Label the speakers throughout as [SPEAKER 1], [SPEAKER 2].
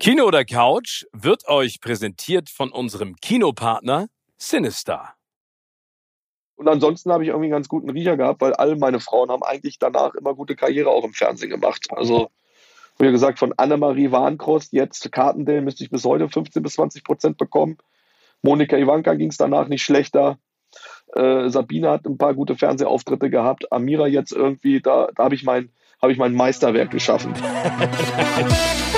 [SPEAKER 1] Kino oder Couch wird euch präsentiert von unserem Kinopartner Sinister.
[SPEAKER 2] Und ansonsten habe ich irgendwie einen ganz guten Riecher gehabt, weil all meine Frauen haben eigentlich danach immer gute Karriere auch im Fernsehen gemacht. Also, wie gesagt, von Annemarie Warnkrost, jetzt Kartendale, müsste ich bis heute 15 bis 20 Prozent bekommen. Monika Ivanka ging es danach nicht schlechter. Äh, Sabine hat ein paar gute Fernsehauftritte gehabt. Amira jetzt irgendwie, da, da habe ich, mein, hab ich mein Meisterwerk geschaffen.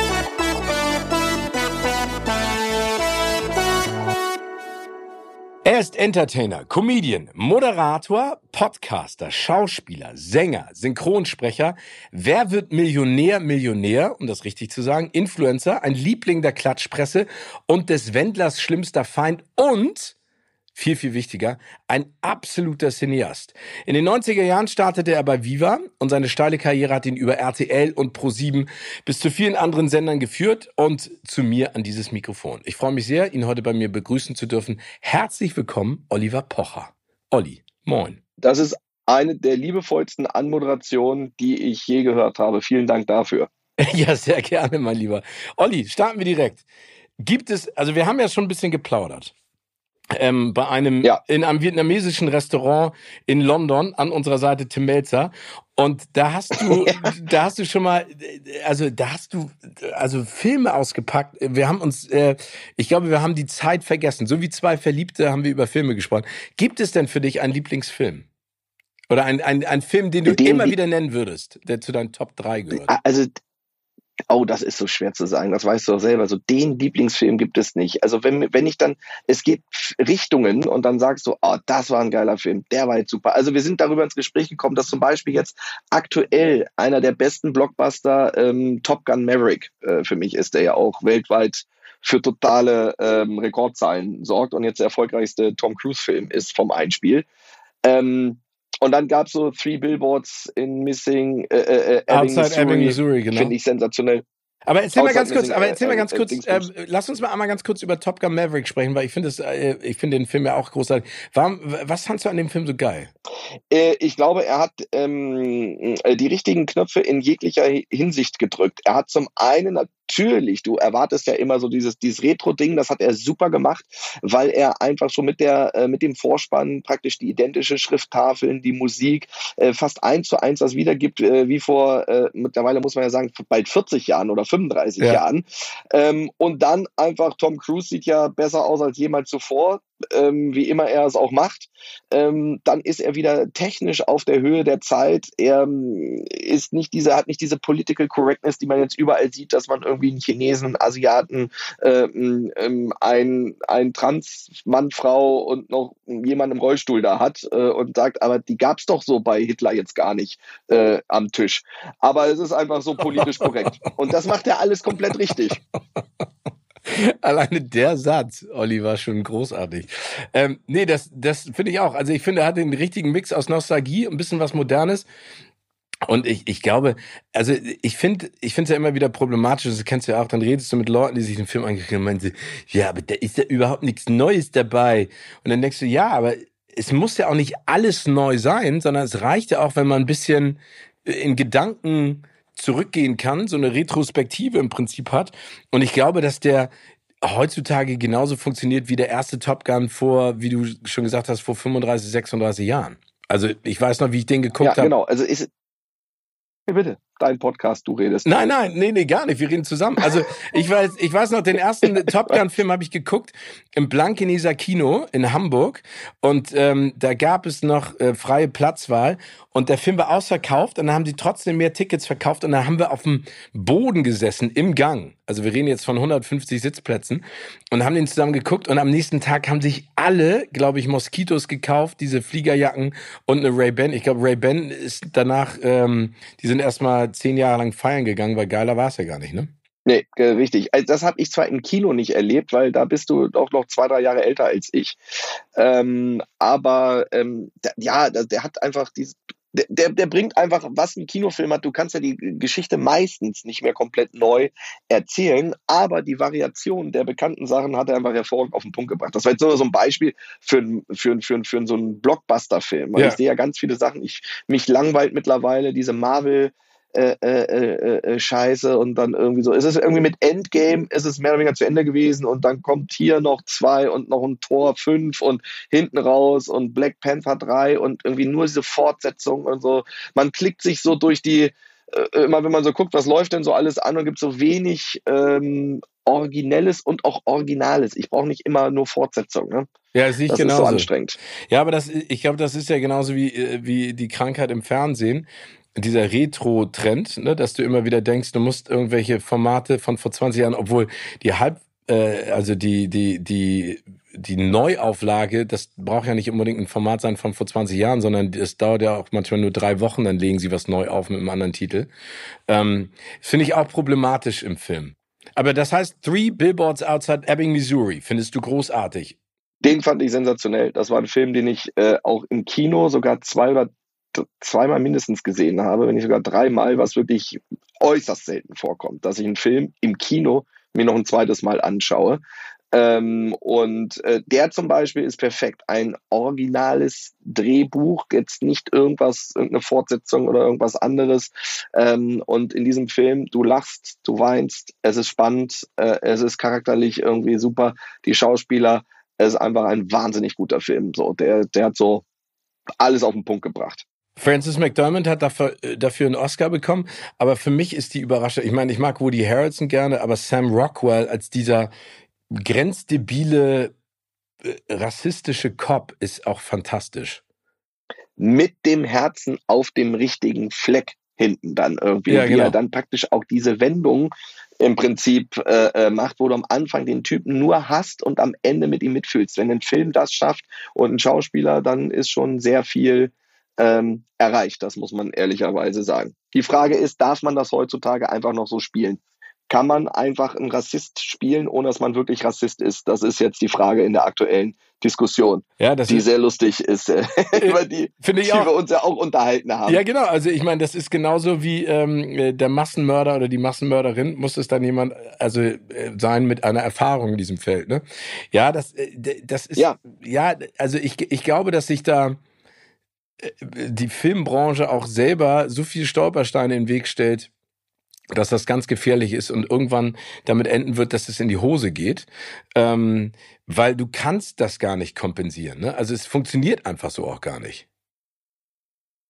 [SPEAKER 1] Er ist Entertainer, Comedian, Moderator, Podcaster, Schauspieler, Sänger, Synchronsprecher. Wer wird Millionär, Millionär, um das richtig zu sagen, Influencer, ein Liebling der Klatschpresse und des Wendlers schlimmster Feind und viel, viel wichtiger, ein absoluter Cineast. In den 90er Jahren startete er bei Viva und seine steile Karriere hat ihn über RTL und Pro7 bis zu vielen anderen Sendern geführt und zu mir an dieses Mikrofon. Ich freue mich sehr, ihn heute bei mir begrüßen zu dürfen. Herzlich willkommen, Oliver Pocher. Olli, moin.
[SPEAKER 2] Das ist eine der liebevollsten Anmoderationen, die ich je gehört habe. Vielen Dank dafür.
[SPEAKER 1] Ja, sehr gerne, mein Lieber. Olli, starten wir direkt. Gibt es, also wir haben ja schon ein bisschen geplaudert ähm, bei einem ja. in einem vietnamesischen Restaurant in London an unserer Seite Tim Melzer und da hast du da hast du schon mal also da hast du also Filme ausgepackt. Wir haben uns äh, ich glaube, wir haben die Zeit vergessen. So wie zwei Verliebte haben wir über Filme gesprochen. Gibt es denn für dich einen Lieblingsfilm? Oder ein, ein, ein Film, den du den immer wieder nennen würdest, der zu deinen Top 3 gehört?
[SPEAKER 2] Also Oh, das ist so schwer zu sagen. Das weißt du doch selber. So den Lieblingsfilm gibt es nicht. Also wenn, wenn ich dann, es gibt Richtungen und dann sagst du, oh, das war ein geiler Film, der war jetzt super. Also wir sind darüber ins Gespräch gekommen, dass zum Beispiel jetzt aktuell einer der besten Blockbuster ähm, Top Gun Maverick äh, für mich ist, der ja auch weltweit für totale ähm, Rekordzahlen sorgt und jetzt der erfolgreichste Tom Cruise Film ist vom Einspiel. Ähm, und dann gab es so Three Billboards in Missing äh, äh, äh Ebbing, Outside Missouri, Ebbing, Missouri, genau. Finde ich sensationell.
[SPEAKER 1] Aber erzähl mal ganz kurz, aber erzähl mal ganz kurz, äh, lass uns mal einmal ganz kurz über Top Gun Maverick sprechen, weil ich finde äh, ich finde den Film ja auch großartig. Warum, was fandst du an dem Film so geil?
[SPEAKER 2] Äh, ich glaube, er hat ähm, äh, die richtigen Knöpfe in jeglicher Hinsicht gedrückt. Er hat zum einen natürlich, du erwartest ja immer so dieses, dieses Retro-Ding, das hat er super gemacht, weil er einfach schon mit der, äh, mit dem Vorspann praktisch die identische Schrifttafeln, die Musik, äh, fast eins zu eins das wiedergibt, äh, wie vor, äh, mittlerweile muss man ja sagen, bald 40 Jahren oder 35 ja. Jahren. Ähm, und dann einfach, Tom Cruise sieht ja besser aus als jemals zuvor ähm, wie immer er es auch macht, ähm, dann ist er wieder technisch auf der Höhe der Zeit. Er ähm, ist nicht diese, hat nicht diese Political Correctness, die man jetzt überall sieht, dass man irgendwie einen Chinesen, einen Asiaten, äh, ähm, ein, ein Trans-Mann, Frau und noch jemand im Rollstuhl da hat äh, und sagt, aber die gab es doch so bei Hitler jetzt gar nicht äh, am Tisch. Aber es ist einfach so politisch korrekt. Und das macht er alles komplett richtig.
[SPEAKER 1] Alleine der Satz, Olli, war schon großartig. Ähm, nee, das, das finde ich auch. Also ich finde, er hat den richtigen Mix aus Nostalgie, ein bisschen was Modernes. Und ich, ich glaube, also ich finde, ich finde es ja immer wieder problematisch, das kennst du ja auch, dann redest du mit Leuten, die sich den Film angeguckt haben und meinst, ja, aber da ist ja überhaupt nichts Neues dabei. Und dann denkst du, ja, aber es muss ja auch nicht alles neu sein, sondern es reicht ja auch, wenn man ein bisschen in Gedanken zurückgehen kann, so eine Retrospektive im Prinzip hat. Und ich glaube, dass der heutzutage genauso funktioniert wie der erste Top Gun vor, wie du schon gesagt hast, vor 35, 36 Jahren. Also ich weiß noch, wie ich den geguckt habe.
[SPEAKER 2] Ja, genau. Also ist, ja, bitte. Dein Podcast, du redest.
[SPEAKER 1] Nein, nein, nee, nee, gar nicht. Wir reden zusammen. Also ich weiß, ich weiß noch, den ersten Top Gun-Film habe ich geguckt im Blankeneser Kino in Hamburg und ähm, da gab es noch äh, freie Platzwahl und der Film war ausverkauft und dann haben sie trotzdem mehr Tickets verkauft und dann haben wir auf dem Boden gesessen im Gang. Also wir reden jetzt von 150 Sitzplätzen und haben den zusammen geguckt und am nächsten Tag haben sich alle, glaube ich, Moskitos gekauft, diese Fliegerjacken und eine Ray-Ban. Ich glaube, Ray-Ban ist danach, ähm, die sind erstmal zehn Jahre lang feiern gegangen, weil geiler war es ja gar nicht, ne?
[SPEAKER 2] Nee, richtig. Also das habe ich zwar im Kino nicht erlebt, weil da bist du doch noch zwei, drei Jahre älter als ich. Ähm, aber ähm, der, ja, der hat einfach dieses, der, der bringt einfach, was ein Kinofilm hat. Du kannst ja die Geschichte meistens nicht mehr komplett neu erzählen, aber die Variation der bekannten Sachen hat er einfach hervorragend auf den Punkt gebracht. Das war jetzt nur so ein Beispiel für, für, für, für so einen Blockbuster-Film. Ja. Ich sehe ja ganz viele Sachen. Ich, mich langweilt mittlerweile diese Marvel- äh, äh, äh, äh, Scheiße und dann irgendwie so. Es ist irgendwie mit Endgame, ist es mehr oder weniger zu Ende gewesen und dann kommt hier noch zwei und noch ein Tor fünf und hinten raus und Black Panther drei und irgendwie nur diese Fortsetzung und so. Man klickt sich so durch die, äh, immer wenn man so guckt, was läuft denn so alles an und gibt so wenig ähm, Originelles und auch Originales. Ich brauche nicht immer nur Fortsetzung. Ne?
[SPEAKER 1] Ja, das sehe ich das genauso.
[SPEAKER 2] Ist so anstrengend.
[SPEAKER 1] Ja, aber das, ich glaube, das ist ja genauso wie, äh, wie die Krankheit im Fernsehen dieser Retro-Trend, ne, dass du immer wieder denkst, du musst irgendwelche Formate von vor 20 Jahren, obwohl die halb, äh, also die, die, die, die Neuauflage, das braucht ja nicht unbedingt ein Format sein von vor 20 Jahren, sondern es dauert ja auch manchmal nur drei Wochen, dann legen sie was neu auf mit einem anderen Titel. Ähm, Finde ich auch problematisch im Film. Aber das heißt, Three Billboards Outside Ebbing, Missouri, findest du großartig?
[SPEAKER 2] Den fand ich sensationell. Das war ein Film, den ich äh, auch im Kino sogar zwei oder zweimal mindestens gesehen habe, wenn nicht sogar dreimal, was wirklich äußerst selten vorkommt, dass ich einen Film im Kino mir noch ein zweites Mal anschaue. Ähm, und äh, der zum Beispiel ist perfekt. Ein originales Drehbuch, jetzt nicht irgendwas, irgendeine Fortsetzung oder irgendwas anderes. Ähm, und in diesem Film, du lachst, du weinst, es ist spannend, äh, es ist charakterlich irgendwie super. Die Schauspieler, es ist einfach ein wahnsinnig guter Film. So, der, der hat so alles auf den Punkt gebracht.
[SPEAKER 1] Francis McDermott hat dafür, äh, dafür einen Oscar bekommen, aber für mich ist die Überraschung, ich meine, ich mag Woody Harrelson gerne, aber Sam Rockwell als dieser grenzdebile, äh, rassistische Cop ist auch fantastisch.
[SPEAKER 2] Mit dem Herzen auf dem richtigen Fleck hinten dann irgendwie, ja, wie genau. er dann praktisch auch diese Wendung im Prinzip äh, äh, macht, wo du am Anfang den Typen nur hast und am Ende mit ihm mitfühlst. Wenn ein Film das schafft und ein Schauspieler, dann ist schon sehr viel ähm, erreicht. Das muss man ehrlicherweise sagen. Die Frage ist, darf man das heutzutage einfach noch so spielen? Kann man einfach einen Rassist spielen, ohne dass man wirklich Rassist ist? Das ist jetzt die Frage in der aktuellen Diskussion, ja, die ist, sehr lustig ist, äh, über die,
[SPEAKER 1] die
[SPEAKER 2] wir uns ja auch unterhalten haben.
[SPEAKER 1] Ja, genau. Also ich meine, das ist genauso wie ähm, der Massenmörder oder die Massenmörderin muss es dann jemand also äh, sein mit einer Erfahrung in diesem Feld. Ne? Ja, das, äh, das ist ja, ja also ich, ich glaube, dass sich da die Filmbranche auch selber so viele Stolpersteine in den Weg stellt, dass das ganz gefährlich ist und irgendwann damit enden wird, dass es in die Hose geht, ähm, weil du kannst das gar nicht kompensieren. Ne? Also es funktioniert einfach so auch gar nicht.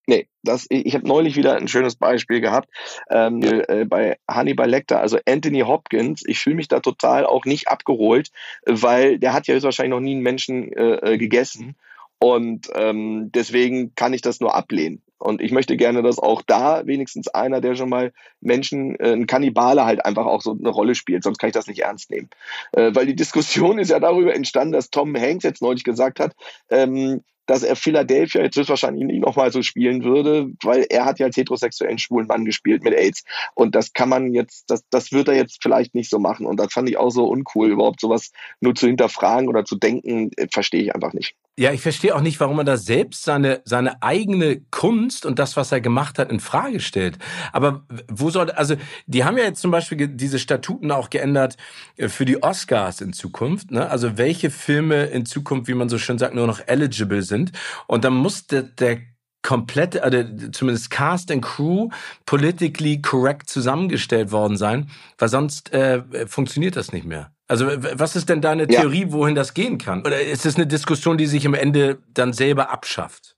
[SPEAKER 2] Nee, das, ich habe neulich wieder ein schönes Beispiel gehabt ähm, äh, bei Hannibal Lecter, also Anthony Hopkins. Ich fühle mich da total auch nicht abgeholt, weil der hat ja höchstwahrscheinlich noch nie einen Menschen äh, äh gegessen und ähm, deswegen kann ich das nur ablehnen. Und ich möchte gerne, dass auch da wenigstens einer, der schon mal Menschen, äh, ein Kannibale halt einfach auch so eine Rolle spielt, sonst kann ich das nicht ernst nehmen. Äh, weil die Diskussion ist ja darüber entstanden, dass Tom Hanks jetzt neulich gesagt hat, ähm, dass er Philadelphia jetzt höchstwahrscheinlich nicht nochmal so spielen würde, weil er hat ja als heterosexuellen schwulen Mann gespielt mit AIDS. Und das kann man jetzt, das, das wird er jetzt vielleicht nicht so machen. Und das fand ich auch so uncool, überhaupt sowas nur zu hinterfragen oder zu denken, äh, verstehe ich einfach nicht.
[SPEAKER 1] Ja, ich verstehe auch nicht, warum man da selbst seine, seine eigene Kunst und das, was er gemacht hat, in Frage stellt. Aber wo soll, also, die haben ja jetzt zum Beispiel diese Statuten auch geändert äh, für die Oscars in Zukunft, ne? Also, welche Filme in Zukunft, wie man so schön sagt, nur noch eligible sind. Und dann muss der, der komplette, also zumindest Cast and Crew politically correct zusammengestellt worden sein, weil sonst äh, funktioniert das nicht mehr. Also was ist denn deine Theorie, ja. wohin das gehen kann? Oder ist es eine Diskussion, die sich am Ende dann selber abschafft?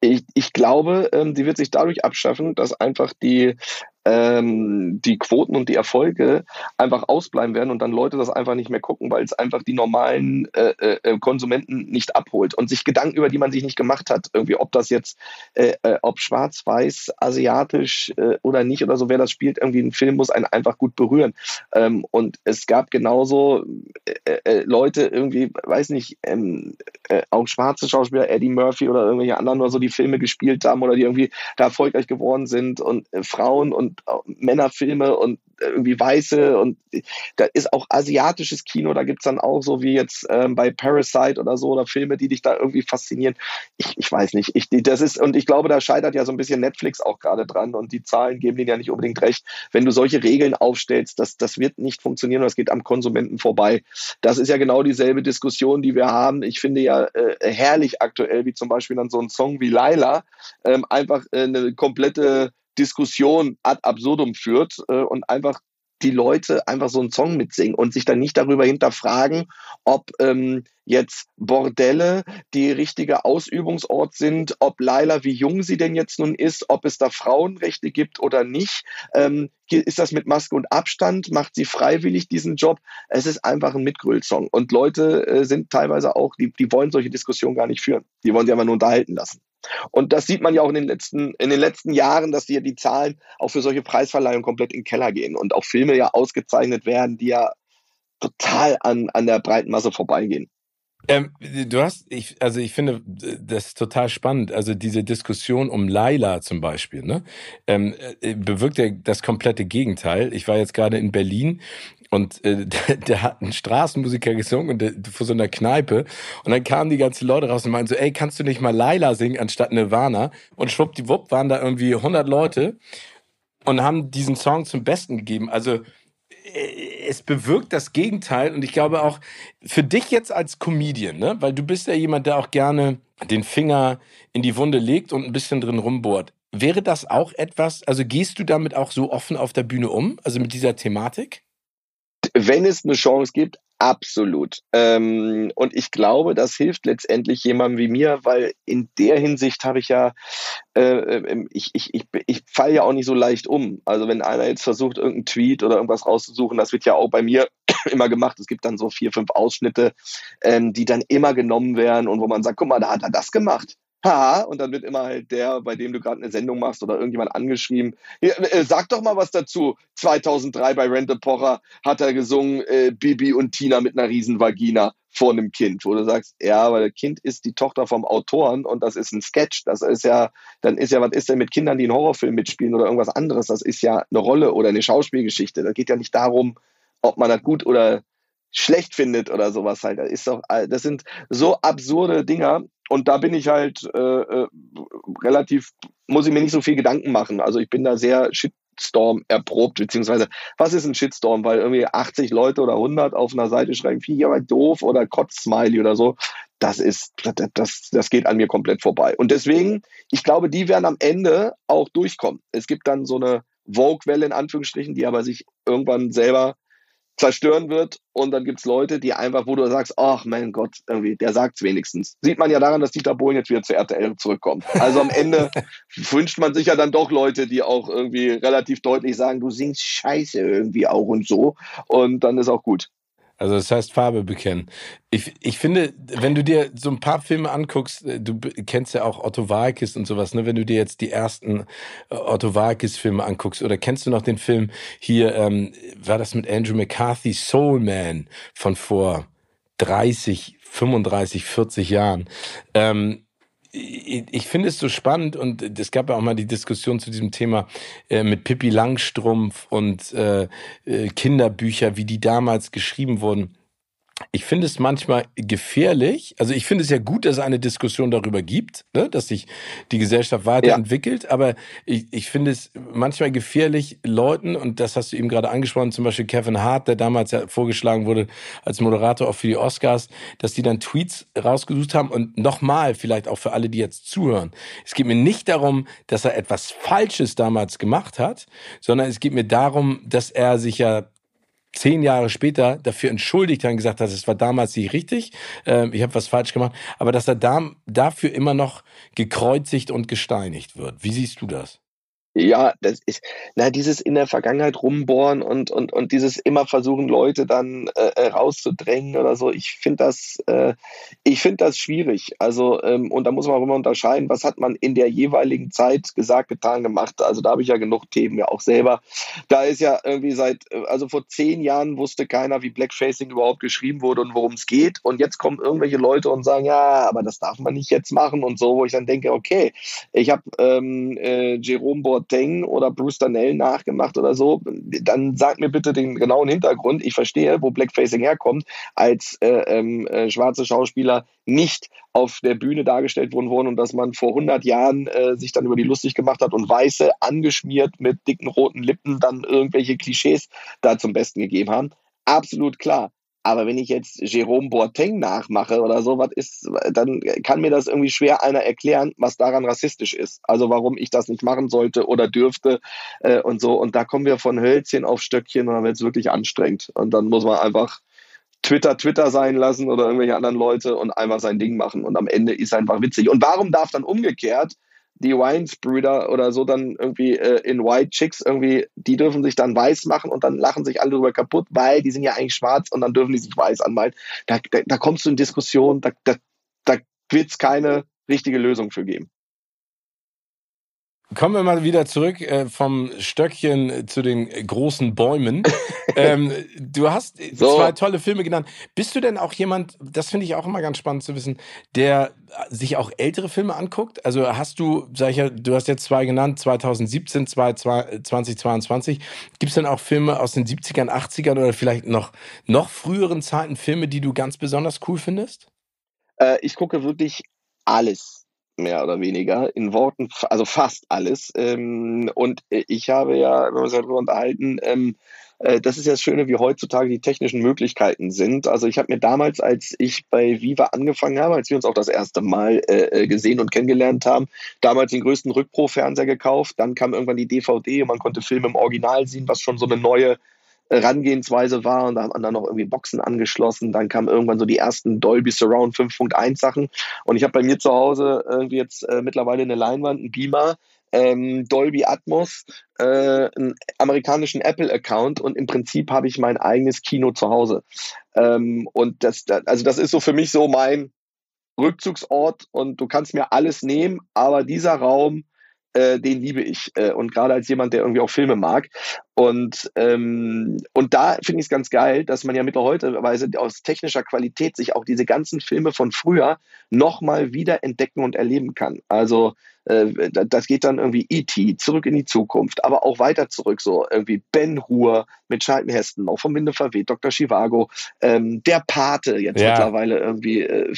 [SPEAKER 2] Ich, ich glaube, ähm, die wird sich dadurch abschaffen, dass einfach die ähm, die Quoten und die Erfolge einfach ausbleiben werden und dann Leute das einfach nicht mehr gucken, weil es einfach die normalen äh, äh, Konsumenten nicht abholt und sich Gedanken, über die man sich nicht gemacht hat, irgendwie, ob das jetzt, äh, äh, ob schwarz, weiß, asiatisch äh, oder nicht oder so, wer das spielt, irgendwie ein Film muss einen einfach gut berühren. Ähm, und es gab genauso äh, äh, Leute irgendwie, weiß nicht, ähm, äh, auch schwarze Schauspieler, Eddie Murphy oder irgendwelche anderen oder so, die Filme gespielt haben oder die irgendwie da erfolgreich geworden sind und äh, Frauen und Männerfilme und irgendwie Weiße und da ist auch asiatisches Kino, da gibt es dann auch so wie jetzt ähm, bei Parasite oder so oder Filme, die dich da irgendwie faszinieren. Ich, ich weiß nicht. Ich, das ist, und ich glaube, da scheitert ja so ein bisschen Netflix auch gerade dran und die Zahlen geben denen ja nicht unbedingt recht. Wenn du solche Regeln aufstellst, das, das wird nicht funktionieren und das geht am Konsumenten vorbei. Das ist ja genau dieselbe Diskussion, die wir haben. Ich finde ja äh, herrlich aktuell, wie zum Beispiel dann so ein Song wie Laila, ähm, einfach äh, eine komplette Diskussion ad absurdum führt äh, und einfach die Leute einfach so einen Song mitsingen und sich dann nicht darüber hinterfragen, ob ähm, jetzt Bordelle die richtige Ausübungsort sind, ob Laila, wie jung sie denn jetzt nun ist, ob es da Frauenrechte gibt oder nicht. Ähm, ist das mit Maske und Abstand? Macht sie freiwillig diesen Job? Es ist einfach ein Mitgröl-Song. Und Leute äh, sind teilweise auch, die, die wollen solche Diskussionen gar nicht führen. Die wollen sie einfach nur unterhalten lassen. Und das sieht man ja auch in den letzten, in den letzten Jahren, dass die, die Zahlen auch für solche Preisverleihungen komplett in den Keller gehen und auch Filme ja ausgezeichnet werden, die ja total an, an der breiten Masse vorbeigehen.
[SPEAKER 1] Ähm, du hast, ich, also ich finde das ist total spannend. Also diese Diskussion um Laila zum Beispiel, ne, ähm, äh, bewirkt ja das komplette Gegenteil. Ich war jetzt gerade in Berlin und äh, der, der hat einen Straßenmusiker gesungen und der, vor so einer Kneipe und dann kamen die ganzen Leute raus und meinten so, ey, kannst du nicht mal Laila singen anstatt Nirvana? Und schwuppdiwupp waren da irgendwie 100 Leute und haben diesen Song zum Besten gegeben. Also es bewirkt das Gegenteil und ich glaube auch für dich jetzt als Comedian, ne, weil du bist ja jemand, der auch gerne den Finger in die Wunde legt und ein bisschen drin rumbohrt. Wäre das auch etwas, also gehst du damit auch so offen auf der Bühne um, also mit dieser Thematik?
[SPEAKER 2] wenn es eine Chance gibt, absolut. Ähm, und ich glaube, das hilft letztendlich jemandem wie mir, weil in der Hinsicht habe ich ja, äh, ähm, ich, ich, ich, ich falle ja auch nicht so leicht um. Also wenn einer jetzt versucht, irgendeinen Tweet oder irgendwas rauszusuchen, das wird ja auch bei mir immer gemacht. Es gibt dann so vier, fünf Ausschnitte, ähm, die dann immer genommen werden und wo man sagt, guck mal, da hat er das gemacht haha, und dann wird immer halt der, bei dem du gerade eine Sendung machst oder irgendjemand angeschrieben, äh, sag doch mal was dazu. 2003 bei Rente Pocher hat er gesungen, äh, Bibi und Tina mit einer riesen Vagina vor einem Kind, wo du sagst, ja, weil das Kind ist die Tochter vom Autoren und das ist ein Sketch, das ist ja, dann ist ja, was ist denn mit Kindern, die einen Horrorfilm mitspielen oder irgendwas anderes, das ist ja eine Rolle oder eine Schauspielgeschichte, da geht ja nicht darum, ob man das gut oder schlecht findet oder sowas halt. Das ist doch, das sind so absurde Dinger und da bin ich halt äh, äh, relativ, muss ich mir nicht so viel Gedanken machen. Also ich bin da sehr Shitstorm erprobt, beziehungsweise was ist ein Shitstorm? Weil irgendwie 80 Leute oder 100 auf einer Seite schreiben, wie aber doof oder Kotz-Smiley oder so. Das ist, das, das geht an mir komplett vorbei. Und deswegen, ich glaube, die werden am Ende auch durchkommen. Es gibt dann so eine Vogue-Welle in Anführungsstrichen, die aber sich irgendwann selber zerstören wird. Und dann gibt's Leute, die einfach, wo du sagst, ach mein Gott, irgendwie, der sagt's wenigstens. Sieht man ja daran, dass Dieter Bohlen jetzt wieder zur RTL zurückkommt. Also am Ende wünscht man sich ja dann doch Leute, die auch irgendwie relativ deutlich sagen, du singst scheiße irgendwie auch und so. Und dann ist auch gut.
[SPEAKER 1] Also das heißt Farbe bekennen. Ich, ich finde, wenn du dir so ein paar Filme anguckst, äh, du kennst ja auch Otto Walkes und sowas, ne? Wenn du dir jetzt die ersten äh, Otto Walkes Filme anguckst, oder kennst du noch den Film hier, ähm, war das mit Andrew McCarthy, Soul Man von vor 30, 35, 40 Jahren. Ähm, ich finde es so spannend und es gab ja auch mal die Diskussion zu diesem Thema äh, mit Pippi Langstrumpf und äh, äh, Kinderbücher, wie die damals geschrieben wurden ich finde es manchmal gefährlich. Also ich finde es ja gut, dass es eine Diskussion darüber gibt, ne, dass sich die Gesellschaft weiterentwickelt. Ja. Aber ich, ich finde es manchmal gefährlich, Leuten, und das hast du eben gerade angesprochen, zum Beispiel Kevin Hart, der damals ja vorgeschlagen wurde als Moderator auch für die Oscars, dass die dann Tweets rausgesucht haben. Und nochmal, vielleicht auch für alle, die jetzt zuhören. Es geht mir nicht darum, dass er etwas Falsches damals gemacht hat, sondern es geht mir darum, dass er sich ja zehn Jahre später dafür entschuldigt hat und gesagt hat, es war damals nicht richtig, äh, ich habe was falsch gemacht, aber dass er da, dafür immer noch gekreuzigt und gesteinigt wird. Wie siehst du das?
[SPEAKER 2] Ja, das ist, na, dieses in der Vergangenheit rumbohren und, und, und dieses immer versuchen, Leute dann äh, äh rauszudrängen oder so. Ich finde das, äh, ich finde das schwierig. Also, ähm, und da muss man auch immer unterscheiden, was hat man in der jeweiligen Zeit gesagt, getan, gemacht. Also, da habe ich ja genug Themen ja auch selber. Da ist ja irgendwie seit, äh, also vor zehn Jahren wusste keiner, wie Blackfacing überhaupt geschrieben wurde und worum es geht. Und jetzt kommen irgendwelche Leute und sagen, ja, aber das darf man nicht jetzt machen und so, wo ich dann denke, okay, ich habe ähm, äh, Jerome Bourdain Boateng oder Bruce Danell nachgemacht oder so, dann sag mir bitte den genauen Hintergrund. Ich verstehe, wo Blackfacing herkommt, als äh, ähm, äh, schwarze Schauspieler nicht auf der Bühne dargestellt worden wurden und dass man vor 100 Jahren äh, sich dann über die lustig gemacht hat und Weiße angeschmiert mit dicken roten Lippen dann irgendwelche Klischees da zum Besten gegeben haben. Absolut klar. Aber wenn ich jetzt Jerome Boateng nachmache oder so, was ist, dann kann mir das irgendwie schwer einer erklären, was daran rassistisch ist. Also warum ich das nicht machen sollte oder dürfte äh, und so. Und da kommen wir von Hölzchen auf Stöckchen und dann wird es wirklich anstrengend. Und dann muss man einfach Twitter Twitter sein lassen oder irgendwelche anderen Leute und einfach sein Ding machen. Und am Ende ist einfach witzig. Und warum darf dann umgekehrt die Wines-Brüder oder so dann irgendwie äh, in White Chicks irgendwie, die dürfen sich dann weiß machen und dann lachen sich alle darüber kaputt, weil die sind ja eigentlich schwarz und dann dürfen die sich weiß anmalen. Da, da, da kommst du in Diskussion, da, da, da wird es keine richtige Lösung für geben.
[SPEAKER 1] Kommen wir mal wieder zurück äh, vom Stöckchen zu den großen Bäumen. ähm, du hast so. zwei tolle Filme genannt. Bist du denn auch jemand, das finde ich auch immer ganz spannend zu wissen, der sich auch ältere Filme anguckt? Also hast du, sag ich ja, du hast jetzt zwei genannt, 2017, 2022. Gibt es denn auch Filme aus den 70ern, 80ern oder vielleicht noch, noch früheren Zeiten Filme, die du ganz besonders cool findest?
[SPEAKER 2] Äh, ich gucke wirklich alles mehr oder weniger, in Worten, also fast alles. Ähm, und ich habe ja, wenn wir uns darüber unterhalten, ähm, äh, das ist ja das Schöne, wie heutzutage die technischen Möglichkeiten sind. Also ich habe mir damals, als ich bei Viva angefangen habe, als wir uns auch das erste Mal äh, äh gesehen und kennengelernt haben, damals den größten Rückpro-Fernseher gekauft. Dann kam irgendwann die DVD und man konnte Filme im Original sehen, was schon so eine neue Herangehensweise war und da haben dann noch irgendwie Boxen angeschlossen. Dann kamen irgendwann so die ersten Dolby Surround 5.1 Sachen und ich habe bei mir zu Hause irgendwie jetzt äh, mittlerweile eine Leinwand, einen Beamer, ähm, Dolby Atmos, äh, einen amerikanischen Apple-Account und im Prinzip habe ich mein eigenes Kino zu Hause. Ähm, und das, also das ist so für mich so mein Rückzugsort und du kannst mir alles nehmen, aber dieser Raum äh, den liebe ich. Äh, und gerade als jemand, der irgendwie auch Filme mag. Und, ähm, und da finde ich es ganz geil, dass man ja mittlerweile aus technischer Qualität sich auch diese ganzen Filme von früher nochmal wieder entdecken und erleben kann. Also äh, das geht dann irgendwie E.T., zurück in die Zukunft, aber auch weiter zurück, so irgendwie Ben Hur mit Charlton Heston, auch vom Winde verweht, Dr. Chivago, ähm, der Pate, jetzt ja. mittlerweile irgendwie äh,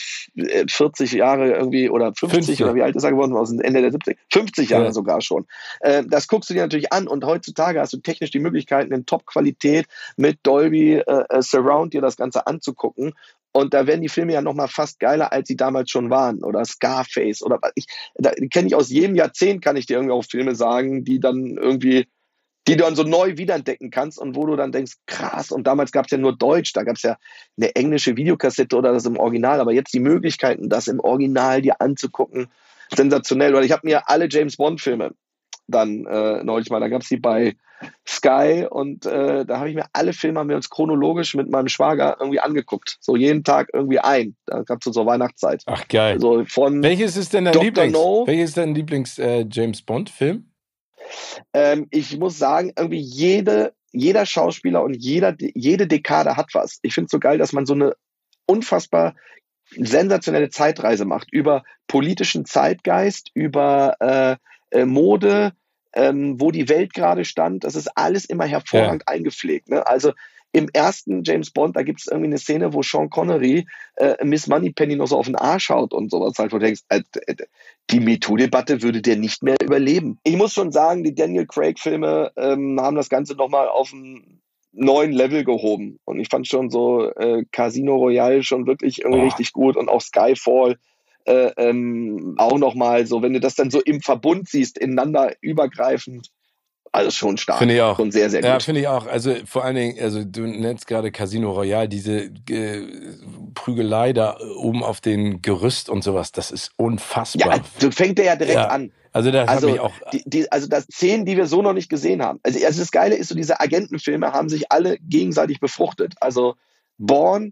[SPEAKER 2] 40 äh, Jahre irgendwie oder 50, 50, oder wie alt ist er geworden, aus dem Ende der 70, 50 Jahre ja. sogar schon. Äh, das guckst du dir natürlich an und heutzutage hast du technisch die Möglichkeiten in Top-Qualität mit Dolby äh, äh Surround dir das Ganze anzugucken und da werden die Filme ja noch mal fast geiler, als sie damals schon waren. Oder Scarface oder ich, da kenne ich aus jedem Jahrzehnt, kann ich dir irgendwie auch Filme sagen, die dann irgendwie, die du dann so neu wiederentdecken kannst und wo du dann denkst, krass, und damals gab es ja nur Deutsch, da gab es ja eine englische Videokassette oder das im Original, aber jetzt die Möglichkeiten, das im Original dir anzugucken, sensationell. Weil ich habe mir alle James Bond-Filme dann äh, neulich mal. Da gab es die bei Sky und äh, da habe ich mir alle Filme haben wir uns chronologisch mit meinem Schwager irgendwie angeguckt. So jeden Tag irgendwie ein. Da gab es zur Weihnachtszeit.
[SPEAKER 1] Ach geil.
[SPEAKER 2] Also von
[SPEAKER 1] Welches ist denn dein Dr. Lieblings? No, Welches ist dein Lieblings äh, James Bond Film?
[SPEAKER 2] Ähm, ich muss sagen, irgendwie jede jeder Schauspieler und jeder jede Dekade hat was. Ich finde es so geil, dass man so eine unfassbar sensationelle Zeitreise macht über politischen Zeitgeist, über äh, äh, Mode, ähm, wo die Welt gerade stand. Das ist alles immer hervorragend ja. eingepflegt. Ne? Also im ersten James Bond, da gibt es irgendwie eine Szene, wo Sean Connery äh, Miss Moneypenny noch so auf den Arsch haut und sowas halt, wo du denkst, äh, die MeToo-Debatte würde der nicht mehr überleben. Ich muss schon sagen, die Daniel Craig-Filme ähm, haben das Ganze nochmal auf einen neuen Level gehoben. Und ich fand schon so äh, Casino Royale schon wirklich irgendwie oh. richtig gut und auch Skyfall äh, ähm, auch nochmal so, wenn du das dann so im Verbund siehst, ineinander übergreifend, Also schon stark.
[SPEAKER 1] Finde ich auch.
[SPEAKER 2] Und sehr, sehr gut.
[SPEAKER 1] Ja, finde ich auch. Also vor allen Dingen, also du nennst gerade Casino Royale, diese äh, Prügelei da oben auf den Gerüst und sowas, das ist unfassbar.
[SPEAKER 2] Ja, so fängt der ja direkt
[SPEAKER 1] Ja.
[SPEAKER 2] an.
[SPEAKER 1] Also das
[SPEAKER 2] Also,
[SPEAKER 1] mich auch.
[SPEAKER 2] Die, die, also das Szenen, die wir so noch nicht gesehen haben. Also, also das Geile ist, so diese Agentenfilme haben sich alle gegenseitig befruchtet. Also Bourne,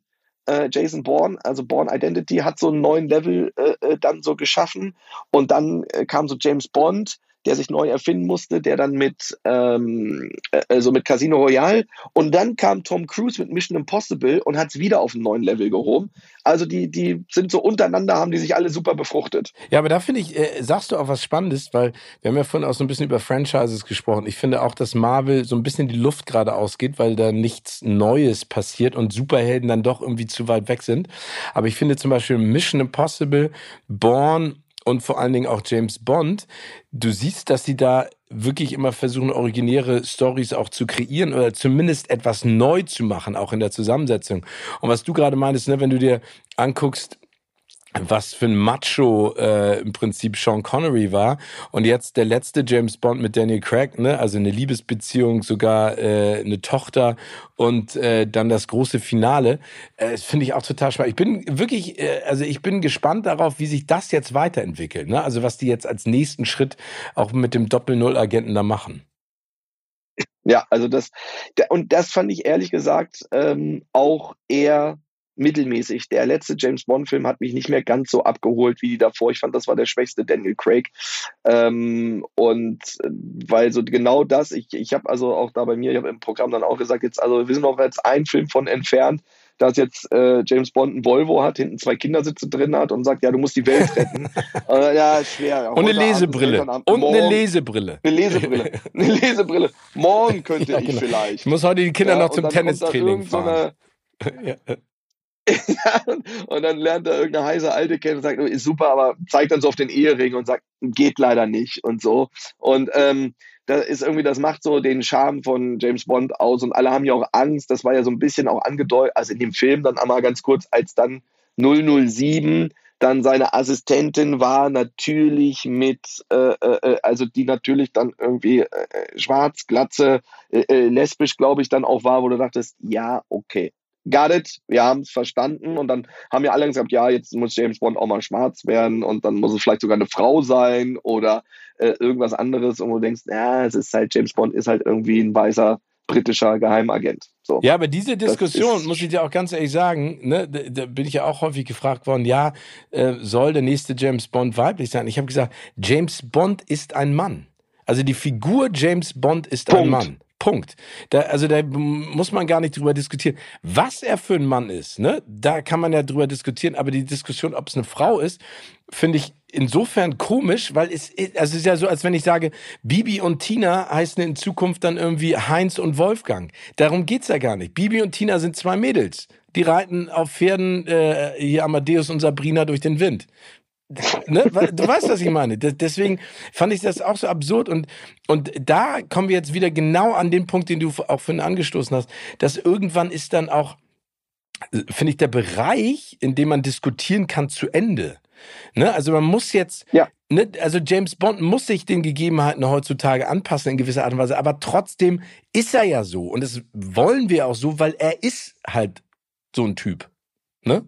[SPEAKER 2] äh, Jason Bourne, also Bourne Identity, hat so einen neuen Level äh, äh, dann so geschaffen. Und dann äh, kam so James Bond, der sich neu erfinden musste, der dann mit ähm, äh, also mit Casino Royale und dann kam Tom Cruise mit Mission Impossible und hat es wieder auf einen neuen Level gehoben. Also die die sind so untereinander, haben die sich alle super befruchtet.
[SPEAKER 1] Ja, aber da finde ich, äh, sagst du auch was Spannendes, weil wir haben ja vorhin auch so ein bisschen über Franchises gesprochen. Ich finde auch, dass Marvel so ein bisschen die Luft gerade ausgeht, weil da nichts Neues passiert und Superhelden dann doch irgendwie zu weit weg sind. Aber ich finde zum Beispiel Mission Impossible, Born und vor allen Dingen auch James Bond, du siehst, dass sie da wirklich immer versuchen, originäre Stories auch zu kreieren oder zumindest etwas neu zu machen, auch in der Zusammensetzung. Und was du gerade meintest, ne, wenn du dir anguckst, was für ein Macho äh, im Prinzip Sean Connery war und jetzt der letzte James Bond mit Daniel Craig, ne, also eine Liebesbeziehung, sogar äh, eine Tochter und äh, dann das große Finale, äh, das finde ich auch total spannend. Ich bin wirklich, äh, also ich bin gespannt darauf, wie sich das jetzt weiterentwickelt, ne, also was die jetzt als nächsten Schritt auch mit dem Doppel-Null-Agenten da machen.
[SPEAKER 2] Ja, also das, und das fand ich ehrlich gesagt ähm, auch eher mittelmäßig. Der letzte James Bond-Film hat mich nicht mehr ganz so abgeholt wie die davor. Ich fand, das war der schwächste Daniel Craig. Ähm, und äh, weil so genau das, ich, ich habe also auch da bei mir, ich habe im Programm dann auch gesagt, jetzt, also wir sind noch jetzt ein Film von entfernt, dass jetzt äh, James Bond ein Volvo hat, hinten zwei Kindersitze drin hat und sagt, ja, du musst die Welt retten. äh, ja, schwer.
[SPEAKER 1] Und eine
[SPEAKER 2] Abend
[SPEAKER 1] Lesebrille.
[SPEAKER 2] Elternabend.
[SPEAKER 1] Und eine
[SPEAKER 2] Morgen-
[SPEAKER 1] Lesebrille.
[SPEAKER 2] eine Lesebrille. Eine Lesebrille. Morgen könnte
[SPEAKER 1] Ja,
[SPEAKER 2] ich
[SPEAKER 1] genau.
[SPEAKER 2] vielleicht.
[SPEAKER 1] Ich muss heute die Kinder
[SPEAKER 2] Ja,
[SPEAKER 1] noch zum Tennistraining
[SPEAKER 2] irgend so
[SPEAKER 1] fahren.
[SPEAKER 2] eine-
[SPEAKER 1] Ja,
[SPEAKER 2] Und dann lernt er irgendeine heiße Alte kennen und sagt, ist super, aber zeigt dann so auf den Ehering und sagt, geht leider nicht und so. Und ähm, da ist irgendwie, das macht so den Charme von James Bond aus und alle haben ja auch Angst. Das war ja so ein bisschen auch angedeutet, also in dem Film dann einmal ganz kurz, als dann 007 dann seine Assistentin war natürlich mit, äh, äh, also die natürlich dann irgendwie äh, schwarz, glatze, äh, äh, lesbisch, glaube ich, dann auch war, wo du dachtest, ja, okay, got it, wir haben es verstanden und dann haben ja alle gesagt, ja, jetzt muss James Bond auch mal schwarz werden und dann muss es vielleicht sogar eine Frau sein oder äh, irgendwas anderes und du denkst, ja, es ist halt, James Bond ist halt irgendwie ein weißer britischer Geheimagent. So.
[SPEAKER 1] Ja, aber diese Diskussion, muss ich dir auch ganz ehrlich sagen, ne, da, da bin ich ja auch häufig gefragt worden, ja, äh, soll der nächste James Bond weiblich sein? Ich habe gesagt, James Bond ist ein Mann. Also die Figur James Bond ist ein
[SPEAKER 2] Punkt.
[SPEAKER 1] Mann. Punkt. Da, also da muss man gar nicht drüber diskutieren. Was er für ein Mann ist, ne, da kann man ja drüber diskutieren, aber die Diskussion, ob es eine Frau ist, finde ich insofern komisch, weil es, ist- also es ist ja so, als wenn ich sage, Bibi und Tina heißen in Zukunft dann irgendwie Heinz und Wolfgang. Darum geht's ja gar nicht. Bibi und Tina sind zwei Mädels. Die reiten auf Pferden, äh, hier Amadeus und Sabrina durch den Wind. Ne? Du weißt, was ich meine. Deswegen fand ich das auch so absurd. Und, und da kommen wir jetzt wieder genau an den Punkt, den du auch vorhin angestoßen hast, dass irgendwann ist dann auch, äh, finde ich, der Bereich, in dem man diskutieren kann, zu Ende. Ne? Also man muss jetzt,
[SPEAKER 2] Ja.
[SPEAKER 1] ne? also James Bond muss sich den Gegebenheiten heutzutage anpassen in gewisser Art und Weise, aber trotzdem ist er ja so. Und das wollen wir auch so, weil er ist halt so ein Typ. Ne?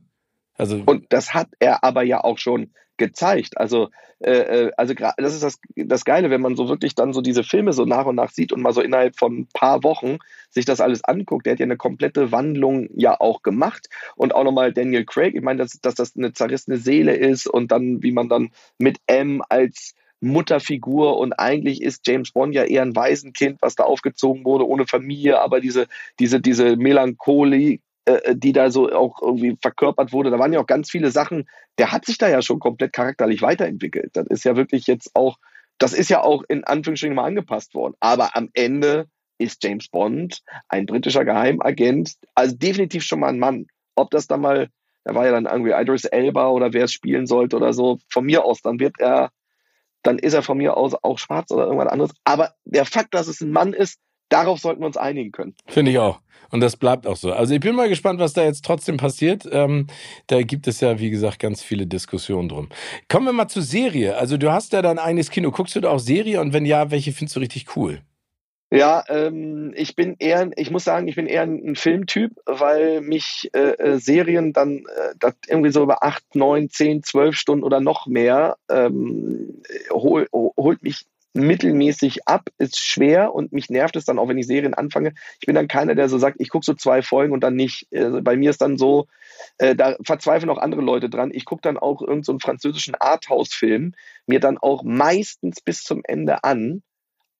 [SPEAKER 1] Also,
[SPEAKER 2] Und das hat er aber ja auch schon gezeigt. Also, äh, äh, also das ist das, das Geile, wenn man so wirklich dann so diese Filme so nach und nach sieht und mal so innerhalb von ein paar Wochen sich das alles anguckt. Der hat ja eine komplette Wandlung ja auch gemacht. Und auch nochmal Daniel Craig, ich meine, dass, dass das eine zerrissene Seele ist und dann, wie man dann mit M als Mutterfigur und eigentlich ist James Bond ja eher ein Waisenkind, was da aufgezogen wurde, ohne Familie, aber diese, diese, diese Melancholie, äh, die da so auch irgendwie verkörpert wurde, da waren ja auch ganz viele Sachen, der hat sich da ja schon komplett charakterlich weiterentwickelt. Das ist ja wirklich jetzt auch, das ist ja auch in Anführungsstrichen mal angepasst worden. Aber am Ende ist James Bond ein britischer Geheimagent, also definitiv schon mal ein Mann. Ob das dann mal, da war ja dann irgendwie Idris Elba oder wer es spielen sollte oder so, von mir aus, dann wird er, dann ist er von mir aus auch schwarz oder irgendwas anderes. Aber der Fakt, dass es ein Mann ist, darauf sollten wir uns einigen können.
[SPEAKER 1] Finde ich auch. Und das bleibt auch so. Also ich bin mal gespannt, was da jetzt trotzdem passiert. Ähm, da gibt es ja, wie gesagt, ganz viele Diskussionen drum. Kommen wir mal zur Serie. Also du hast ja dein eigenes Kino. Guckst du da auch Serie? Und wenn ja, welche findest du richtig cool?
[SPEAKER 2] Ja, ähm, ich bin eher, ich muss sagen, ich bin eher ein, Filmtyp, weil mich äh, äh Serien dann äh, irgendwie so über acht, neun, zehn, zwölf Stunden oder noch mehr ähm, hol, holt mich mittelmäßig ab, ist schwer und mich nervt es dann auch, wenn ich Serien anfange. Ich bin dann keiner, der so sagt, ich gucke so zwei Folgen und dann nicht. Also bei mir ist dann so, äh, da verzweifeln auch andere Leute dran. Ich gucke dann auch irgendeinen so französischen Arthouse-Film mir dann auch meistens bis zum Ende an,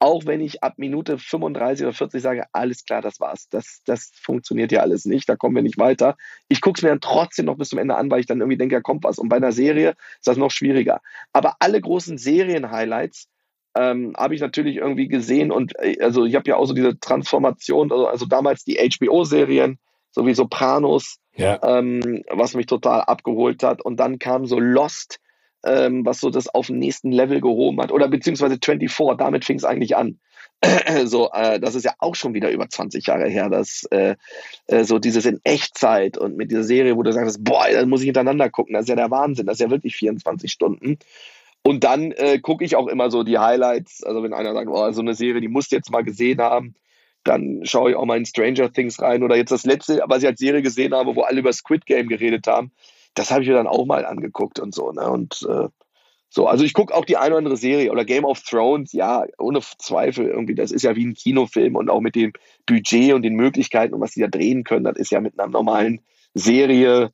[SPEAKER 2] auch wenn ich ab Minute 35 oder 40 sage, alles klar, das war's. Das, das funktioniert ja alles nicht, da kommen wir nicht weiter. Ich gucke es mir dann trotzdem noch bis zum Ende an, weil ich dann irgendwie denke, da kommt was. Und bei einer Serie ist das noch schwieriger. Aber alle großen Serien-Highlights ähm, habe ich natürlich irgendwie gesehen und äh, also ich habe ja auch so diese Transformation, also, also damals die HBO-Serien, so wie Sopranos, ja. ähm, was mich total abgeholt hat. Und dann kam so Lost, ähm, was so das auf den nächsten Level gehoben hat. Oder beziehungsweise 24, damit fing es eigentlich an. so, äh, das ist ja auch schon wieder über 20 Jahre her, dass äh, äh, so dieses in Echtzeit und mit dieser Serie, wo du sagst, boah, das muss ich hintereinander gucken, das ist ja der Wahnsinn, das ist ja wirklich 24 Stunden. Und dann äh, gucke ich auch immer so die Highlights. Also wenn einer sagt, oh, so eine Serie, die musst du jetzt mal gesehen haben, dann schaue ich auch mal in Stranger Things rein. Oder jetzt das letzte, was ich als Serie gesehen habe, wo alle über Squid Game geredet haben, das habe ich mir dann auch mal angeguckt und so. Ne? Und äh, so, also ich gucke auch die eine oder andere Serie oder Game of Thrones, ja, ohne Zweifel irgendwie. Das ist ja wie ein Kinofilm und auch mit dem Budget und den Möglichkeiten und was sie da drehen können, das ist ja mit einer normalen Serie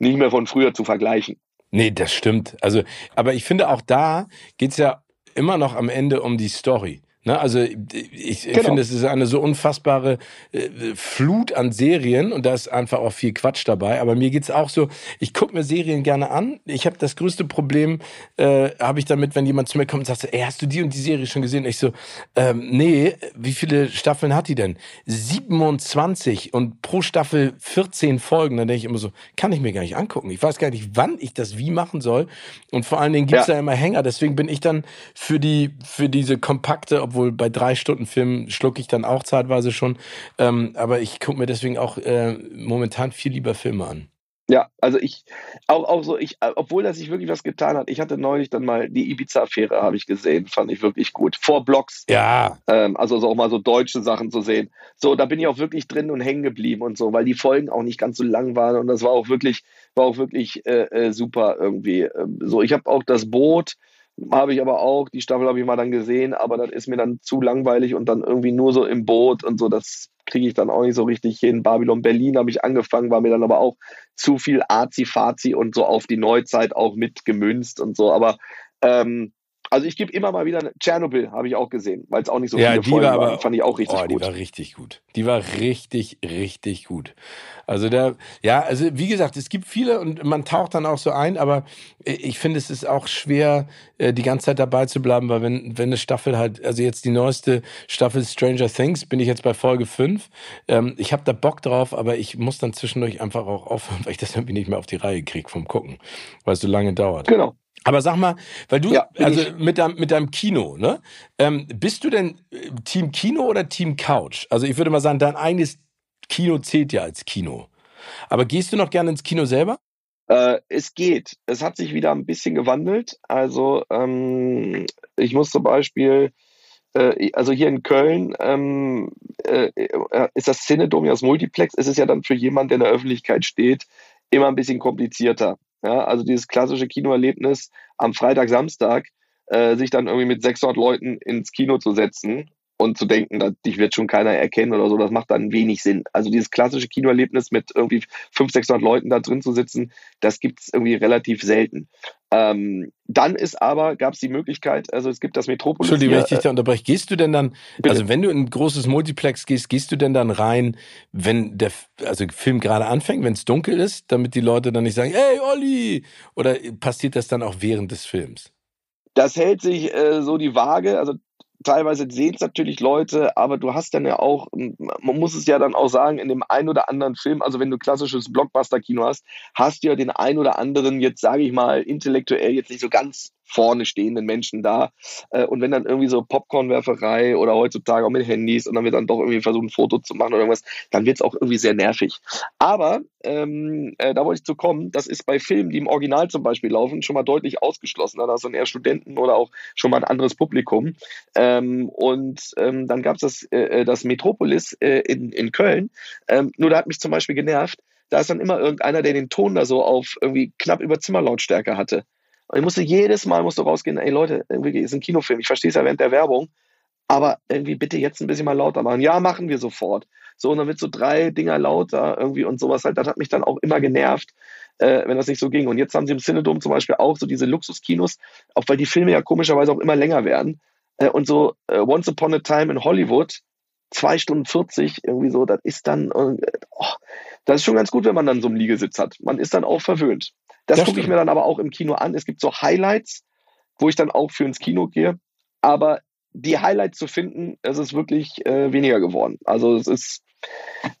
[SPEAKER 2] nicht mehr von früher zu vergleichen.
[SPEAKER 1] Nee, das stimmt. Also, aber ich finde auch da geht's ja immer noch am Ende um die Story. Ne, also ich, genau. finde, es ist eine so unfassbare äh, Flut an Serien und da ist einfach auch viel Quatsch dabei. Aber mir geht's auch so, ich gucke mir Serien gerne an. Ich habe das größte Problem, äh, habe ich damit, wenn jemand zu mir kommt und sagt, ey, hast du die und die Serie schon gesehen? ich so, ähm, nee, wie viele Staffeln hat die denn? 27 und pro Staffel 14 Folgen. Dann denke ich immer so, kann ich mir gar nicht angucken. Ich weiß gar nicht, wann ich das wie machen soll. Und vor allen Dingen gibt's ja. da immer Hänger. Deswegen bin ich dann für die, für diese kompakte, obwohl obwohl bei drei Stunden Film schlucke ich dann auch zeitweise schon. Ähm, aber ich gucke mir deswegen auch äh, momentan viel lieber Filme an.
[SPEAKER 2] Ja, also ich, auch, auch so, ich, obwohl das sich wirklich was getan hat, ich hatte neulich dann mal die Ibiza-Affäre, habe ich gesehen, fand ich wirklich gut. Vor Blogs.
[SPEAKER 1] Ja.
[SPEAKER 2] Ähm, also so auch mal so deutsche Sachen zu sehen. So, da bin ich auch wirklich drin und hängen geblieben und so, weil die Folgen auch nicht ganz so lang waren und das war auch wirklich, war auch wirklich äh, äh, super irgendwie. Ähm, so, ich habe auch das Boot, habe ich aber auch, die Staffel habe ich mal dann gesehen, aber das ist mir dann zu langweilig und dann irgendwie nur so im Boot und so, das kriege ich dann auch nicht so richtig hin. Babylon Berlin habe ich angefangen, war mir dann aber auch zu viel Azi-Fazi und so auf die Neuzeit auch mitgemünzt und so, aber ähm, also ich gebe immer mal wieder Tschernobyl habe ich auch gesehen, weil es auch nicht so
[SPEAKER 1] ja, viele
[SPEAKER 2] die Folgen
[SPEAKER 1] war, aber,
[SPEAKER 2] waren, fand ich auch richtig
[SPEAKER 1] oh,
[SPEAKER 2] gut.
[SPEAKER 1] Die war richtig gut. Die war richtig richtig gut. Also der ja, also wie gesagt, es gibt viele und man taucht dann auch so ein, aber ich finde es ist auch schwer äh, die ganze Zeit dabei zu bleiben, weil wenn wenn eine Staffel halt also jetzt die neueste Staffel Stranger Things bin ich jetzt bei Folge 5. Ähm, ich habe da Bock drauf, aber ich muss dann zwischendurch einfach auch aufhören, weil ich das irgendwie nicht mehr auf die Reihe kriege vom gucken, weil es so lange dauert.
[SPEAKER 2] Genau.
[SPEAKER 1] Aber sag mal, weil du, ja, also mit deinem, mit deinem Kino, ne? Ähm, bist du denn äh, Team Kino oder Team Couch? Also ich würde mal sagen, dein eigenes Kino zählt ja als Kino. Aber gehst du noch gerne ins Kino selber?
[SPEAKER 2] Äh, es geht. Es hat sich wieder ein bisschen gewandelt. Also ähm, ich muss zum Beispiel, äh, also hier in Köln ähm, äh, äh ist das Cinedom ja das Multiplex. Es ist ja dann für jemanden, der in der Öffentlichkeit steht, immer ein bisschen komplizierter. Ja, also dieses klassische Kinoerlebnis am Freitag, Samstag, äh, sich dann irgendwie mit 600 Leuten ins Kino zu setzen und zu denken, dass dich wird schon keiner erkennen oder so, das macht dann wenig Sinn. Also dieses klassische Kinoerlebnis mit irgendwie 500, 600 Leuten da drin zu sitzen, das gibt es irgendwie relativ selten. Ähm, dann ist aber, gab es die Möglichkeit, also es gibt das Metropolis.
[SPEAKER 1] Entschuldigung, wenn ich dich da unterbreche. Gehst du denn dann, bitte? also wenn du in ein großes Multiplex gehst, gehst du denn dann rein, wenn der also Film gerade anfängt, wenn es dunkel ist, damit die Leute dann nicht sagen, hey Olli! Oder passiert das dann auch während des Films?
[SPEAKER 2] Das hält sich äh, so die Waage. Also teilweise sehen es natürlich Leute, aber du hast dann ja auch, man muss es ja dann auch sagen, in dem einen oder anderen Film, also wenn du klassisches Blockbuster-Kino hast, hast du ja den einen oder anderen, jetzt sage ich mal, intellektuell jetzt nicht so ganz vorne stehenden Menschen da. Äh, und wenn dann irgendwie so Popcornwerferei oder heutzutage auch mit Handys und dann wird dann doch irgendwie versucht, ein Foto zu machen oder irgendwas, dann wird es auch irgendwie sehr nervig. Aber ähm, äh, da wollte ich zu kommen, das ist bei Filmen, die im Original zum Beispiel laufen, schon mal deutlich ausgeschlossen. Da hast du eher Studenten oder auch schon mal ein anderes Publikum. Ähm, und ähm, dann gab es das, äh, äh, das Metropolis äh, in, in Köln. Ähm, nur da hat mich zum Beispiel genervt, da ist dann immer irgendeiner, der den Ton da so auf irgendwie knapp über Zimmerlautstärke hatte. Und ich musste jedes Mal musste rausgehen, ey Leute, irgendwie ist ein Kinofilm, ich verstehe es ja während der Werbung, aber irgendwie bitte jetzt ein bisschen mal lauter machen. Ja, machen wir sofort. So, und dann wird so drei Dinger lauter irgendwie und sowas halt. Das hat mich dann auch immer genervt, äh, wenn das nicht so ging. Und jetzt haben sie im Cinedom zum Beispiel auch so diese Luxuskinos, auch weil die Filme ja komischerweise auch immer länger werden. Äh, und so äh, Once Upon a Time in Hollywood, zwei Stunden 40, irgendwie so, das ist dann, äh, oh, das ist schon ganz gut, wenn man dann so einen Liegesitz hat. Man ist dann auch verwöhnt. Das, das gucke ich mir dann aber auch im Kino an. Es gibt so Highlights, wo ich dann auch für ins Kino gehe. Aber die Highlights zu finden, es ist wirklich äh, weniger geworden. Also es ist,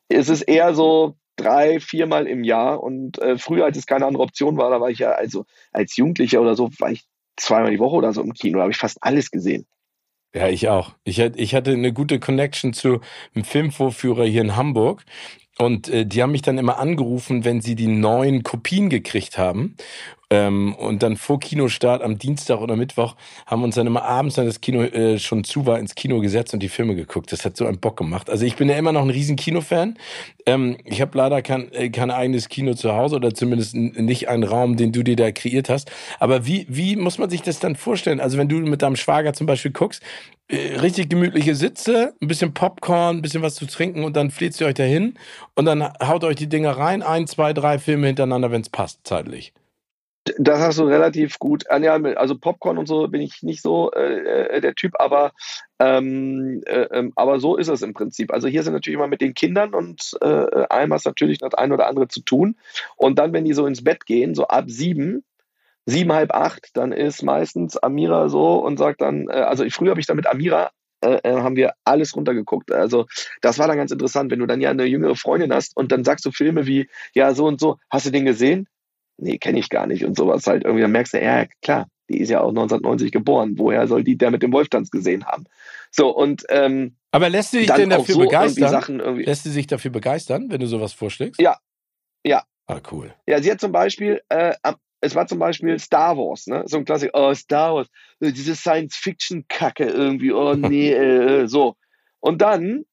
[SPEAKER 2] es ist eher so drei, viermal im Jahr. Und äh, früher, als es keine andere Option war, da war ich ja, also als Jugendlicher oder so, war ich zweimal die Woche oder so im Kino, da habe ich fast alles gesehen.
[SPEAKER 1] Ja, ich auch. Ich, ich hatte eine gute Connection zu einem Filmvorführer hier in Hamburg. Und äh, die haben mich dann immer angerufen, wenn sie die neuen Kopien gekriegt haben. Ähm, und dann vor Kinostart am Dienstag oder Mittwoch haben uns dann immer abends, wenn das Kino äh, schon zu war, ins Kino gesetzt und die Filme geguckt. Das hat so einen Bock gemacht. Also ich bin ja immer noch ein riesen Kinofan. Ähm, ich habe leider kein, äh, kein eigenes Kino zu Hause oder zumindest nicht einen Raum, den du dir da kreiert hast. Aber wie, wie muss man sich das dann vorstellen? Also wenn du mit deinem Schwager zum Beispiel guckst, äh, richtig gemütliche Sitze, ein bisschen Popcorn, ein bisschen was zu trinken und dann fliegt ihr euch dahin und dann haut euch die Dinger rein, ein, zwei, drei Filme hintereinander, wenn es passt, zeitlich.
[SPEAKER 2] Das hast du relativ gut. Ah, also Popcorn und so bin ich nicht so äh, äh, der Typ, aber, ähm, äh, ähm, aber so ist es im Prinzip. Also hier sind natürlich immer mit den Kindern und äh, einmal ist natürlich das ein oder andere zu tun. Und dann, wenn die so ins Bett gehen, so ab sieben, sieben, halb acht, dann ist meistens Amira so und sagt dann, äh, also früher habe ich dann mit Amira äh, äh, haben wir alles runtergeguckt. Also das war dann ganz interessant, wenn du dann ja eine jüngere Freundin hast und dann sagst du Filme wie, ja, so und so, hast du den gesehen? Nee, kenne ich gar nicht und sowas halt irgendwie. Dann merkst du, ja, klar, die ist ja auch 1990 geboren. Woher soll die der mit dem Wolftanz gesehen haben? So, und ähm,
[SPEAKER 1] Aber lässt du dich denn dafür so begeistern? Irgendwie lässt du sich dafür begeistern, wenn du sowas vorschlägst?
[SPEAKER 2] Ja. Ja.
[SPEAKER 1] Ah, cool.
[SPEAKER 2] Ja, sie hat zum Beispiel, äh, es war zum Beispiel Star Wars, ne? So ein Klassik, oh, Star Wars, äh, diese Science-Fiction-Kacke irgendwie, oh nee, äh, äh, so. Und dann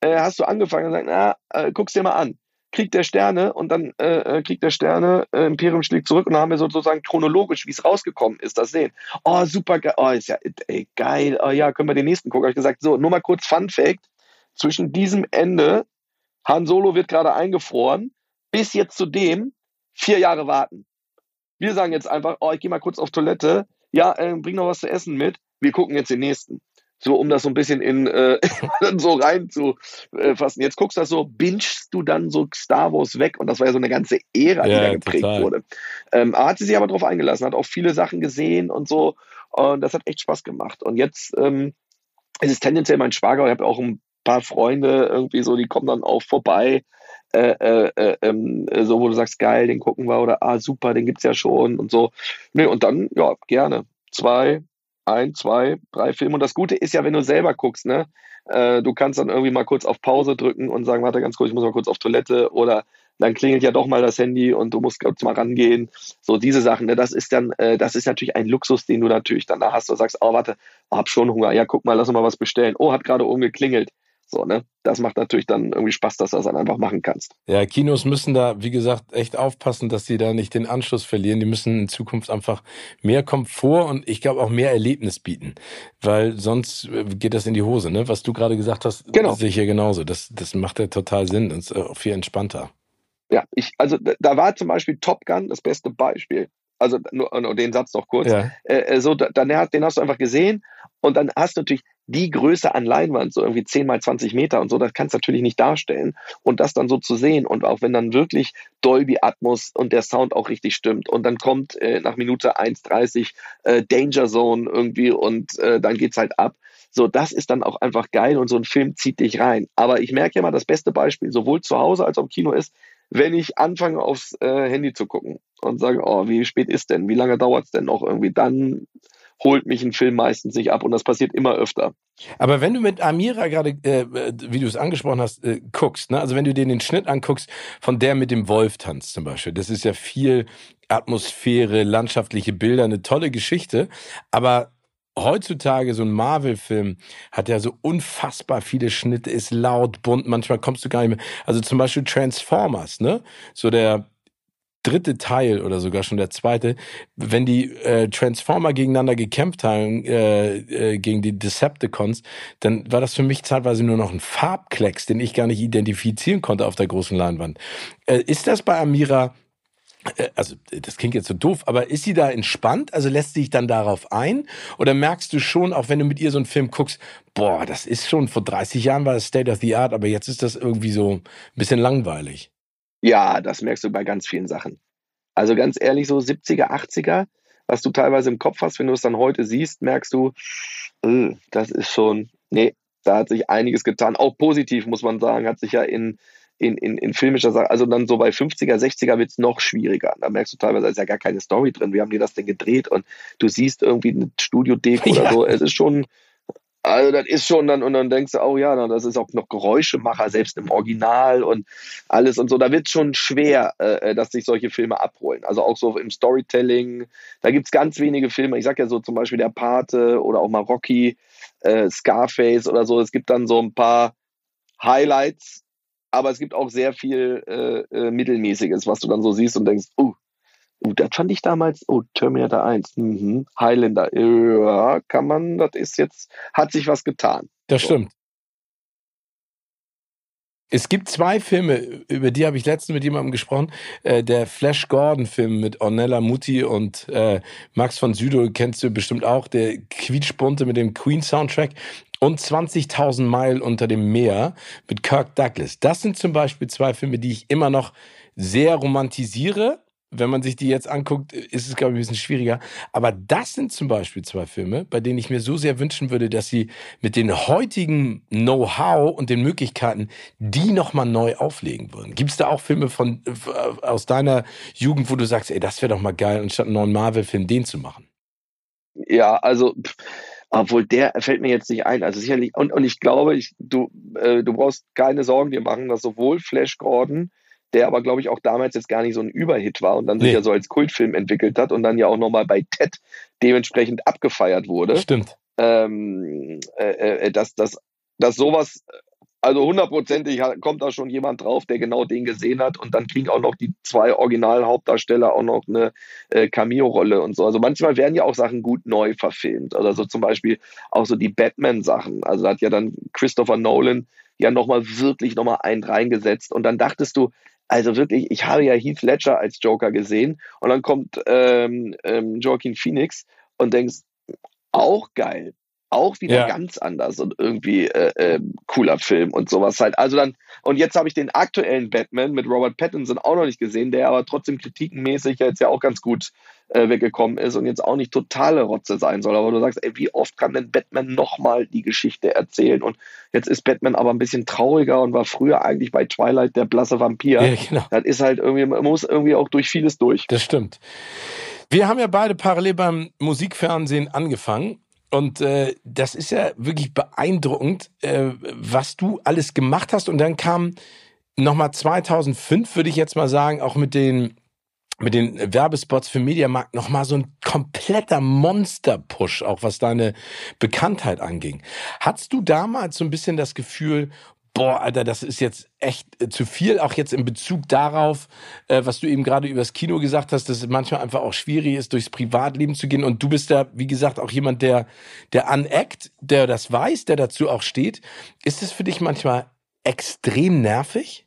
[SPEAKER 2] äh, hast du angefangen und gesagt, na, äh, guck's dir mal an. Krieg der Sterne und dann äh, äh, Krieg der Sterne, äh, Imperium schlägt zurück und dann haben wir sozusagen chronologisch, wie es rausgekommen ist, das sehen. Oh, super geil, oh, ist ja ey, geil, oh ja, können wir den nächsten gucken. Habe ich gesagt, so, nur mal kurz Fun Fact, zwischen diesem Ende, Han Solo wird gerade eingefroren, bis jetzt zu dem vier Jahre warten. Wir sagen jetzt einfach, oh, ich gehe mal kurz auf Toilette, ja, äh, bring noch was zu essen mit, wir gucken jetzt den nächsten so um das so ein bisschen in äh, so rein zu äh, fassen. Jetzt guckst du das so, bingst du dann so Star Wars weg und das war ja so eine ganze Ära, die ja, da geprägt total. wurde. Ähm, hat sie sich aber darauf eingelassen, hat auch viele Sachen gesehen und so und das hat echt Spaß gemacht. Und jetzt ähm, es ist tendenziell mein Schwager, ich habe auch ein paar Freunde irgendwie so, die kommen dann auch vorbei. Äh, äh, äh, ähm, so, wo du sagst, geil, den gucken wir oder ah, super, den gibt's ja schon und so. Nee, und dann, ja, gerne. Zwei, ein, zwei, drei Filme. Und das Gute ist ja, wenn du selber guckst, ne? Äh, du kannst dann irgendwie mal kurz auf Pause drücken und sagen, warte ganz kurz, ich muss mal kurz auf Toilette oder dann klingelt ja doch mal das Handy und du musst kurz mal rangehen. So diese Sachen, ne? das ist dann, äh, das ist natürlich ein Luxus, den du natürlich dann da hast. Du sagst, oh, warte, hab schon Hunger. Ja, guck mal, lass uns mal was bestellen. Oh, hat gerade umgeklingelt. So, ne? Das macht natürlich dann irgendwie Spaß, dass du das dann einfach machen kannst.
[SPEAKER 1] Ja, Kinos müssen da, wie gesagt, echt aufpassen, dass sie da nicht den Anschluss verlieren. Die müssen in Zukunft einfach mehr Komfort und ich glaube auch mehr Erlebnis bieten. Weil sonst äh, geht das in die Hose, ne? Was du gerade gesagt hast, genau. sehe ich hier genauso. Das, das macht ja total Sinn und ist auch viel entspannter.
[SPEAKER 2] Ja, ich, also da war zum Beispiel Top Gun das beste Beispiel also nur, nur den Satz noch kurz. Ja. Äh, äh so, dann, den hast du einfach gesehen und dann hast du natürlich die Größe an Leinwand, so irgendwie 10 mal 20 Meter und so, das kannst du natürlich nicht darstellen. Und das dann so zu sehen und auch wenn dann wirklich Dolby Atmos und der Sound auch richtig stimmt und dann kommt äh, nach Minute 1,30 äh, Danger Zone irgendwie und äh, dann geht's halt ab. So, das ist dann auch einfach geil und so ein Film zieht dich rein. Aber ich merke ja mal, das beste Beispiel, sowohl zu Hause als auch im Kino ist, wenn ich anfange aufs äh, Handy zu gucken und sage, oh, wie spät ist denn? Wie lange dauert es denn noch irgendwie? Dann holt mich ein Film meistens nicht ab und das passiert immer öfter.
[SPEAKER 1] Aber wenn du mit Amira gerade, äh, wie du es angesprochen hast, äh, guckst, ne? also wenn du dir den Schnitt anguckst von der mit dem Wolf tanzt zum Beispiel, das ist ja viel Atmosphäre, landschaftliche Bilder, eine tolle Geschichte, aber heutzutage so ein Marvel-Film hat ja so unfassbar viele Schnitte, ist laut, bunt, manchmal kommst du gar nicht mehr. Also zum Beispiel Transformers, ne? So der dritte Teil oder sogar schon der zweite, wenn die äh, Transformer gegeneinander gekämpft haben, äh, äh, gegen die Decepticons, dann war das für mich zeitweise nur noch ein Farbklecks, den ich gar nicht identifizieren konnte auf der großen Leinwand. Äh, ist das bei Amira äh, also das klingt jetzt so doof, aber ist sie da entspannt? Also lässt sie sich dann darauf ein? Oder merkst du schon, auch wenn du mit ihr so einen Film guckst, boah, das ist schon, vor 30 Jahren war das State of the Art, aber jetzt ist das irgendwie so ein bisschen langweilig.
[SPEAKER 2] Ja, das merkst du bei ganz vielen Sachen. Also ganz ehrlich, so 70er, 80er, was du teilweise im Kopf hast, wenn du es dann heute siehst, merkst du, äh, das ist schon, nee, da hat sich einiges getan. Auch positiv, muss man sagen, hat sich ja in, in, in, in filmischer Sache, also dann so bei 50er, 60er wird es noch schwieriger. Da merkst du teilweise, da ist ja gar keine Story drin. Wie haben die das denn gedreht? Und du siehst irgendwie eine Studio-Deko ja. oder so. Es ist schon, also das ist schon dann, und dann denkst du, oh ja, das ist auch noch Geräuschemacher, selbst im Original und alles und so. Da wird schon schwer, äh, dass sich solche Filme abholen. Also auch so im Storytelling, da gibt es ganz wenige Filme. Ich sag ja so zum Beispiel Der Pate oder auch mal Rocky, äh, Scarface oder so. Es gibt dann so ein paar Highlights, aber es gibt auch sehr viel äh, äh, Mittelmäßiges, was du dann so siehst und denkst, oh, Uh, das fand ich damals, oh, Terminator 1, mhm. Highlander, ja, kann man, das ist jetzt, hat sich was getan.
[SPEAKER 1] Das so. stimmt. Es gibt zwei Filme, über die habe ich letztens mit jemandem gesprochen. Äh, der Flash Gordon-Film mit Ornella Muti und äh, Max von Südow kennst du bestimmt auch, der quietschbunte mit dem Queen-Soundtrack und 20.000 Meilen unter dem Meer mit Kirk Douglas. Das sind zum Beispiel zwei Filme, die ich immer noch sehr romantisiere, wenn man sich die jetzt anguckt, ist es, glaube ich, ein bisschen schwieriger. Aber das sind zum Beispiel zwei Filme, bei denen ich mir so sehr wünschen würde, dass sie mit den heutigen Know-how und den Möglichkeiten die nochmal neu auflegen würden. Gibt es da auch Filme von, äh, aus deiner Jugend, wo du sagst, ey, das wäre doch mal geil, anstatt einen neuen Marvel-Film den zu machen?
[SPEAKER 2] Ja, also, obwohl der fällt mir jetzt nicht ein. Also sicherlich, und, und ich glaube, ich, du, äh, du brauchst keine Sorgen dir machen, dass sowohl Flash Gordon der aber, glaube ich, auch damals jetzt gar nicht so ein Überhit war und dann nee. sich ja so als Kultfilm entwickelt hat und dann ja auch nochmal bei TED dementsprechend abgefeiert wurde.
[SPEAKER 1] Stimmt.
[SPEAKER 2] Ähm, äh, äh, dass, dass, dass sowas, also hundertprozentig kommt da schon jemand drauf, der genau den gesehen hat und dann kriegen auch noch die zwei Originalhauptdarsteller auch noch eine äh, Cameo-Rolle und so. Also manchmal werden ja auch Sachen gut neu verfilmt oder so zum Beispiel auch so die Batman-Sachen. Also da hat ja dann Christopher Nolan ja nochmal wirklich nochmal einen reingesetzt und dann dachtest du, also wirklich, ich habe ja Heath Ledger als Joker gesehen und dann kommt ähm, ähm, Joaquin Phoenix und denkst, auch geil, auch wieder ja. ganz anders und irgendwie äh, äh, cooler Film und sowas halt. Also dann, und jetzt habe ich den aktuellen Batman mit Robert Pattinson auch noch nicht gesehen, der aber trotzdem kritikenmäßig jetzt ja auch ganz gut äh, weggekommen ist und jetzt auch nicht totale Rotze sein soll. Aber du sagst, ey, wie oft kann denn Batman nochmal die Geschichte erzählen? Und jetzt ist Batman aber ein bisschen trauriger und war früher eigentlich bei Twilight der blasse Vampir. Ja, genau. Das ist halt irgendwie, man muss irgendwie auch durch vieles durch.
[SPEAKER 1] Das stimmt. Wir haben ja beide parallel beim Musikfernsehen angefangen. Und äh, das ist ja wirklich beeindruckend, äh, was du alles gemacht hast. Und dann kam nochmal 2005, würde ich jetzt mal sagen, auch mit den mit den Werbespots für Mediamarkt nochmal so ein kompletter Monster-Push, auch was deine Bekanntheit anging. Hattest du damals so ein bisschen das Gefühl, boah, Alter, das ist jetzt echt äh, zu viel, auch jetzt in Bezug darauf, äh, was du eben gerade übers Kino gesagt hast, dass es manchmal einfach auch schwierig ist, durchs Privatleben zu gehen. Und du bist da, wie gesagt, auch jemand, der, der aneckt, der das weiß, der dazu auch steht. Ist es für dich manchmal extrem nervig?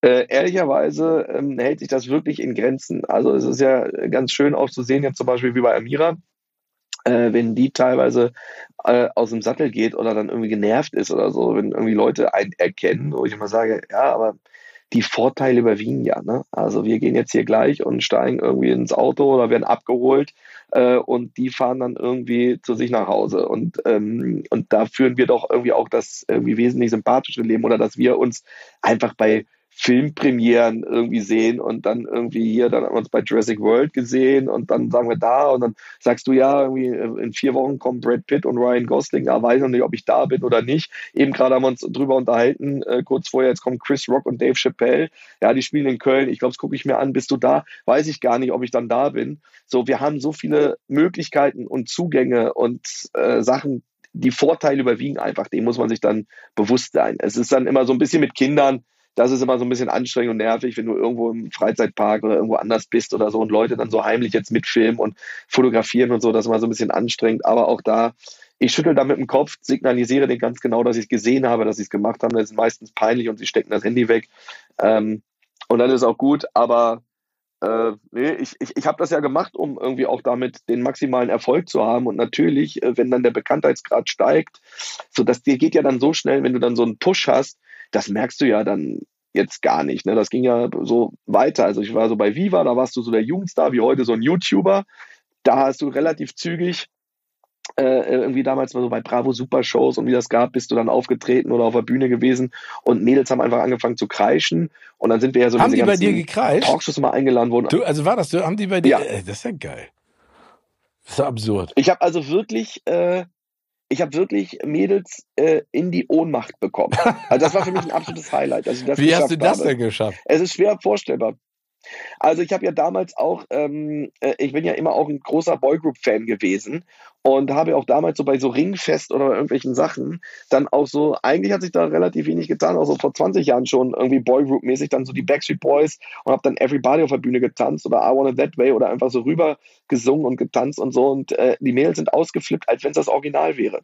[SPEAKER 2] Äh, ehrlicherweise ähm, hält sich das wirklich in Grenzen. Also es ist ja ganz schön auch zu sehen, jetzt zum Beispiel wie bei Amira, äh, wenn die teilweise äh, aus dem Sattel geht oder dann irgendwie genervt ist oder so, wenn irgendwie Leute einen erkennen, wo ich immer sage, ja, aber die Vorteile überwiegen ja. Ne? Also wir gehen jetzt hier gleich und steigen irgendwie ins Auto oder werden abgeholt äh, und die fahren dann irgendwie zu sich nach Hause. Und, ähm, und da führen wir doch irgendwie auch das irgendwie wesentlich sympathische Leben oder dass wir uns einfach bei Filmpremieren irgendwie sehen und dann irgendwie hier, dann haben wir uns bei Jurassic World gesehen und dann sagen wir da und dann sagst du ja, irgendwie in vier Wochen kommen Brad Pitt und Ryan Gosling, da weiß noch nicht, ob ich da bin oder nicht. Eben gerade haben wir uns drüber unterhalten, äh, kurz vorher, jetzt kommen Chris Rock und Dave Chappelle, ja, die spielen in Köln, ich glaube, das gucke ich mir an, bist du da? Weiß ich gar nicht, ob ich dann da bin. So, wir haben so viele Möglichkeiten und Zugänge und äh, Sachen, die Vorteile überwiegen einfach, dem muss man sich dann bewusst sein. Es ist dann immer so ein bisschen mit Kindern, das ist immer so ein bisschen anstrengend und nervig, wenn du irgendwo im Freizeitpark oder irgendwo anders bist oder so und Leute dann so heimlich jetzt mitfilmen und fotografieren und so, das ist immer so ein bisschen anstrengend. Aber auch da, ich schüttel da mit dem Kopf, signalisiere denen ganz genau, dass ich es gesehen habe, dass sie es gemacht haben. Das ist meistens peinlich und sie stecken das Handy weg. Ähm, und dann ist auch gut, aber äh, nee, ich, ich, ich habe das ja gemacht, um irgendwie auch damit den maximalen Erfolg zu haben. Und natürlich, äh, wenn dann der Bekanntheitsgrad steigt, so dass dir geht ja dann so schnell, wenn du dann so einen Push hast, das merkst du ja dann jetzt gar nicht. Ne? Das ging ja so weiter. Also ich war so bei Viva, da warst du so der Jugendstar, wie heute so ein YouTuber. Da hast du relativ zügig äh, irgendwie damals mal so bei Bravo Super Shows und wie das gab, bist du dann aufgetreten oder auf der Bühne gewesen und Mädels haben einfach angefangen zu kreischen und dann sind wir ja so
[SPEAKER 1] haben die bei dir gekreischt?
[SPEAKER 2] Talkshows mal eingeladen worden.
[SPEAKER 1] Du, also war das so, haben die bei dir? Ja. Äh, das ist ja geil. Das ist ja absurd.
[SPEAKER 2] Ich habe also wirklich äh, ich habe wirklich Mädels äh, in die Ohnmacht bekommen. Also das war für mich ein absolutes Highlight.
[SPEAKER 1] Wie hast du das habe. denn geschafft?
[SPEAKER 2] Es ist schwer vorstellbar. Also ich habe ja damals auch, ähm, äh, ich bin ja immer auch ein großer Boygroup-Fan gewesen und habe auch damals so bei so Ringfest oder irgendwelchen Sachen dann auch so, eigentlich hat sich da relativ wenig getan, auch so vor 20 Jahren schon irgendwie Boygroup-mäßig dann so die Backstreet Boys und habe dann Everybody auf der Bühne getanzt oder I Want It That Way oder einfach so rüber gesungen und getanzt und so und äh, die Mädels sind ausgeflippt, als wenn es das Original wäre.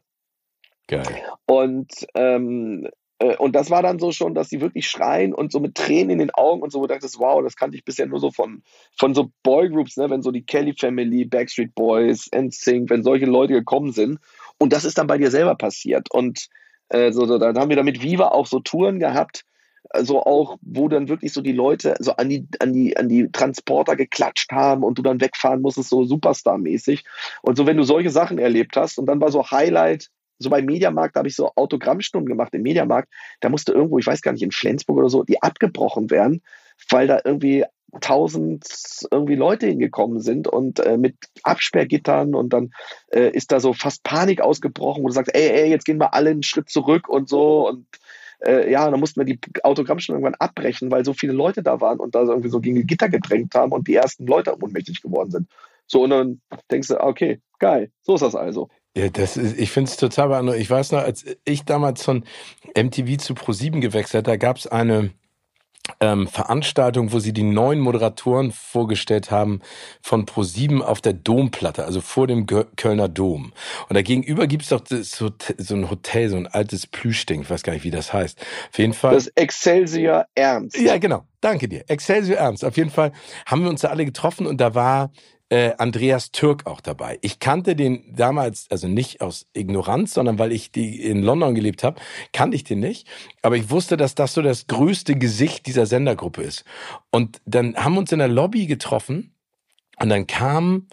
[SPEAKER 1] Geil.
[SPEAKER 2] Und ähm, äh, und das war dann so schon, dass sie wirklich schreien und so mit Tränen in den Augen und so, wo du dachtest, wow, das kannte ich bisher nur so von, von so Boygroups, ne, wenn so die Kelly Family, Backstreet Boys, NSYNC, wenn solche Leute gekommen sind. Und das ist dann bei dir selber passiert. Und äh, so, so, dann haben wir da mit Viva auch so Touren gehabt, also auch, wo dann wirklich so die Leute so an die, an die, an die Transporter geklatscht haben und du dann wegfahren musstest, so Superstar-mäßig. Und so, wenn du solche Sachen erlebt hast und dann war so Highlight, so beim Mediamarkt habe ich so Autogrammstunden gemacht im Mediamarkt. Da musste irgendwo, ich weiß gar nicht, in Flensburg oder so, die abgebrochen werden, weil da irgendwie tausend irgendwie Leute hingekommen sind und äh, mit Absperrgittern und dann äh, ist da so fast Panik ausgebrochen, wo du sagst, ey, ey, jetzt gehen wir alle einen Schritt zurück und so und äh, ja, dann mussten wir die Autogrammstunden irgendwann abbrechen, weil so viele Leute da waren und da irgendwie so gegen die Gitter gedrängt haben und die ersten Leute ohnmächtig geworden sind. So, und dann denkst du, okay, geil, so ist das also.
[SPEAKER 1] Ja, das ist, ich finde es total beeindruckend. Ich weiß noch, als ich damals von MTV zu Pro7 gewechselt, da gab es eine ähm, Veranstaltung, wo sie die neuen Moderatoren vorgestellt haben von Pro7 auf der Domplatte, also vor dem Kölner Dom. Und da gegenüber gibt's doch so, so ein Hotel, so ein altes Plüschding, ich weiß gar nicht, wie das heißt. Auf jeden Fall.
[SPEAKER 2] Das Excelsior Ernst.
[SPEAKER 1] Ja, genau. Danke dir. Excelsior Ernst. Auf jeden Fall haben wir uns da alle getroffen und da war äh, Andreas Türk auch dabei. Ich kannte den damals, also nicht aus Ignoranz, sondern weil ich die in London gelebt habe, kannte ich den nicht. Aber ich wusste, dass das so das größte Gesicht dieser Sendergruppe ist. Und dann haben wir uns in der Lobby getroffen und dann kam,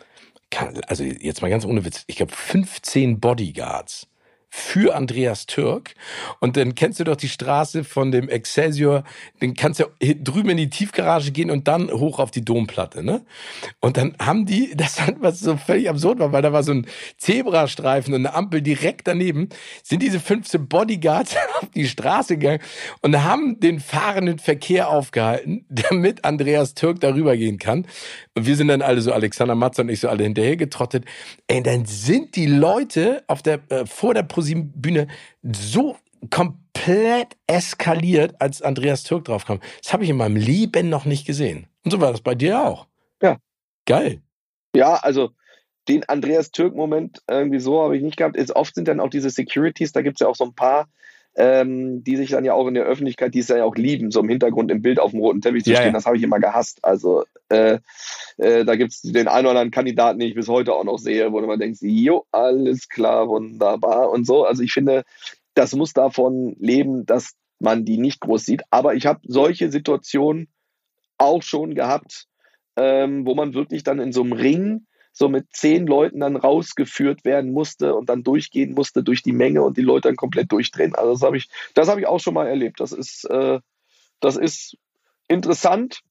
[SPEAKER 1] also jetzt mal ganz ohne Witz, ich glaube 15 Bodyguards für Andreas Türk. Und dann kennst du doch die Straße von dem Excelsior, den kannst du drüben in die Tiefgarage gehen und dann hoch auf die Domplatte, ne? Und dann haben die, das hat was so völlig absurd war, weil da war so ein Zebrastreifen und eine Ampel direkt daneben, sind diese 15 Bodyguards auf die Straße gegangen und haben den fahrenden Verkehr aufgehalten, damit Andreas Türk darüber gehen kann. Und wir sind dann alle so, Alexander Matze und ich so alle hinterher getrottet. Ey, dann sind die Leute auf der, äh, vor der ProSieben-Bühne so komplett eskaliert, als Andreas Türk draufkam. Das habe ich in meinem Leben noch nicht gesehen. Und so war das bei dir auch.
[SPEAKER 2] Ja.
[SPEAKER 1] Geil.
[SPEAKER 2] Ja, also den Andreas Türk-Moment irgendwie so habe ich nicht gehabt. Ist, oft sind dann auch diese Securities, da gibt es ja auch so ein paar, ähm, die sich dann ja auch in der Öffentlichkeit, die es ja auch lieben, so im Hintergrund im Bild auf dem roten Teppich zu ja, stehen, ja. das habe ich immer gehasst. Also äh, äh, da gibt es den einen oder anderen Kandidaten, den ich bis heute auch noch sehe, wo man denkt, jo, alles klar, wunderbar und so. Also ich finde, das muss davon leben, dass man die nicht groß sieht. Aber ich habe solche Situationen auch schon gehabt, ähm, wo man wirklich dann in so einem Ring so mit zehn Leuten dann rausgeführt werden musste und dann durchgehen musste durch die Menge und die Leute dann komplett durchdrehen. Also das habe ich, das habe ich auch schon mal erlebt. Das ist, äh, das ist interessant.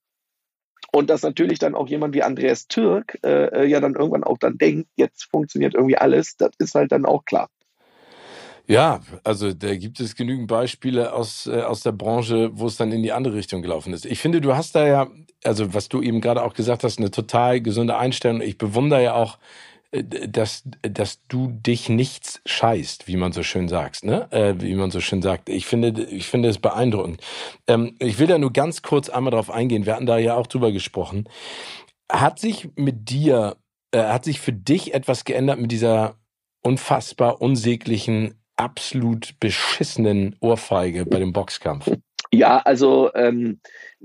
[SPEAKER 2] Und dass natürlich dann auch jemand wie Andreas Türk äh, äh, ja dann irgendwann auch dann denkt, jetzt funktioniert irgendwie alles, das ist halt dann auch klar.
[SPEAKER 1] Ja, also da gibt es genügend Beispiele aus, äh, aus der Branche, wo es dann in die andere Richtung gelaufen ist. Ich finde, du hast da ja, also was du eben gerade auch gesagt hast, eine total gesunde Einstellung. Ich bewundere ja auch, äh, dass, dass du dich nichts scheißt, wie man so schön sagt, ne? Äh, wie man so schön sagt. Ich finde, ich finde es beeindruckend. Ähm, ich will da nur ganz kurz einmal drauf eingehen. Wir hatten da ja auch drüber gesprochen. Hat sich mit dir, äh, hat sich für dich etwas geändert mit dieser unfassbar unsäglichen absolut beschissenen Ohrfeige bei dem Boxkampf?
[SPEAKER 2] Ja, also, ähm,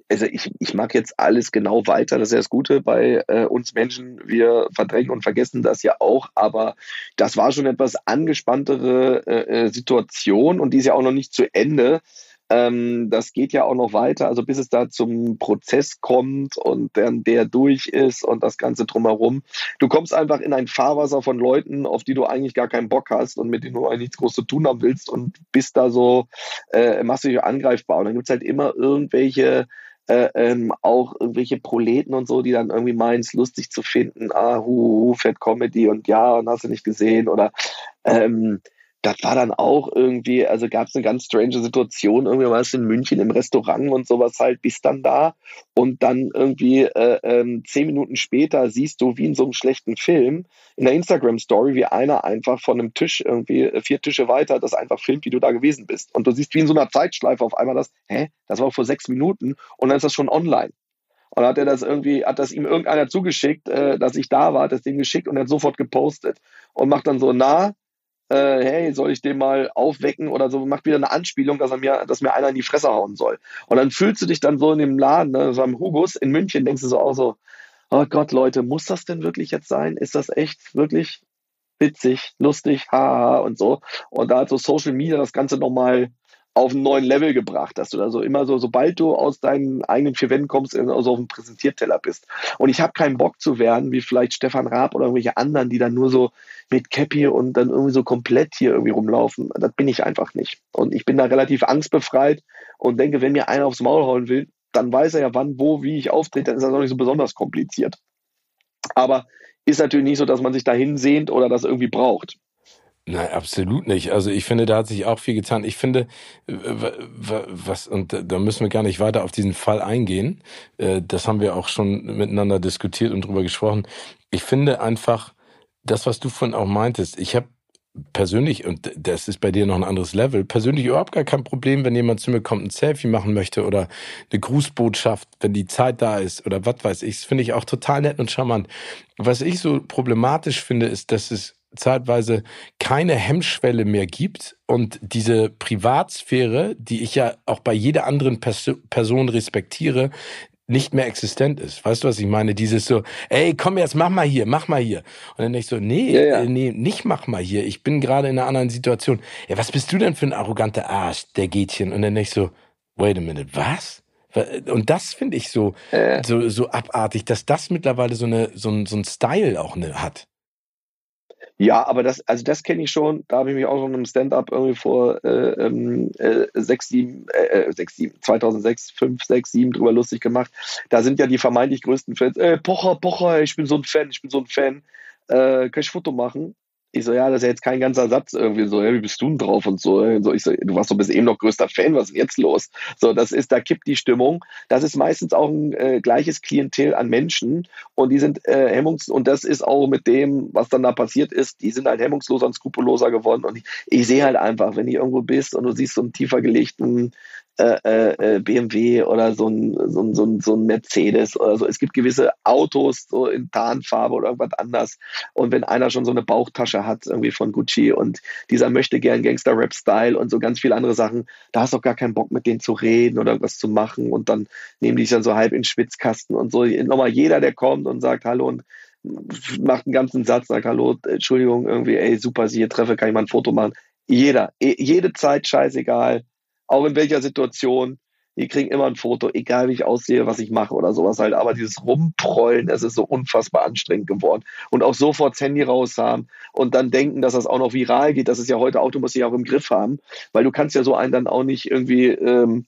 [SPEAKER 2] also ich, ich mag jetzt alles genau weiter. Das ist ja das Gute bei äh, uns Menschen. Wir verdrängen und vergessen das ja auch. Aber das war schon etwas angespanntere äh, äh Situation und die ist ja auch noch nicht zu Ende. Ähm, das geht ja auch noch weiter, also bis es da zum Prozess kommt und dann der durch ist und das Ganze drumherum. Du kommst einfach in ein Fahrwasser von Leuten, auf die du eigentlich gar keinen Bock hast und mit denen du eigentlich nichts groß zu tun haben willst und bist da so äh, massiv angreifbar. Und dann gibt es halt immer irgendwelche äh, ähm, auch irgendwelche Proleten und so, die dann irgendwie meinen, es lustig zu finden, ah, hu, hu, Fat Comedy und ja, und hast du nicht gesehen oder ähm, das war dann auch irgendwie, also gab es eine ganz strange Situation, irgendwie war es in München im Restaurant und sowas halt, bis dann da und dann irgendwie äh, ähm, zehn Minuten später siehst du wie in so einem schlechten Film in der Instagram-Story, wie einer einfach von einem Tisch irgendwie äh, vier Tische weiter das einfach filmt, wie du da gewesen bist. Und du siehst wie in so einer Zeitschleife auf einmal das, hä, das war vor sechs Minuten und dann ist das schon online. Und dann hat er das irgendwie, hat das ihm irgendeiner zugeschickt, äh, dass ich da war, hat das Ding geschickt und er hat sofort gepostet und macht dann so, na, äh, hey, soll ich den mal aufwecken oder so, macht wieder eine Anspielung, dass er mir, dass mir einer in die Fresse hauen soll. Und dann fühlst du dich dann so in dem Laden, ne, so am Hugos in München, denkst du so auch so, oh Gott, Leute, muss das denn wirklich jetzt sein? Ist das echt wirklich witzig, lustig, haha und so? Und da hat so Social Media das Ganze nochmal auf einen neuen Level gebracht, du da so immer so, sobald du aus deinen eigenen vier Wänden kommst, also auf dem Präsentierteller bist. Und ich habe keinen Bock zu werden, wie vielleicht Stefan Raab oder irgendwelche anderen, die dann nur so mit Cappy und dann irgendwie so komplett hier irgendwie rumlaufen. Das bin ich einfach nicht. Und ich bin da relativ angstbefreit und denke, wenn mir einer aufs Maul hauen will, dann weiß er ja wann, wo, wie ich auftrete, dann ist das auch nicht so besonders kompliziert. Aber ist natürlich nicht so, dass man sich dahin sehnt oder das irgendwie braucht.
[SPEAKER 1] Nein, absolut nicht. Also ich finde, da hat sich auch viel getan. Ich finde, was, und da müssen wir gar nicht weiter auf diesen Fall eingehen. Äh, das haben wir auch schon miteinander diskutiert und drüber gesprochen. Ich finde einfach, das, was du von auch meintest, ich habe persönlich, und das ist bei dir noch ein anderes Level, persönlich überhaupt gar kein Problem, wenn jemand zu mir kommt, ein Selfie machen möchte oder eine Grußbotschaft, wenn die Zeit da ist oder was weiß ich. Das finde ich auch total nett und charmant. Was ich so problematisch finde, ist, dass es zeitweise keine Hemmschwelle mehr gibt und diese Privatsphäre, die ich ja auch bei jeder anderen Pers Person respektiere, nicht mehr existent ist. Weißt du, was ich meine? Dieses so, ey, komm jetzt, mach mal hier, mach mal hier. Und dann denke ich so, nee, ja, ja. nee, nicht mach mal hier. Ich bin gerade in einer anderen Situation. Ja, was bist du denn für ein arroganter Arsch, der Gätchen? Und dann denke ich so, wait a minute, was? Und das finde ich so, äh. so, so abartig, dass das mittlerweile so eine, so ein, so ein Style auch ne, hat.
[SPEAKER 2] Ja, aber das, also das kenne ich schon. Da habe ich mich auch schon im Stand-up irgendwie vor äh, ähm, äh, 6, 7, äh, 6, 7, 2006, 5, 6, 7 drüber lustig gemacht. Da sind ja die vermeintlich größten Fans. Äh, Pocher, Pocher, ich bin so ein Fan, ich bin so ein Fan. Äh, kann ich Foto machen? Ich so, ja, das ist ja jetzt kein ganzer Satz irgendwie so, ja, wie bist du denn drauf und so. so ich so, du warst doch bis eben noch größter Fan, was ist denn jetzt los? So, das ist, da kippt die Stimmung. Das ist meistens auch ein äh, gleiches Klientel an Menschen und die sind äh, hemmungs, und das ist auch mit dem, was dann da passiert ist, die sind halt hemmungsloser und skrupelloser geworden und ich, ich sehe halt einfach, wenn du irgendwo bist und du siehst so einen tiefer gelegten äh, äh, BMW oder so ein, so, ein, so, ein, so ein Mercedes oder so. Es gibt gewisse Autos so in Tarnfarbe oder irgendwas anders. Und wenn einer schon so eine Bauchtasche hat, irgendwie von Gucci und dieser möchte gern Gangster-Rap-Style und so ganz viele andere Sachen, da hast du auch gar keinen Bock mit denen zu reden oder was zu machen und dann nehmen die sich dann so halb in den Schwitzkasten und so. Nochmal jeder, der kommt und sagt Hallo und macht einen ganzen Satz, sagt Hallo, Entschuldigung, irgendwie, ey, super, Sie hier treffe, kann ich mal ein Foto machen. Jeder, jede Zeit, scheißegal auch in welcher Situation. Die kriegen immer ein Foto, egal wie ich aussehe, was ich mache oder sowas halt. Aber dieses Rumprollen, es ist so unfassbar anstrengend geworden. Und auch sofort das Handy raus haben und dann denken, dass das auch noch viral geht. Das ist ja heute auch, du musst dich auch im Griff haben, weil du kannst ja so einen dann auch nicht irgendwie ähm,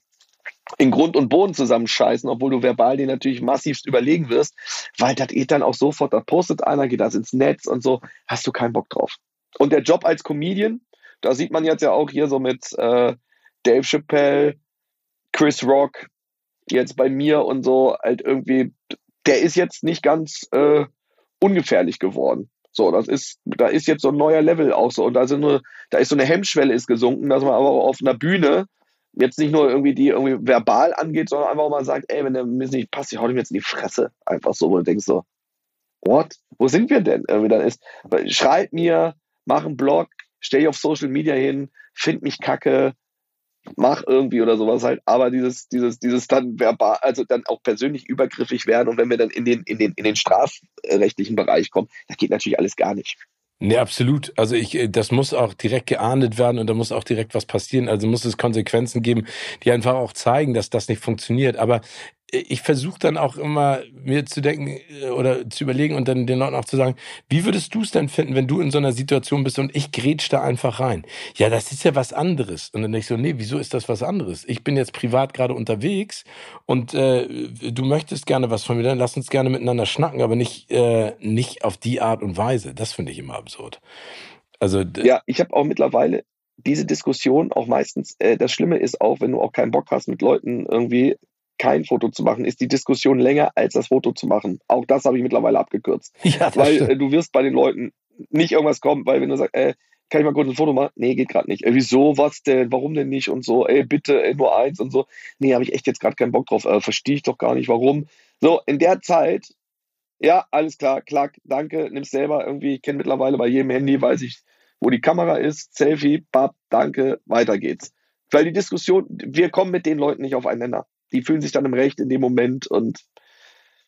[SPEAKER 2] in Grund und Boden zusammenscheißen, obwohl du verbal den natürlich massivst überlegen wirst, weil das geht dann auch sofort, da postet einer, geht das ins Netz und so, hast du keinen Bock drauf. Und der Job als Comedian, da sieht man jetzt ja auch hier so mit äh, Dave Chappelle, Chris Rock, jetzt bei mir und so, halt irgendwie, der ist jetzt nicht ganz äh, ungefährlich geworden. So, das ist, da ist jetzt so ein neuer Level auch so. Und da, sind nur, da ist so eine Hemmschwelle ist gesunken, dass man aber auf einer Bühne jetzt nicht nur irgendwie die irgendwie verbal angeht, sondern einfach mal sagt, ey, wenn der mir nicht passt, ich hau dem jetzt in die Fresse. Einfach so, wo du denkst so, what? Wo sind wir denn? Irgendwie dann ist, schreib mir, mach einen Blog, stell dich auf Social Media hin, find mich kacke, mach irgendwie oder sowas halt, aber dieses, dieses, dieses dann verbal, also dann auch persönlich übergriffig werden und wenn wir dann in den, in den, in den strafrechtlichen Bereich kommen, das geht natürlich alles gar nicht.
[SPEAKER 1] Nee, absolut. Also ich, äh, das muss auch direkt geahndet werden und da muss auch direkt was passieren. Also muss es Konsequenzen geben, die einfach auch zeigen, dass das nicht funktioniert. Aber ich versuche dann auch immer mir zu denken äh, oder zu überlegen und dann den Leuten auch zu sagen, wie würdest du es denn finden, wenn du in so einer Situation bist und ich grätsch da einfach rein? Ja, das ist ja was anderes. Und dann denke ich so, nee, wieso ist das was anderes? Ich bin jetzt privat gerade unterwegs und äh, du möchtest gerne was von mir, dann lass uns gerne miteinander schnacken, aber nicht, äh, nicht auf die Art und Weise. Das finde ich immer absurd.
[SPEAKER 2] Also ja, ich habe auch mittlerweile diese Diskussion auch meistens, äh, das Schlimme ist auch, wenn du auch keinen Bock hast, mit Leuten irgendwie kein Foto zu machen, ist die Diskussion länger, als das Foto zu machen. Auch das habe ich mittlerweile abgekürzt. Ja, weil äh, du wirst bei den Leuten nicht irgendwas kommen, weil wenn du sagst, äh, kann ich mal kurz ein Foto machen? Nee, geht gerade nicht. Äh, wieso, was denn? Warum denn nicht? Und so, ey, bitte, ey, nur eins und so. Nee, habe ich echt jetzt gerade keinen Bock drauf. Äh, Verstehe ich doch gar nicht, warum. So, in der Zeit, ja, alles klar, klack, danke, nimm's selber irgendwie. Ich kenne mittlerweile bei jedem Handy, weiß ich, wo die Kamera ist, Selfie, bap, danke, weiter geht's. Weil die Diskussion, wir kommen mit den Leuten nicht aufeinander die fühlen sich dann im Recht in dem Moment und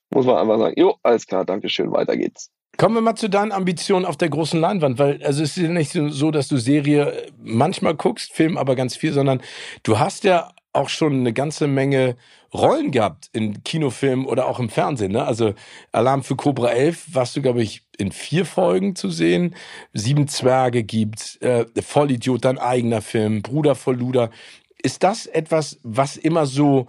[SPEAKER 2] muss man einfach sagen, jo, alles klar, danke schön, weiter geht's.
[SPEAKER 1] Kommen wir mal zu deinen Ambitionen auf der großen Leinwand, weil also es ist ja nicht so, dass du Serie manchmal guckst, Film aber ganz viel, sondern du hast ja auch schon eine ganze Menge Rollen gehabt in Kinofilmen oder auch im Fernsehen. Ne? Also Alarm für Cobra 11 warst du, glaube ich, in vier Folgen zu sehen. Sieben Zwerge gibt's, äh, Vollidiot, dein eigener Film, Bruder voll Luder. Ist das etwas, was immer so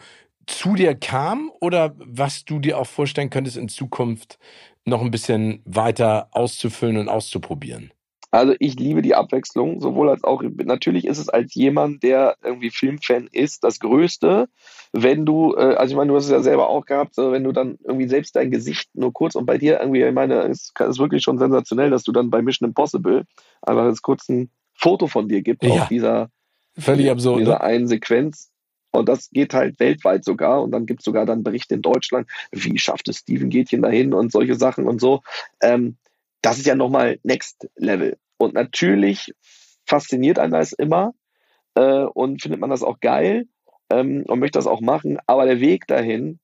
[SPEAKER 1] zu dir kam oder was du dir auch vorstellen könntest in Zukunft noch ein bisschen weiter auszufüllen und auszuprobieren?
[SPEAKER 2] Also ich liebe die Abwechslung, sowohl als auch, natürlich ist es als jemand, der irgendwie Filmfan ist, das Größte, wenn du, äh, also ich meine, du hast es ja selber auch gehabt, wenn du dann irgendwie selbst dein Gesicht nur kurz und bei dir irgendwie, ich meine, es ist wirklich schon sensationell, dass du dann bei Mission Impossible einfach jetzt kurz ein Foto von dir gibt ja. auf dieser,
[SPEAKER 1] Völlig absurd,
[SPEAKER 2] dieser ne? einen Sequenz und das geht halt weltweit sogar. Und dann gibt es sogar dann Berichte in Deutschland, wie schafft es Steven Gätchen dahin und solche Sachen und so. Ähm, das ist ja nochmal Next Level. Und natürlich fasziniert einen das immer äh, und findet man das auch geil ähm, und möchte das auch machen. Aber der Weg dahin,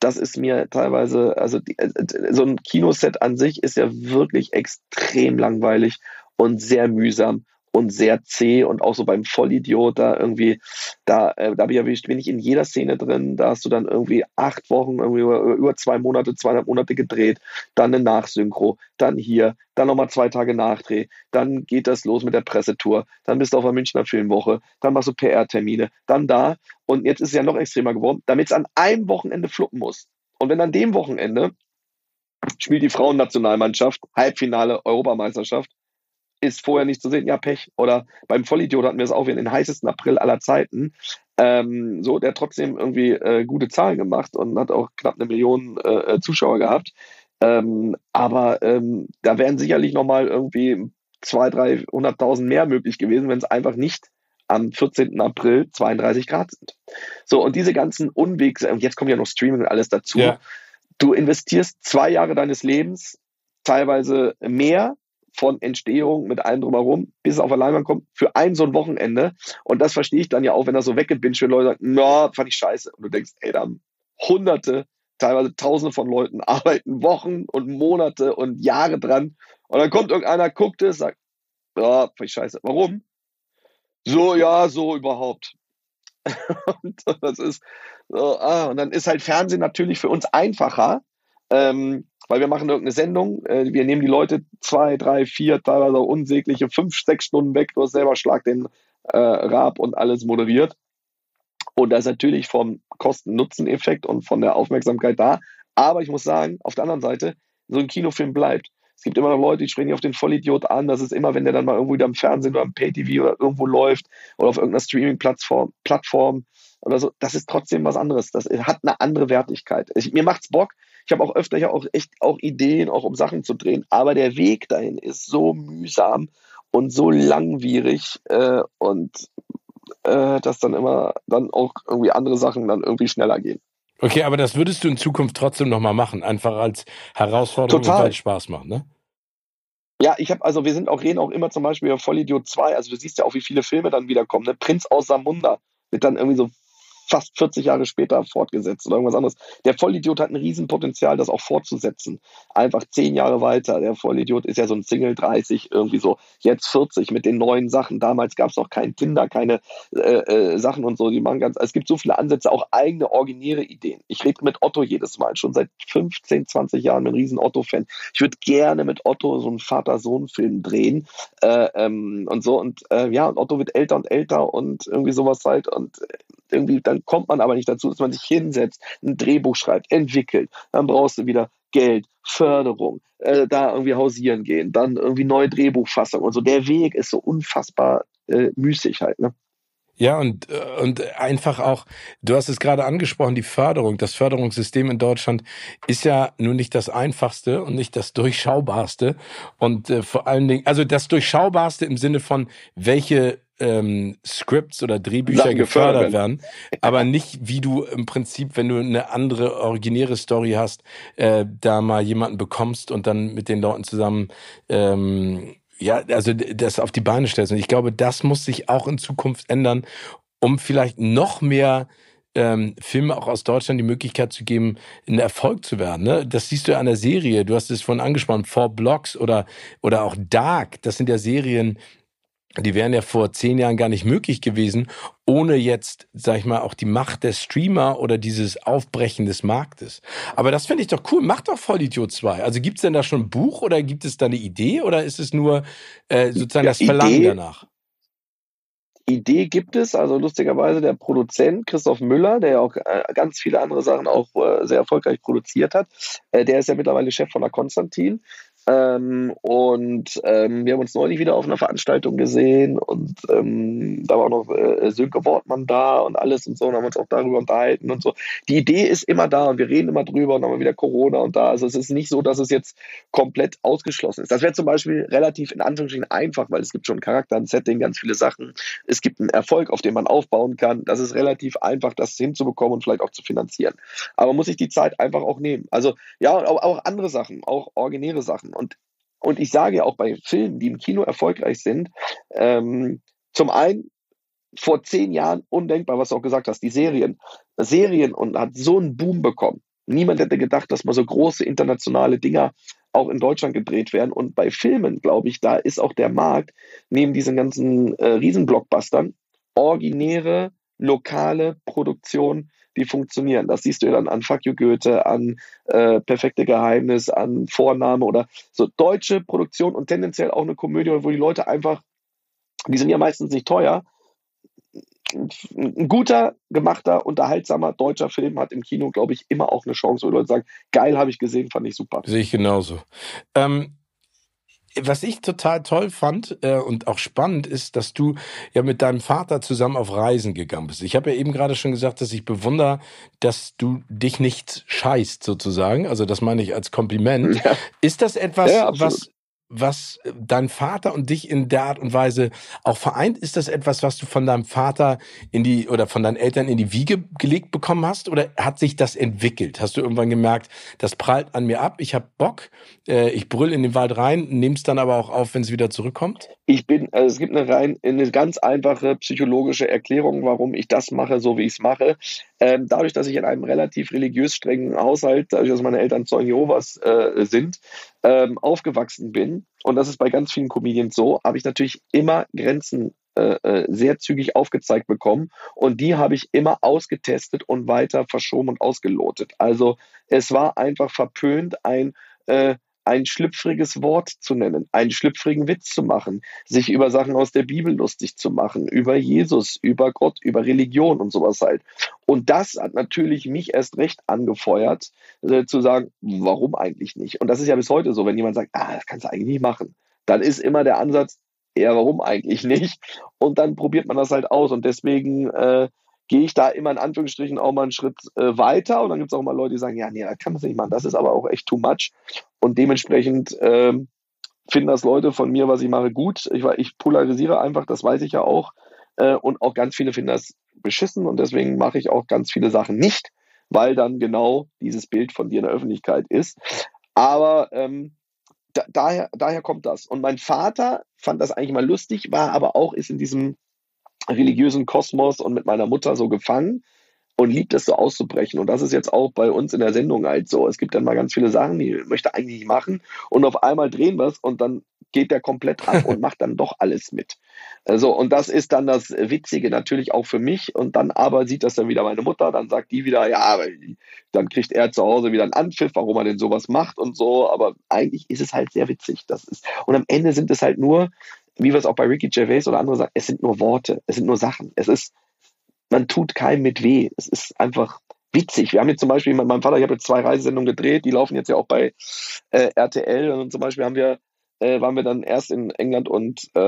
[SPEAKER 2] das ist mir teilweise, also die, äh, so ein Kinoset an sich ist ja wirklich extrem langweilig und sehr mühsam und sehr zäh und auch so beim Vollidiot da irgendwie, da, äh, da bin ich, in jeder Szene drin, da hast du dann irgendwie acht Wochen, irgendwie über, über zwei Monate, zweieinhalb Monate gedreht, dann eine Nachsynchro, dann hier, dann nochmal zwei Tage Nachdreh, dann geht das los mit der Pressetour, dann bist du auf der Münchner Filmwoche, dann machst du PR-Termine, dann da und jetzt ist es ja noch extremer geworden, damit es an einem Wochenende fluppen muss. Und wenn an dem Wochenende spielt die Frauennationalmannschaft Halbfinale Europameisterschaft ist vorher nicht zu sehen, ja, Pech. Oder beim Vollidiot hatten wir es auch in den heißesten April aller Zeiten. Ähm, so, der hat trotzdem irgendwie äh, gute Zahlen gemacht und hat auch knapp eine Million äh, äh Zuschauer gehabt. Ähm, aber ähm, da wären sicherlich nochmal irgendwie 200.000, 300.000 mehr möglich gewesen, wenn es einfach nicht am 14. April 32 Grad sind. So, und diese ganzen Unwegs, und jetzt kommt ja noch Streaming und alles dazu. Ja. Du investierst zwei Jahre deines Lebens, teilweise mehr, von Entstehung mit allem drumherum, bis es auf der Leinwand kommt, für ein so ein Wochenende. Und das verstehe ich dann ja auch, wenn das so weggebinscht wird, Leute sagen, na, fand ich scheiße. Und du denkst, ey, da haben hunderte, teilweise tausende von Leuten arbeiten Wochen und Monate und Jahre dran. Und dann kommt irgendeiner, guckt es, sagt, ja, fand ich scheiße. Warum? So, ja, so überhaupt. und das ist so, ah, und dann ist halt Fernsehen natürlich für uns einfacher, ähm, weil wir machen irgendeine Sendung, äh, wir nehmen die Leute zwei, drei, vier, teilweise unsägliche fünf, sechs Stunden weg, du hast selber Schlag den äh, Rab und alles moderiert. Und das ist natürlich vom Kosten-Nutzen-Effekt und von der Aufmerksamkeit da. Aber ich muss sagen, auf der anderen Seite, so ein Kinofilm bleibt. Es gibt immer noch Leute, die sprechen auf den Vollidiot an. Das ist immer, wenn der dann mal irgendwo wieder im Fernsehen oder im Pay-TV oder irgendwo läuft oder auf irgendeiner Streaming-Plattform Plattform oder so. Das ist trotzdem was anderes. Das hat eine andere Wertigkeit. Ich, mir macht's Bock. Ich habe auch öfter ja auch echt auch Ideen, auch um Sachen zu drehen. Aber der Weg dahin ist so mühsam und so langwierig äh, und äh, dass dann immer dann auch irgendwie andere Sachen dann irgendwie schneller gehen.
[SPEAKER 1] Okay, aber das würdest du in Zukunft trotzdem nochmal machen, einfach als Herausforderung,
[SPEAKER 2] Total.
[SPEAKER 1] weil es Spaß macht, ne?
[SPEAKER 2] Ja, ich habe, also wir sind auch, reden auch immer zum Beispiel über Vollidiot 2, also du siehst ja auch, wie viele Filme dann wiederkommen, ne? Prinz aus Samunda wird dann irgendwie so fast 40 Jahre später fortgesetzt oder irgendwas anderes. Der Vollidiot hat ein Riesenpotenzial, das auch fortzusetzen. Einfach zehn Jahre weiter. Der Vollidiot ist ja so ein Single 30, irgendwie so. Jetzt 40 mit den neuen Sachen. Damals gab es noch kein Kinder, keine äh, äh, Sachen und so. Die machen ganz, es gibt so viele Ansätze, auch eigene, originäre Ideen. Ich rede mit Otto jedes Mal, schon seit 15, 20 Jahren, bin ein riesen Otto-Fan. Ich würde gerne mit Otto so einen Vater-Sohn-Film drehen äh, ähm, und so. Und äh, ja, und Otto wird älter und älter und irgendwie sowas halt. Und irgendwie, dann kommt man aber nicht dazu, dass man sich hinsetzt, ein Drehbuch schreibt, entwickelt. Dann brauchst du wieder Geld, Förderung, äh, da irgendwie hausieren gehen, dann irgendwie neue Drehbuchfassung und so. Der Weg ist so unfassbar äh, müßig halt, ne?
[SPEAKER 1] Ja, und, und einfach auch, du hast es gerade angesprochen, die Förderung. Das Förderungssystem in Deutschland ist ja nun nicht das einfachste und nicht das durchschaubarste. Und äh, vor allen Dingen, also das durchschaubarste im Sinne von, welche ähm, Scripts oder Drehbücher
[SPEAKER 2] Sachen
[SPEAKER 1] gefördert
[SPEAKER 2] gefördert
[SPEAKER 1] werden, aber nicht wie du im Prinzip, wenn du eine andere originäre Story hast, äh, da mal jemanden bekommst und dann mit den Leuten zusammen ähm, ja, also das auf die Beine stellst. Und ich glaube, das muss sich auch in Zukunft ändern, um vielleicht noch mehr ähm, Filme auch aus Deutschland die Möglichkeit zu geben, ein Erfolg zu werden. Ne? Das siehst du ja an der Serie. Du hast es vorhin angesprochen, Four Blocks oder, oder auch Dark. Das sind ja Serien, die wären ja vor zehn Jahren gar nicht möglich gewesen, ohne jetzt, sag ich mal, auch die Macht der Streamer oder dieses Aufbrechen des Marktes. Aber das finde ich doch cool. Mach doch Vollidiot 2. Also gibt es denn da schon ein Buch oder gibt es da eine Idee oder ist es nur äh, sozusagen das Verlangen
[SPEAKER 2] Idee-
[SPEAKER 1] danach?
[SPEAKER 2] Idee gibt es, also lustigerweise der Produzent Christoph Müller, der ja auch äh, ganz viele andere Sachen auch äh, sehr erfolgreich produziert hat, äh, der ist ja mittlerweile Chef von der Konstantin. Ähm, und ähm, wir haben uns neulich wieder auf einer Veranstaltung gesehen und ähm, da war auch noch äh, Sönke Wortmann da und alles und so und haben uns auch darüber unterhalten und so. Die Idee ist immer da und wir reden immer drüber und haben wieder Corona und da. Also es ist nicht so, dass es jetzt komplett ausgeschlossen ist. Das wäre zum Beispiel relativ in Anführungsstrichen einfach, weil es gibt schon Charakter, ein Setting, ganz viele Sachen. Es gibt einen Erfolg, auf den man aufbauen kann. Das ist relativ einfach, das hinzubekommen und vielleicht auch zu finanzieren. Aber man muss sich die Zeit einfach auch nehmen. Also ja, auch, auch andere Sachen, auch originäre Sachen. Und, und ich sage ja auch bei Filmen, die im Kino erfolgreich sind, ähm, zum einen vor zehn Jahren undenkbar, was du auch gesagt hast, die Serien. Serien und hat so einen Boom bekommen. Niemand hätte gedacht, dass mal so große internationale Dinger auch in Deutschland gedreht werden. Und bei Filmen, glaube ich, da ist auch der Markt neben diesen ganzen äh, Riesenblockbustern originäre, lokale Produktion, die funktionieren. Das siehst du ja dann an Fuck You Goethe, an äh, Perfekte Geheimnis, an Vorname oder so deutsche Produktion und tendenziell auch eine Komödie, wo die Leute einfach, die sind ja meistens nicht teuer, ein guter, gemachter, unterhaltsamer deutscher Film hat im Kino, glaube ich, immer auch eine Chance, wo Leute sagen, geil, habe ich gesehen, fand ich super.
[SPEAKER 1] Sehe ich genauso. Ähm, was ich total toll fand äh, und auch spannend ist, dass du ja mit deinem Vater zusammen auf Reisen gegangen bist. Ich habe ja eben gerade schon gesagt, dass ich bewundere, dass du dich nicht scheißt sozusagen. Also das meine ich als Kompliment.
[SPEAKER 2] Ja.
[SPEAKER 1] Ist das etwas,
[SPEAKER 2] Ja,
[SPEAKER 1] was was dein Vater und dich in der Art und Weise auch vereint? Ist das etwas, was du von deinem Vater in die oder von deinen Eltern in die Wiege gelegt bekommen hast? Oder hat sich das entwickelt? Hast du irgendwann gemerkt, das prallt an mir ab, ich habe Bock, äh, ich brüll in den Wald rein, nehm's dann aber auch auf, wenn es wieder zurückkommt?
[SPEAKER 2] Ich bin, also es gibt eine rein, eine ganz einfache psychologische Erklärung, warum ich das mache, so wie ich es mache. Ähm, dadurch, dass ich in einem relativ religiös strengen Haushalt, dadurch, dass meine Eltern Zeugen Jehovas äh, sind, ähm, aufgewachsen bin, und das ist bei ganz vielen Comedians so, habe ich natürlich immer Grenzen äh, äh, sehr zügig aufgezeigt bekommen und die habe ich immer ausgetestet und weiter verschoben und ausgelotet. Also es war einfach verpönt, ein äh, ein schlüpfriges Wort zu nennen, einen schlüpfrigen Witz zu machen, sich über Sachen aus der Bibel lustig zu machen, über Jesus, über Gott, über Religion und sowas halt. Und das hat natürlich mich erst recht angefeuert, äh, zu sagen, warum eigentlich nicht? Und das ist ja bis heute so, wenn jemand sagt, ah, das kannst du eigentlich nicht machen, dann ist immer der Ansatz, ja, warum eigentlich nicht? Und dann probiert man das halt aus. Und deswegen äh, gehe ich da immer in Anführungsstrichen auch mal einen Schritt äh, weiter. Und dann gibt es auch mal Leute, die sagen, ja, nee, da kann man nicht machen. Das ist aber auch echt too much. Und dementsprechend ähm, finden das Leute von mir, was ich mache, gut. Ich, ich polarisiere einfach, das weiß ich ja auch. Äh, und auch ganz viele finden das beschissen. Und deswegen mache ich auch ganz viele Sachen nicht, weil dann genau dieses Bild von dir in der Öffentlichkeit ist. Aber ähm, da, daher, daher kommt das. Und mein Vater fand das eigentlich mal lustig, war aber auch, ist in diesem religiösen Kosmos und mit meiner Mutter so gefangen und liebt es so auszubrechen. Und das ist jetzt auch bei uns in der Sendung halt so. Es gibt dann mal ganz viele Sachen, die möchte eigentlich nicht machen und auf einmal drehen wir es und dann geht der komplett ab und macht dann doch alles mit. Also, und das ist dann das Witzige natürlich auch für mich. Und dann aber sieht das dann wieder meine Mutter, dann sagt die wieder, ja, dann kriegt er zu Hause wieder einen Anpfiff, warum er denn sowas macht und so. Aber eigentlich ist es halt sehr witzig. Das ist, und am Ende sind es halt nur, wie wir es auch bei Ricky Gervais oder andere sagen, es sind nur Worte, es sind nur Sachen. Es ist, man tut keinem mit weh. Es ist einfach witzig. Wir haben jetzt zum Beispiel mit meinem Vater, ich habe jetzt zwei Reisesendungen gedreht, die laufen jetzt ja auch bei äh, RTL. Und zum Beispiel haben wir äh, waren wir dann erst in England und äh,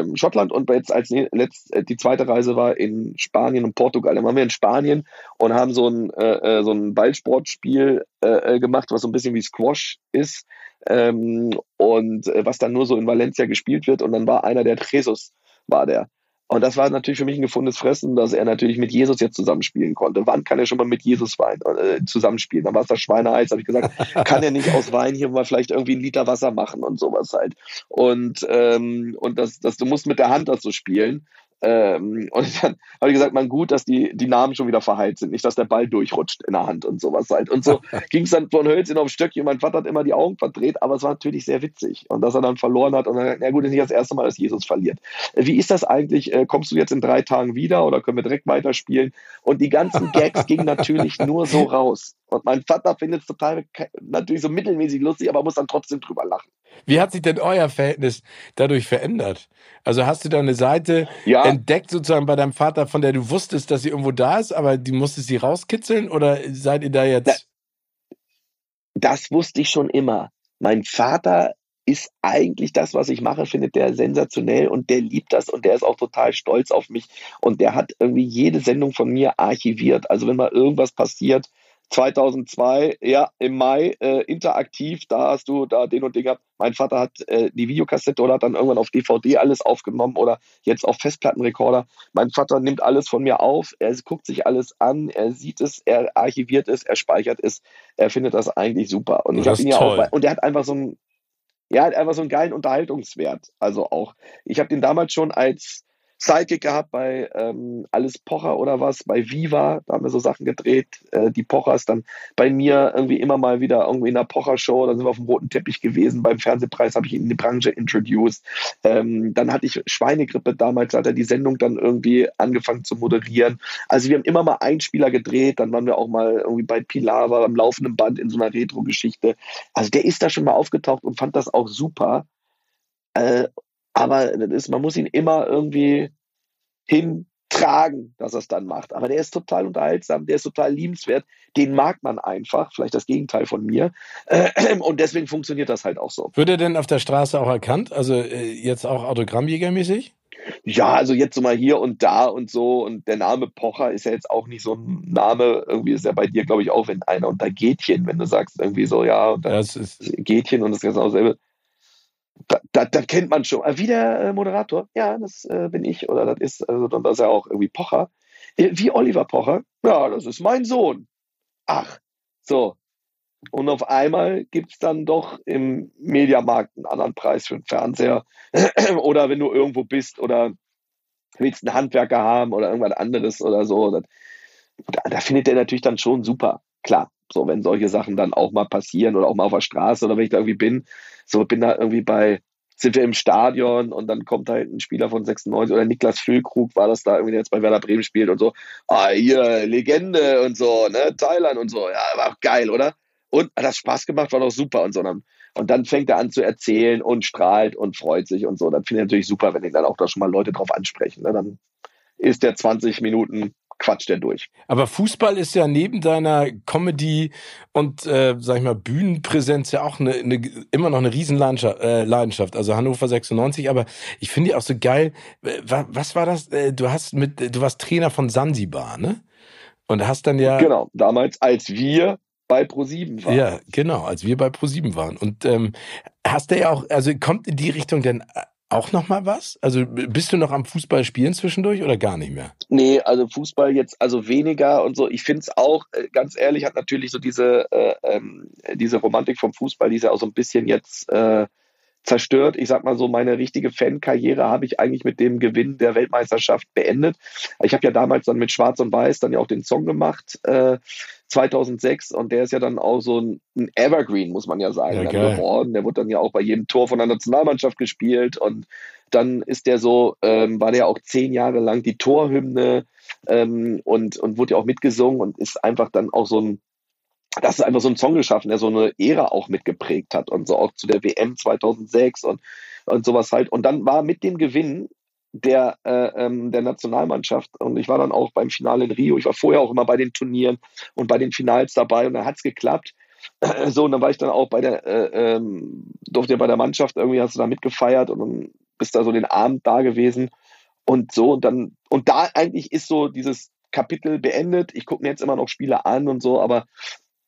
[SPEAKER 2] ähm, Schottland und jetzt als letzt, äh, die zweite Reise war in Spanien und Portugal. Dann waren wir in Spanien und haben so ein, äh, äh so ein Ballsportspiel äh, äh, gemacht, was so ein bisschen wie Squash ist ähm, und äh, was dann nur so in Valencia gespielt wird. Und dann war einer der Jesus, war der. Und das war natürlich für mich ein gefundenes Fressen, dass er natürlich mit Jesus jetzt zusammenspielen konnte. Wann kann er schon mal mit Jesus Wein äh, zusammenspielen? Dann war es das Schweineheiß, habe ich gesagt, kann er nicht aus Wein hier mal vielleicht irgendwie einen Liter Wasser machen und sowas halt. Und, ähm, und das, das, du musst mit der Hand das so spielen. Ähm, und dann habe ich gesagt, man gut, dass die, die Namen schon wieder verheilt sind, nicht, dass der Ball durchrutscht in der Hand und sowas halt. Und so ging es dann von Hölzchen auf Stöckchen. Mein Vater hat immer die Augen verdreht, aber es war natürlich sehr witzig. Und dass er dann verloren hat und dann, ja gut, ist nicht das erste Mal, dass Jesus verliert. Wie ist das eigentlich? Äh, kommst du jetzt in drei Tagen wieder oder können wir direkt weiterspielen? Und die ganzen Gags gingen natürlich nur so raus. Und mein Vater findet es total natürlich so mittelmäßig lustig, aber muss dann trotzdem drüber lachen.
[SPEAKER 1] Wie hat sich denn euer Verhältnis dadurch verändert? Also hast du da eine Seite ja. entdeckt sozusagen bei deinem Vater, von der du wusstest, dass sie irgendwo da ist, aber die musstest sie rauskitzeln oder seid ihr da jetzt?
[SPEAKER 2] Das wusste ich schon immer. Mein Vater ist eigentlich das, was ich mache, findet der sensationell und der liebt das und der ist auch total stolz auf mich und der hat irgendwie jede Sendung von mir archiviert. Also wenn mal irgendwas passiert, 2002, ja, im Mai, äh, interaktiv, da hast du da den und den gehabt. Mein Vater hat äh, die Videokassette oder hat dann irgendwann auf DVD alles aufgenommen oder jetzt auf Festplattenrekorder. Mein Vater nimmt alles von mir auf, er guckt sich alles an, er sieht es, er archiviert es, er speichert es, er findet das eigentlich super. Und ich habe ihn ja auch, und er hat einfach so ein, ja, einfach so einen geilen Unterhaltungswert. Also auch, ich habe den damals schon als Sidekick gehabt bei ähm, Alles Pocher oder was, bei Viva, da haben wir so Sachen gedreht, äh, die Pochers, dann bei mir irgendwie immer mal wieder irgendwie in der Pocher-Show, da sind wir auf dem roten Teppich gewesen, beim Fernsehpreis habe ich ihn in die Branche introduced. Ähm, dann hatte ich Schweinegrippe damals, hat er die Sendung dann irgendwie angefangen zu moderieren. Also wir haben immer mal Einspieler gedreht, dann waren wir auch mal irgendwie bei Pilava am laufenden Band in so einer Retro-Geschichte. Also der ist da schon mal aufgetaucht und fand das auch super. Aber das ist, man muss ihn immer irgendwie hintragen, dass er es dann macht. Aber der ist total unterhaltsam, der ist total liebenswert. Den mag man einfach, vielleicht das Gegenteil von mir. Und deswegen funktioniert das halt auch so.
[SPEAKER 1] Wird er denn auf der Straße auch erkannt? Also äh, jetzt auch Autogrammjägermäßig?
[SPEAKER 2] Ja, also jetzt so mal hier und da und so. Und der Name Pocher ist ja jetzt auch nicht so ein Name. Irgendwie ist ja bei dir, glaube ich, auch, wenn einer unter Gätchen, wenn du sagst irgendwie so, ja, und das ist Gätchen und das ist genau dasselbe da, da, da kennt man schon. Wie der äh, Moderator? Ja, das äh, bin ich. Oder das ist, also dann ist er auch irgendwie Pocher. Äh, wie Oliver Pocher? Ja, das ist mein Sohn. Ach, so. Und auf einmal gibt es dann doch im Mediamarkt einen anderen Preis für den Fernseher. oder wenn du irgendwo bist oder willst einen Handwerker haben oder irgendwas anderes oder so. da, da findet der natürlich dann schon super. Klar, so wenn solche Sachen dann auch mal passieren oder auch mal auf der Straße oder wenn ich da irgendwie bin, so bin da irgendwie bei, sind wir im Stadion und dann kommt halt ein Spieler von 96 oder Niklas Füllkrug war das da irgendwie, der jetzt bei Werder Bremen spielt und so, ah, hier, Legende und so, ne, Thailand und so, ja, war auch geil, oder? Und hat das Spaß gemacht, war doch super und so. Und dann fängt er an zu erzählen und strahlt und freut sich und so. Dann finde ich natürlich super, wenn ihn dann auch da schon mal Leute drauf ansprechen. Ne? Dann ist der 20 Minuten quatscht er durch.
[SPEAKER 1] Aber Fußball ist ja neben deiner Comedy und, äh, sag ich mal, Bühnenpräsenz ja auch eine, eine, immer noch eine Riesenleidenschaft. Äh, Leidenschaft. Also Hannover 96, aber ich finde die auch so geil. Was, was war das? Äh, du hast mit, du warst Trainer von Sansibar, ne? Und hast dann ja.
[SPEAKER 2] Genau, damals, als wir bei Pro7 waren.
[SPEAKER 1] Ja, genau, als wir bei Pro7 waren. Und ähm, hast du ja auch, also kommt in die Richtung denn auch noch mal was? Also bist du noch am Fußball spielen zwischendurch oder gar nicht mehr?
[SPEAKER 2] Nee, also Fußball jetzt also weniger und so. Ich finde es auch, äh, ganz ehrlich, hat natürlich so diese, äh, ähm, diese Romantik vom Fußball, die ist ja auch so ein bisschen jetzt äh, zerstört. Ich sag mal so, meine richtige Fankarriere habe ich eigentlich mit dem Gewinn der Weltmeisterschaft beendet. Ich habe ja damals dann mit Schwarz und Weiß dann ja auch den Song gemacht, äh, 2006, und der ist ja dann auch so ein, ein Evergreen, muss man ja sagen, ja, geworden. Der wurde dann ja auch bei jedem Tor von der Nationalmannschaft gespielt und dann ist der so, ähm, war der auch zehn Jahre lang die Torhymne ähm, und, und wurde ja auch mitgesungen und ist einfach dann auch so ein das ist einfach so ein Song geschaffen, der so eine Ära auch mitgeprägt hat und so auch zu der WM 2006 und, und sowas halt. Und dann war mit dem Gewinn der, äh, ähm, der Nationalmannschaft und ich war dann auch beim Finale in Rio, ich war vorher auch immer bei den Turnieren und bei den Finals dabei und dann hat es geklappt. So, und dann war ich dann auch bei der, äh, ähm, durfte ja bei der Mannschaft, irgendwie hast du da mitgefeiert und dann bist da so den Abend da gewesen und so und dann, und da eigentlich ist so dieses Kapitel beendet. Ich gucke mir jetzt immer noch Spiele an und so, aber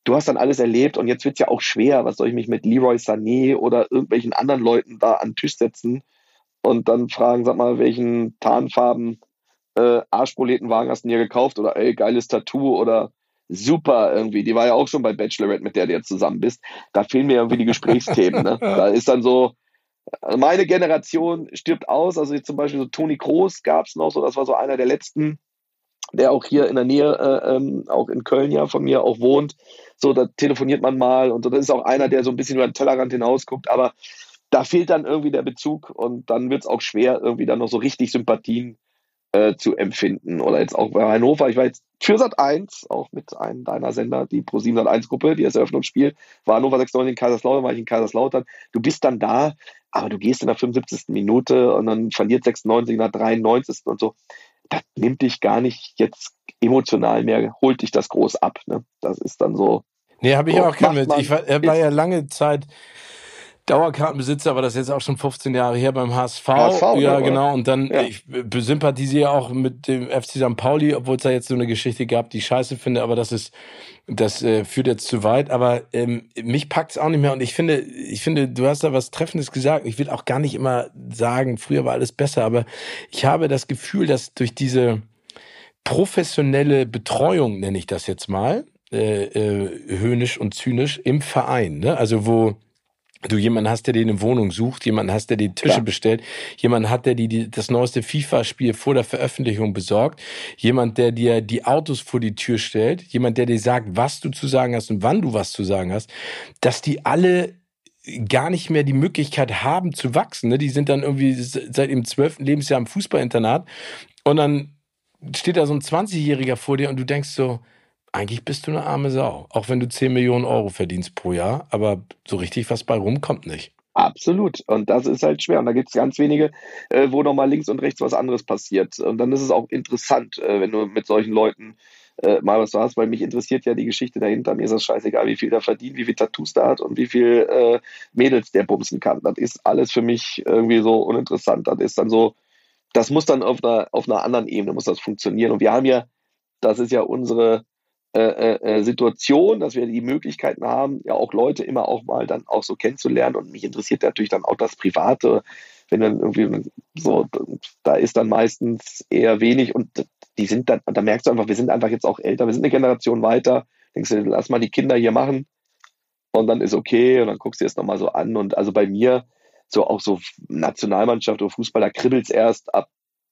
[SPEAKER 2] du hast dann alles erlebt und jetzt wird es ja auch schwer. Was soll ich mich mit Leroy Sané oder irgendwelchen anderen Leuten da an den Tisch setzen und dann fragen, sag mal, welchen Tarnfarben äh, Arschproletenwagen hast du dir gekauft oder ey, geiles Tattoo oder super irgendwie. Die war ja auch schon bei Bachelorette, mit der du jetzt zusammen bist. Da fehlen mir irgendwie die Gesprächsthemen. Ne? Da ist dann so, meine Generation stirbt aus. Also zum Beispiel so Toni Kroos gab es noch so, das war so einer der letzten, der auch hier in der Nähe, äh, ähm, auch in Köln ja von mir auch wohnt. So, da telefoniert man mal und so. Das ist auch einer, der so ein bisschen über den Tellerrand hinausguckt, aber da fehlt dann irgendwie der Bezug und dann wird es auch schwer, irgendwie dann noch so richtig Sympathien äh, zu empfinden. Oder jetzt auch bei Hannover, ich war jetzt für Sat 1, auch mit einem deiner Sender, die Pro 7 Sat 1 Gruppe, die das Eröffnungsspiel, war Hannover 96 in Kaiserslautern, war ich in Kaiserslautern. Du bist dann da, aber du gehst in der 75. Minute und dann verliert 96 in der 93. und so das nimmt dich gar nicht jetzt emotional mehr, holt dich das groß ab. Ne? Das ist dann so.
[SPEAKER 1] Nee, habe ich so, auch keinen mit. Ich war, war ja lange Zeit Dauerkartenbesitzer, aber das ist jetzt auch schon 15 Jahre her beim HSV. HSV ja, ne, genau. Und dann, ja. ich sympathisiere auch mit dem FC St. Pauli, obwohl es da jetzt so eine Geschichte gab, die ich scheiße finde, aber das ist, das äh, führt jetzt zu weit. Aber ähm, mich packt's auch nicht mehr. Und ich finde, ich finde, du hast da was Treffendes gesagt. Ich will auch gar nicht immer sagen, früher war alles besser, aber ich habe das Gefühl, dass durch diese professionelle Betreuung, nenne ich das jetzt mal, äh, äh, höhnisch und zynisch, im Verein, ne? Also wo du jemanden hast, der dir eine Wohnung sucht, jemanden hast, der die Tische ja. bestellt, jemanden hat, der dir das neueste FIFA-Spiel vor der Veröffentlichung besorgt, jemand, der dir die Autos vor die Tür stellt, jemand, der dir sagt, was du zu sagen hast und wann du was zu sagen hast, dass die alle gar nicht mehr die Möglichkeit haben zu wachsen. Ne? Die sind dann irgendwie seit ihrem zwölften Lebensjahr im Fußballinternat und dann steht da so ein 20-Jähriger vor dir und du denkst so, eigentlich bist du eine arme Sau. Auch wenn du 10 Millionen Euro verdienst pro Jahr, aber so richtig was bei rumkommt nicht.
[SPEAKER 2] Absolut. Und das ist halt schwer. Und da gibt es ganz wenige, äh, wo nochmal links und rechts was anderes passiert. Und dann ist es auch interessant, äh, wenn du mit solchen Leuten äh, mal was du hast, weil mich interessiert ja die Geschichte dahinter. Mir ist das scheißegal, wie viel der verdient, wie viel Tattoos der hat und wie viel äh, Mädels der bumsen kann. Das ist alles für mich irgendwie so uninteressant. Das ist dann so, das muss dann auf einer, auf einer anderen Ebene muss das funktionieren. Und wir haben ja, das ist ja unsere äh, äh, äh, Situation, dass wir die Möglichkeiten haben, ja auch Leute immer auch mal dann auch so kennenzulernen. Und mich interessiert natürlich dann auch das Private, wenn dann irgendwie so, da ist dann meistens eher wenig und die sind dann, da merkst du einfach, wir sind einfach jetzt auch älter, wir sind eine Generation weiter. Denkst du, lass mal die Kinder hier machen und dann ist okay und dann guckst du es nochmal so an. Und also bei mir, so auch so Nationalmannschaft oder Fußball, da kribbelt es erst ab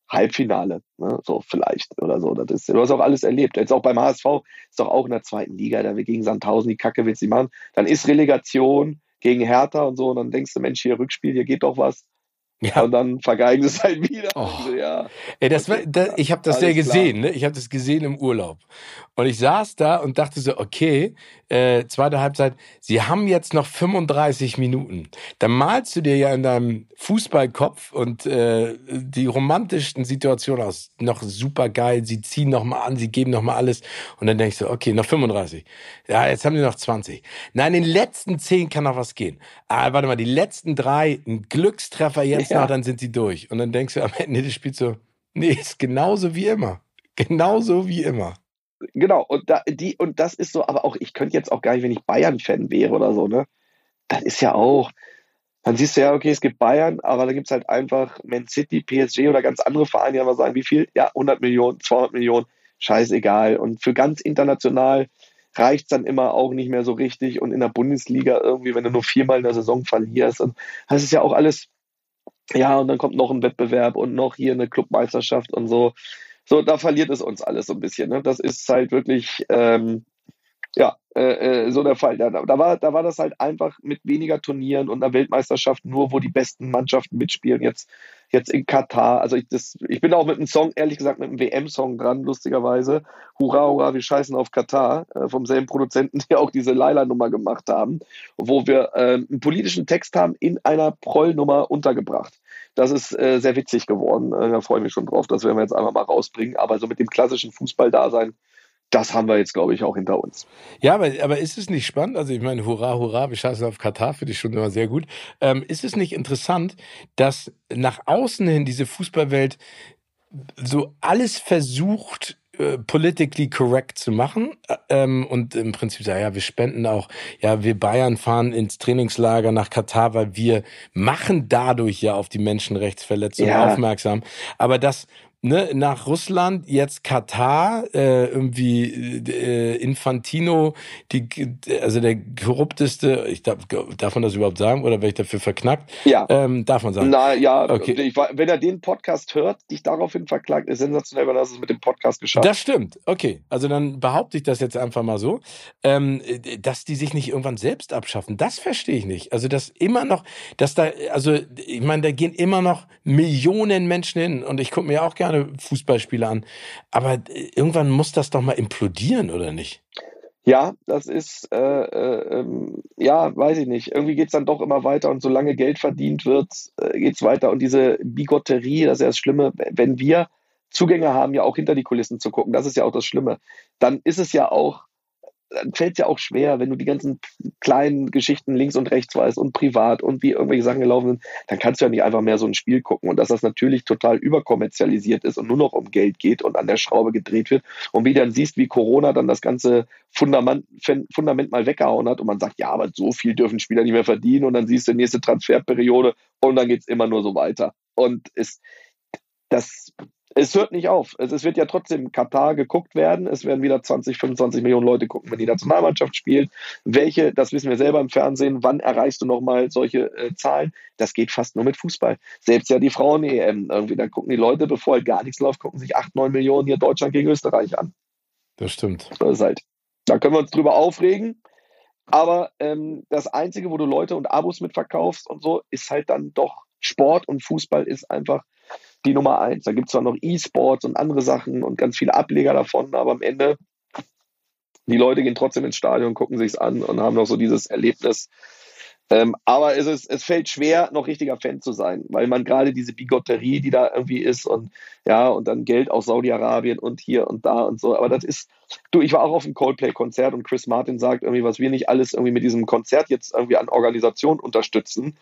[SPEAKER 2] Halbfinale, ne, so vielleicht oder so. Das ist, du hast auch alles erlebt. Jetzt auch beim HSV ist doch auch in der zweiten Liga, da wir gegen Sandhausen die Kacke willst du machen. Dann ist Relegation gegen Hertha und so und dann denkst du, Mensch, hier Rückspiel, hier geht doch was. Ja. Und dann vergeigen sie es halt wieder.
[SPEAKER 1] Oh. Ja. Ey, das war, das, ich habe das ja gesehen, ne? Ich habe das gesehen im Urlaub. Und ich saß da und dachte so, okay, äh, zweite Halbzeit, sie haben jetzt noch 35 Minuten. Dann malst du dir ja in deinem Fußballkopf und äh, die romantischsten Situationen aus. Noch super geil, sie ziehen noch mal an, sie geben noch mal alles. Und dann denkst du, okay, noch 35. Ja, jetzt haben die noch 20. Nein, in den letzten 10 kann noch was gehen. Ah, warte mal, die letzten drei, ein Glückstreffer jetzt ja. noch, dann sind sie durch. Und dann denkst du am Ende des Spiels so, nee, ist genauso wie immer. Genauso wie immer.
[SPEAKER 2] Genau, und da, die, und das ist so, aber auch, ich könnte jetzt auch gar nicht, wenn ich Bayern-Fan wäre oder so, ne? Das ist ja auch, dann siehst du ja, okay, es gibt Bayern, aber da gibt es halt einfach Man City, PSG oder ganz andere Vereine, die einfach sagen, wie viel? Ja, 100 Millionen, 200 Millionen, scheißegal. Und für ganz international reicht es dann immer auch nicht mehr so richtig. Und in der Bundesliga irgendwie, wenn du nur viermal in der Saison verlierst, und das ist ja auch alles, ja, und dann kommt noch ein Wettbewerb und noch hier eine Clubmeisterschaft und so. So, da verliert es uns alles so ein bisschen. Ne? Das ist halt wirklich, ähm, ja, äh, äh, so der Fall. Da, da, war, da war das halt einfach mit weniger Turnieren und einer Weltmeisterschaft nur, wo die besten Mannschaften mitspielen. Jetzt, jetzt in Katar. Also ich, das, ich bin auch mit einem Song, ehrlich gesagt, mit einem WM-Song dran, lustigerweise. Hurra, hurra, wir scheißen auf Katar. Äh, vom selben Produzenten, die auch diese Laila-Nummer gemacht haben, wo wir äh, einen politischen Text haben in einer Proll-Nummer untergebracht. Das ist äh, sehr witzig geworden. Äh, da freue ich mich schon drauf. Das werden wir jetzt einfach mal rausbringen. Aber so mit dem klassischen Fußball-Dasein, das haben wir jetzt, glaube ich, auch hinter uns.
[SPEAKER 1] Ja, aber, aber ist es nicht spannend? Also ich meine, hurra, hurra, wir scheißen auf Katar, finde ich schon immer sehr gut. Ähm, ist es nicht interessant, dass nach außen hin diese Fußballwelt so alles versucht, äh, politically correct zu machen äh, ähm, und im Prinzip sagen, ja, wir spenden auch, ja, wir Bayern fahren ins Trainingslager nach Katar, weil wir machen dadurch ja auf die Menschenrechtsverletzungen ja. aufmerksam. Aber das ne, nach Russland, jetzt Katar, äh, irgendwie äh, Infantino, die, also der korrupteste, ich darf, darf man das überhaupt sagen oder werde ich dafür verknackt?
[SPEAKER 2] Ja.
[SPEAKER 1] Ähm, darf man sagen.
[SPEAKER 2] Na ja, okay. Ich, wenn er den Podcast hört, dich daraufhin verklagt, ist sensationell, weil er es mit dem Podcast geschafft
[SPEAKER 1] Das stimmt, okay. Also dann behaupte ich das jetzt einfach mal so, ähm, dass die sich nicht irgendwann selbst abschaffen, das verstehe ich nicht. Also dass immer noch, dass da, also ich meine, da gehen immer noch Millionen Menschen hin und ich gucke mir auch gerne gerne Fußballspiele an. Aber äh, irgendwann muss das doch mal implodieren, oder nicht?
[SPEAKER 2] Ja, das ist, äh, äh, ähm, ja, weiß ich nicht. Irgendwie geht es dann doch immer weiter und solange Geld verdient wird, äh, geht es weiter. Und diese Bigotterie, das ist ja das Schlimme, wenn wir Zugänge haben, ja auch hinter die Kulissen zu gucken, das ist ja auch das Schlimme, dann ist es ja auch fällt es ja auch schwer, wenn du die ganzen kleinen Geschichten links und rechts weißt und privat und wie irgendwelche Sachen gelaufen sind, dann kannst du ja nicht einfach mehr so ein Spiel gucken. Und dass das natürlich total überkommerzialisiert ist und nur noch um Geld geht und an der Schraube gedreht wird. Und wie dann siehst, wie Corona dann das ganze Fundament, Fundament mal weggehauen hat und man sagt, ja, aber so viel dürfen Spieler nicht mehr verdienen und dann siehst du die nächste Transferperiode und dann geht es immer nur so weiter. Und es, das es hört nicht auf. Es, es, wird ja trotzdem Katar geguckt werden. Es werden wieder 20, 25 Millionen Leute gucken, wenn die Nationalmannschaft spielt. Welche, das wissen wir selber im Fernsehen, wann erreichst du nochmal solche äh, Zahlen? Das geht fast nur mit Fußball. Selbst ja die Frauen-EM, irgendwie, da gucken die Leute, bevor halt gar nichts läuft, gucken sich 8, 9 Millionen hier Deutschland gegen Österreich an.
[SPEAKER 1] Das stimmt.
[SPEAKER 2] Das ist halt, da können wir uns drüber aufregen. Aber ähm, das Einzige, wo du Leute und Abos mitverkaufst und so, ist halt dann doch Sport und Fußball ist einfach die Nummer eins. Da gibt es zwar noch E-Sports und andere Sachen und ganz viele Ableger davon, aber am Ende, die Leute gehen trotzdem ins Stadion, gucken sich's an und haben noch so dieses Erlebnis. Ähm, aber es, ist, es fällt schwer, noch richtiger Fan zu sein, weil man gerade diese Bigotterie, die da irgendwie ist und ja, und dann Geld aus Saudi-Arabien und hier und da und so. Aber das ist, du, ich war auch auf einem Coldplay-Konzert und Chris Martin sagt irgendwie, was wir nicht alles irgendwie mit diesem Konzert jetzt irgendwie an Organisation unterstützen.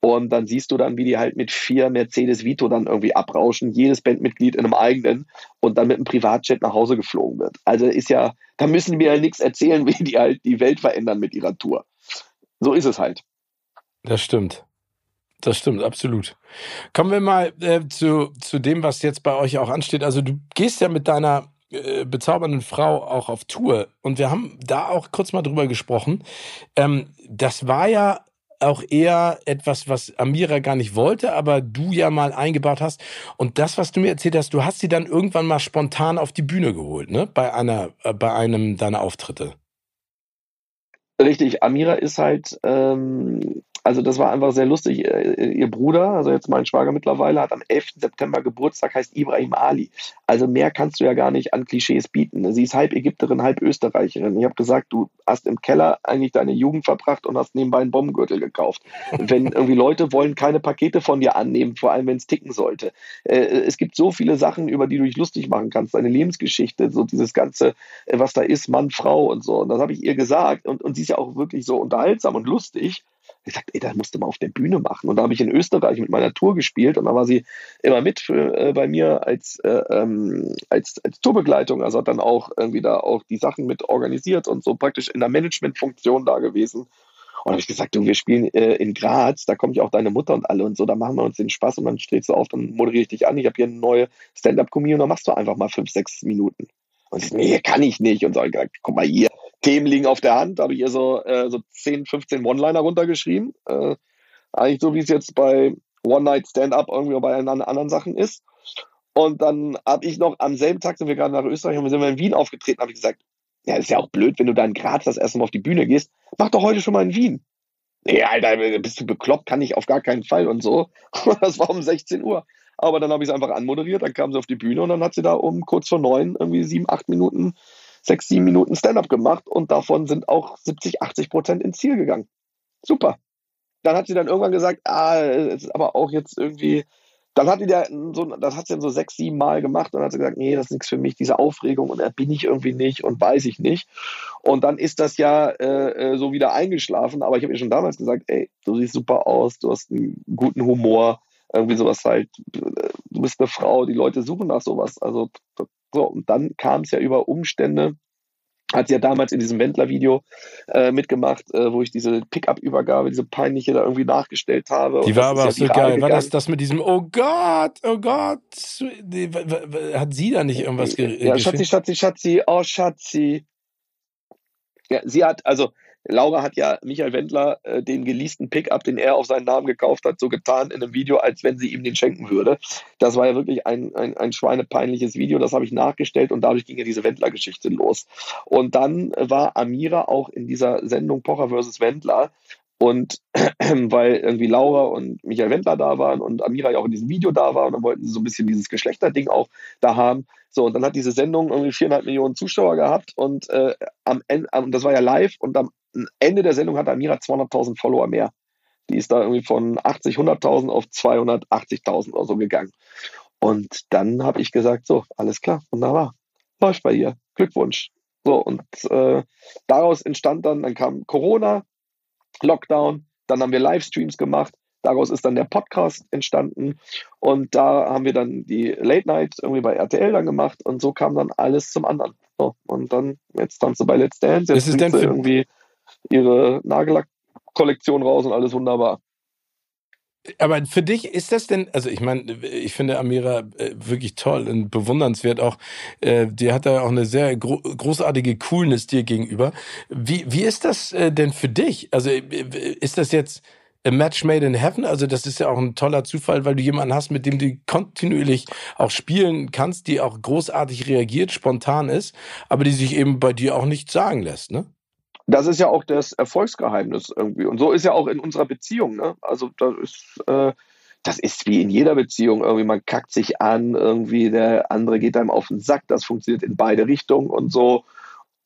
[SPEAKER 2] Und dann siehst du dann, wie die halt mit vier Mercedes Vito dann irgendwie abrauschen, jedes Bandmitglied in einem eigenen und dann mit einem Privatjet nach Hause geflogen wird. Also ist ja, da müssen wir ja nichts erzählen, wie die halt die Welt verändern mit ihrer Tour. So ist es halt.
[SPEAKER 1] Das stimmt. Das stimmt, absolut. Kommen wir mal äh, zu, zu dem, was jetzt bei euch auch ansteht. Also du gehst ja mit deiner äh, bezaubernden Frau auch auf Tour und wir haben da auch kurz mal drüber gesprochen. Ähm, das war ja auch eher etwas, was Amira gar nicht wollte, aber du ja mal eingebaut hast. Und das, was du mir erzählt hast, du hast sie dann irgendwann mal spontan auf die Bühne geholt, ne? Bei einer, äh, bei einem deiner Auftritte.
[SPEAKER 2] Richtig, Amira ist halt, ähm, also das war einfach sehr lustig. Äh, ihr Bruder, also jetzt mein Schwager mittlerweile, hat am 11. September Geburtstag, heißt Ibrahim Ali. Also mehr kannst du ja gar nicht an Klischees bieten. Sie ist halb Ägypterin, halb Österreicherin. Ich habe gesagt, du hast im Keller eigentlich deine Jugend verbracht und hast nebenbei einen Bombengürtel gekauft. Wenn irgendwie Leute wollen keine Pakete von dir annehmen, vor allem wenn es ticken sollte. Äh, es gibt so viele Sachen, über die du dich lustig machen kannst. Deine Lebensgeschichte, so dieses ganze, äh, was da ist, Mann, Frau und so. Und das habe ich ihr gesagt. Und, und sie ist ja auch wirklich so unterhaltsam und lustig ich sagte, ey, das musst du mal auf der Bühne machen. Und da habe ich in Österreich mit meiner Tour gespielt und da war sie immer mit für, äh, bei mir als, äh, ähm, als, als Tourbegleitung. Also hat dann auch irgendwie da auch die Sachen mit organisiert und so praktisch in der Managementfunktion da gewesen. Und habe ich gesagt, du, wir spielen äh, in Graz, da kommt ja auch deine Mutter und alle und so, da machen wir uns den Spaß und dann stehst du auf, dann moderiere ich dich an. Ich habe hier eine neue Stand-up-Comedy und dann machst du einfach mal fünf, sechs Minuten. Und sie nee, kann ich nicht. Und so, ich gesagt, guck mal hier, Themen liegen auf der Hand. Habe ich ihr so, äh, so 10, 15 One-Liner runtergeschrieben. Äh, eigentlich so, wie es jetzt bei One-Night-Stand-Up irgendwie bei anderen Sachen ist. Und dann habe ich noch am selben Tag sind wir gerade nach Österreich und wir sind in Wien aufgetreten, habe ich gesagt, ja, ist ja auch blöd, wenn du da in Graz das erste Mal auf die Bühne gehst. Mach doch heute schon mal in Wien. Nee, Alter, bist du bekloppt, kann ich auf gar keinen Fall und so. Das war um 16 Uhr. Aber dann habe ich es einfach anmoderiert, dann kam sie auf die Bühne und dann hat sie da um kurz vor neun irgendwie sieben, acht Minuten sechs, sieben Minuten Stand-up gemacht und davon sind auch 70, 80 Prozent ins Ziel gegangen. Super. Dann hat sie dann irgendwann gesagt, ah, es ist aber auch jetzt irgendwie, dann hat sie da so, das hat sie dann so sechs, sieben Mal gemacht und hat sie gesagt, nee, das ist nichts für mich, diese Aufregung und da bin ich irgendwie nicht und weiß ich nicht. Und dann ist das ja äh, äh so wieder eingeschlafen, aber ich habe ihr schon damals gesagt, ey, du siehst super aus, du hast einen guten Humor, irgendwie sowas halt, du bist eine Frau, die Leute suchen nach sowas. Also so, und dann kam es ja über Umstände, hat sie ja damals in diesem Wendler-Video äh, mitgemacht, äh, wo ich diese Pickup-Übergabe, diese peinliche da irgendwie nachgestellt habe.
[SPEAKER 1] Die war aber auch so geil. Gegangen. War das das mit diesem Oh Gott, oh Gott? Hat sie da nicht irgendwas
[SPEAKER 2] ge Ja, Schatzi, Schatzi, Schatzi, oh Schatzi. Ja, sie hat, also Laura hat ja Michael Wendler äh, den geleasten Pickup, den er auf seinen Namen gekauft hat, so getan in einem Video, als wenn sie ihm den schenken würde. Das war ja wirklich ein, ein, ein schweinepeinliches Video, das habe ich nachgestellt und dadurch ging ja diese Wendler-Geschichte los. Und dann war Amira auch in dieser Sendung Pocher vs. Wendler und weil irgendwie Laura und Michael Wendler da waren und Amira ja auch in diesem Video da war und dann wollten sie so ein bisschen dieses Geschlechterding auch da haben. So, und dann hat diese Sendung irgendwie viereinhalb Millionen Zuschauer gehabt und äh, am Ende, das war ja live und am Ende der Sendung hat Amira 200.000 Follower mehr. Die ist da irgendwie von 80, 100.000 auf 280.000 oder so gegangen. Und dann habe ich gesagt, so, alles klar, wunderbar, läuft bei ihr, Glückwunsch. So, und äh, daraus entstand dann, dann kam Corona, Lockdown, dann haben wir Livestreams gemacht, daraus ist dann der Podcast entstanden. Und da haben wir dann die Late Night irgendwie bei RTL dann gemacht. Und so kam dann alles zum anderen. So, und dann, jetzt tanzt du bei Let's Dance, jetzt
[SPEAKER 1] ist denn
[SPEAKER 2] irgendwie ihre Nagellack-Kollektion raus und alles wunderbar.
[SPEAKER 1] Aber für dich ist das denn, also ich meine, ich finde Amira äh, wirklich toll und bewundernswert auch. Äh, die hat da auch eine sehr gro großartige Coolness dir gegenüber. Wie, wie ist das äh, denn für dich? Also ist das jetzt a match made in heaven? Also das ist ja auch ein toller Zufall, weil du jemanden hast, mit dem du kontinuierlich auch spielen kannst, die auch großartig reagiert, spontan ist, aber die sich eben bei dir auch nichts sagen lässt, ne?
[SPEAKER 2] Das ist ja auch das Erfolgsgeheimnis irgendwie. Und so ist ja auch in unserer Beziehung. Ne? Also das ist, äh, das ist wie in jeder Beziehung. Irgendwie man kackt sich an, irgendwie der andere geht einem auf den Sack. Das funktioniert in beide Richtungen und so.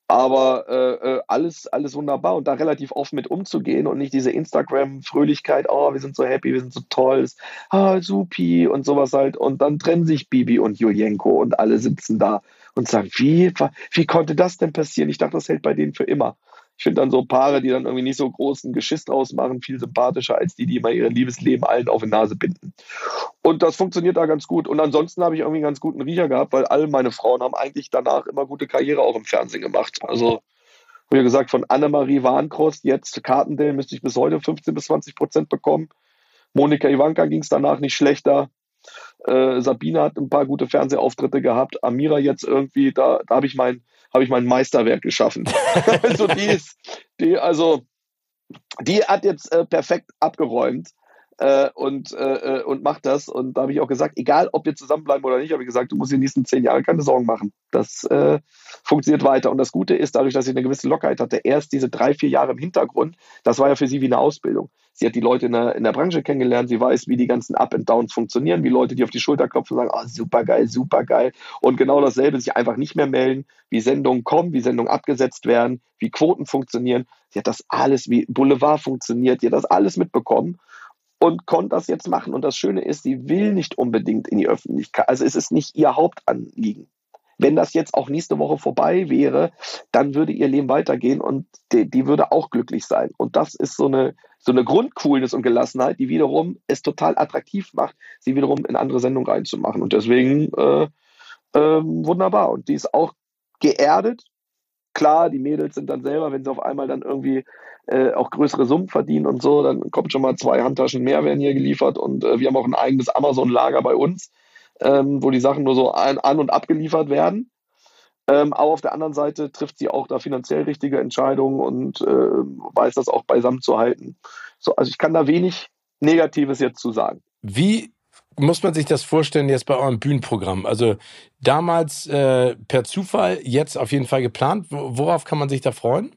[SPEAKER 2] Aber äh, äh alles, alles wunderbar und da relativ offen mit umzugehen und nicht diese Instagram-Fröhlichkeit, oh, wir sind so happy, wir sind so toll, ah, supi und sowas halt. Und dann trennen sich Bibi und Julienko und alle sitzen da und sagen, wie, wie konnte das denn passieren? Ich dachte, das hält bei denen für immer. Ich finde dann so Paare, die dann irgendwie nicht so großen Geschiss draus machen, viel sympathischer als die, die immer ihr Liebesleben allen auf die Nase binden. Und das funktioniert da ganz gut. Und ansonsten habe ich irgendwie einen ganz guten Riecher gehabt, weil all meine Frauen haben eigentlich danach immer gute Karriere auch im Fernsehen gemacht. Also, wie gesagt, von Annemarie Warnkrost, jetzt Kartendale, müsste ich bis heute 15 bis 20 Prozent bekommen. Monika Ivanka ging es danach nicht schlechter. Äh, Sabine hat ein paar gute Fernsehauftritte gehabt. Amira jetzt irgendwie, da, da habe ich mein habe ich mein Meisterwerk geschaffen. also die ist, die, also, die hat jetzt äh, perfekt abgeräumt. Äh, und, äh, äh, und macht das. Und da habe ich auch gesagt, egal ob wir zusammenbleiben oder nicht, habe ich gesagt, du musst die nächsten zehn Jahre keine Sorgen machen. Das äh, funktioniert weiter. Und das Gute ist, dadurch, dass sie eine gewisse Lockerheit hatte, erst diese drei, vier Jahre im Hintergrund, das war ja für sie wie eine Ausbildung. Sie hat die Leute in der, in der Branche kennengelernt, sie weiß, wie die ganzen Up and Downs funktionieren, wie Leute, die auf die Schulter klopfen und sagen, oh, super geil, super geil. Und genau dasselbe, sich einfach nicht mehr melden, wie Sendungen kommen, wie Sendungen abgesetzt werden, wie Quoten funktionieren. Sie hat das alles, wie Boulevard funktioniert, sie hat das alles mitbekommen und konnte das jetzt machen. Und das Schöne ist, sie will nicht unbedingt in die Öffentlichkeit. Also es ist nicht ihr Hauptanliegen. Wenn das jetzt auch nächste Woche vorbei wäre, dann würde ihr Leben weitergehen und die, die würde auch glücklich sein. Und das ist so eine, so eine Grundcoolness und Gelassenheit, die wiederum es total attraktiv macht, sie wiederum in andere Sendungen reinzumachen. Und deswegen äh, äh, wunderbar. Und die ist auch geerdet. Klar, die Mädels sind dann selber, wenn sie auf einmal dann irgendwie äh, auch größere Summen verdienen und so, dann kommt schon mal zwei Handtaschen mehr werden hier geliefert und äh, wir haben auch ein eigenes Amazon-Lager bei uns, ähm, wo die Sachen nur so an, an und abgeliefert werden. Ähm, aber auf der anderen Seite trifft sie auch da finanziell richtige Entscheidungen und äh, weiß das auch beisammen zu halten. So, also ich kann da wenig Negatives jetzt zu sagen.
[SPEAKER 1] Wie muss man sich das vorstellen jetzt bei eurem Bühnenprogramm? Also damals äh, per Zufall, jetzt auf jeden Fall geplant. Worauf kann man sich da freuen?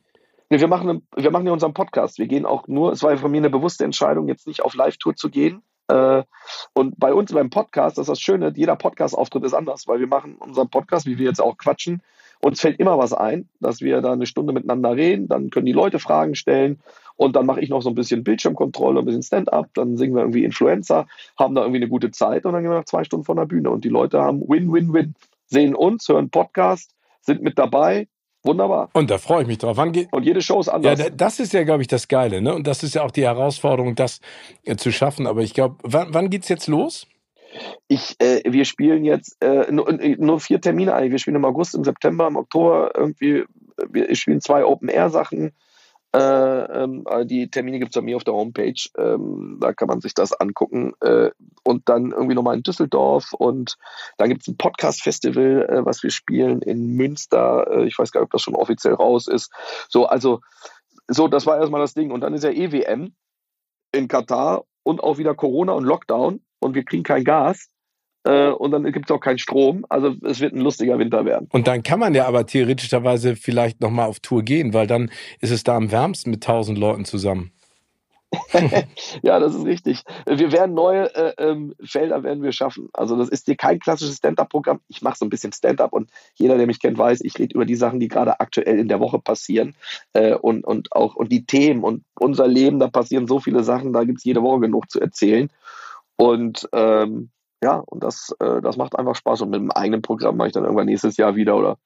[SPEAKER 2] Nee, wir machen, wir machen ja unseren Podcast. Wir gehen auch nur, es war von mir eine bewusste Entscheidung, jetzt nicht auf Live-Tour zu gehen. Äh, und bei uns beim Podcast, das ist das Schöne, jeder Podcast-Auftritt ist anders, weil wir machen unseren Podcast, wie wir jetzt auch quatschen. Uns fällt immer was ein, dass wir da eine Stunde miteinander reden, dann können die Leute Fragen stellen und dann mache ich noch so ein bisschen Bildschirmkontrolle, ein bisschen Stand-up, dann singen wir irgendwie Influencer, haben da irgendwie eine gute Zeit und dann gehen wir nach zwei Stunden von der Bühne und die Leute haben Win-Win-Win. Sehen uns, hören Podcast, sind mit dabei, Wunderbar.
[SPEAKER 1] Und da freue ich mich drauf. Wann geht
[SPEAKER 2] und jede Show ist anders.
[SPEAKER 1] Ja, das ist ja, glaube ich, das Geile, ne? Und das ist ja auch die Herausforderung, das äh, zu schaffen. Aber ich glaube, wann, wann geht's jetzt los?
[SPEAKER 2] Ich, äh, wir spielen jetzt äh, nur, äh, nur, vier Termine eigentlich. Wir spielen im August, im September, im Oktober irgendwie. Wir spielen zwei Open-Air-Sachen. Äh, ähm, die Termine gibt es bei mir auf der Homepage. Ähm, da kann man sich das angucken. Äh, und dann irgendwie nochmal in Düsseldorf. Und dann gibt es ein Podcast-Festival, äh, was wir spielen in Münster. Äh, ich weiß gar nicht, ob das schon offiziell raus ist. So, also, so, das war erstmal das Ding. Und dann ist ja EWM in Katar und auch wieder Corona und Lockdown. Und wir kriegen kein Gas. Äh, und dann gibt es auch keinen Strom. Also es wird ein lustiger Winter werden.
[SPEAKER 1] Und dann kann man ja aber theoretischerweise vielleicht nochmal auf Tour gehen, weil dann ist es da am wärmsten mit tausend Leuten zusammen.
[SPEAKER 2] ja, das ist richtig. Wir werden neue äh, ähm, Felder werden wir schaffen. Also das ist hier kein klassisches Stand-up-Programm. Ich mache so ein bisschen Stand-up und jeder, der mich kennt, weiß, ich rede über die Sachen, die gerade aktuell in der Woche passieren äh, und, und auch und die Themen und unser Leben. Da passieren so viele Sachen, da gibt es jede Woche genug zu erzählen. Und ähm, ja, und das, äh, das macht einfach Spaß. Und mit dem eigenen Programm mache ich dann irgendwann nächstes Jahr wieder oder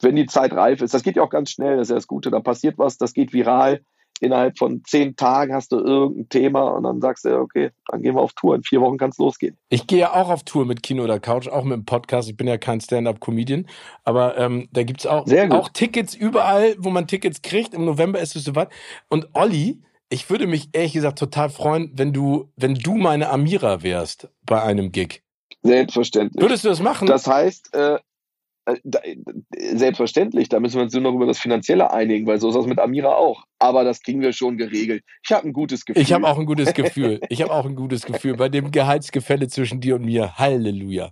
[SPEAKER 2] wenn die Zeit reif ist. Das geht ja auch ganz schnell, das ist ja das Gute. Da passiert was, das geht viral. Innerhalb von zehn Tagen hast du irgendein Thema und dann sagst du, okay, dann gehen wir auf Tour. In vier Wochen kann es losgehen.
[SPEAKER 1] Ich gehe ja auch auf Tour mit Kino oder Couch, auch mit dem Podcast. Ich bin ja kein Stand-up-Comedian, aber ähm, da gibt's auch, auch Tickets überall, wo man Tickets kriegt. Im November ist es soweit. Und Olli, ich würde mich ehrlich gesagt total freuen, wenn du, wenn du meine Amira wärst bei einem Gig.
[SPEAKER 2] Selbstverständlich.
[SPEAKER 1] Würdest du das machen?
[SPEAKER 2] Das heißt, äh, äh da, selbstverständlich, da müssen wir uns nur noch über das Finanzielle einigen, weil so ist das mit Amira auch. Aber das kriegen wir schon geregelt. Ich habe ein gutes Gefühl.
[SPEAKER 1] Ich habe auch ein gutes Gefühl. Ich habe auch ein gutes Gefühl bei dem Gehaltsgefälle zwischen dir und mir. Halleluja.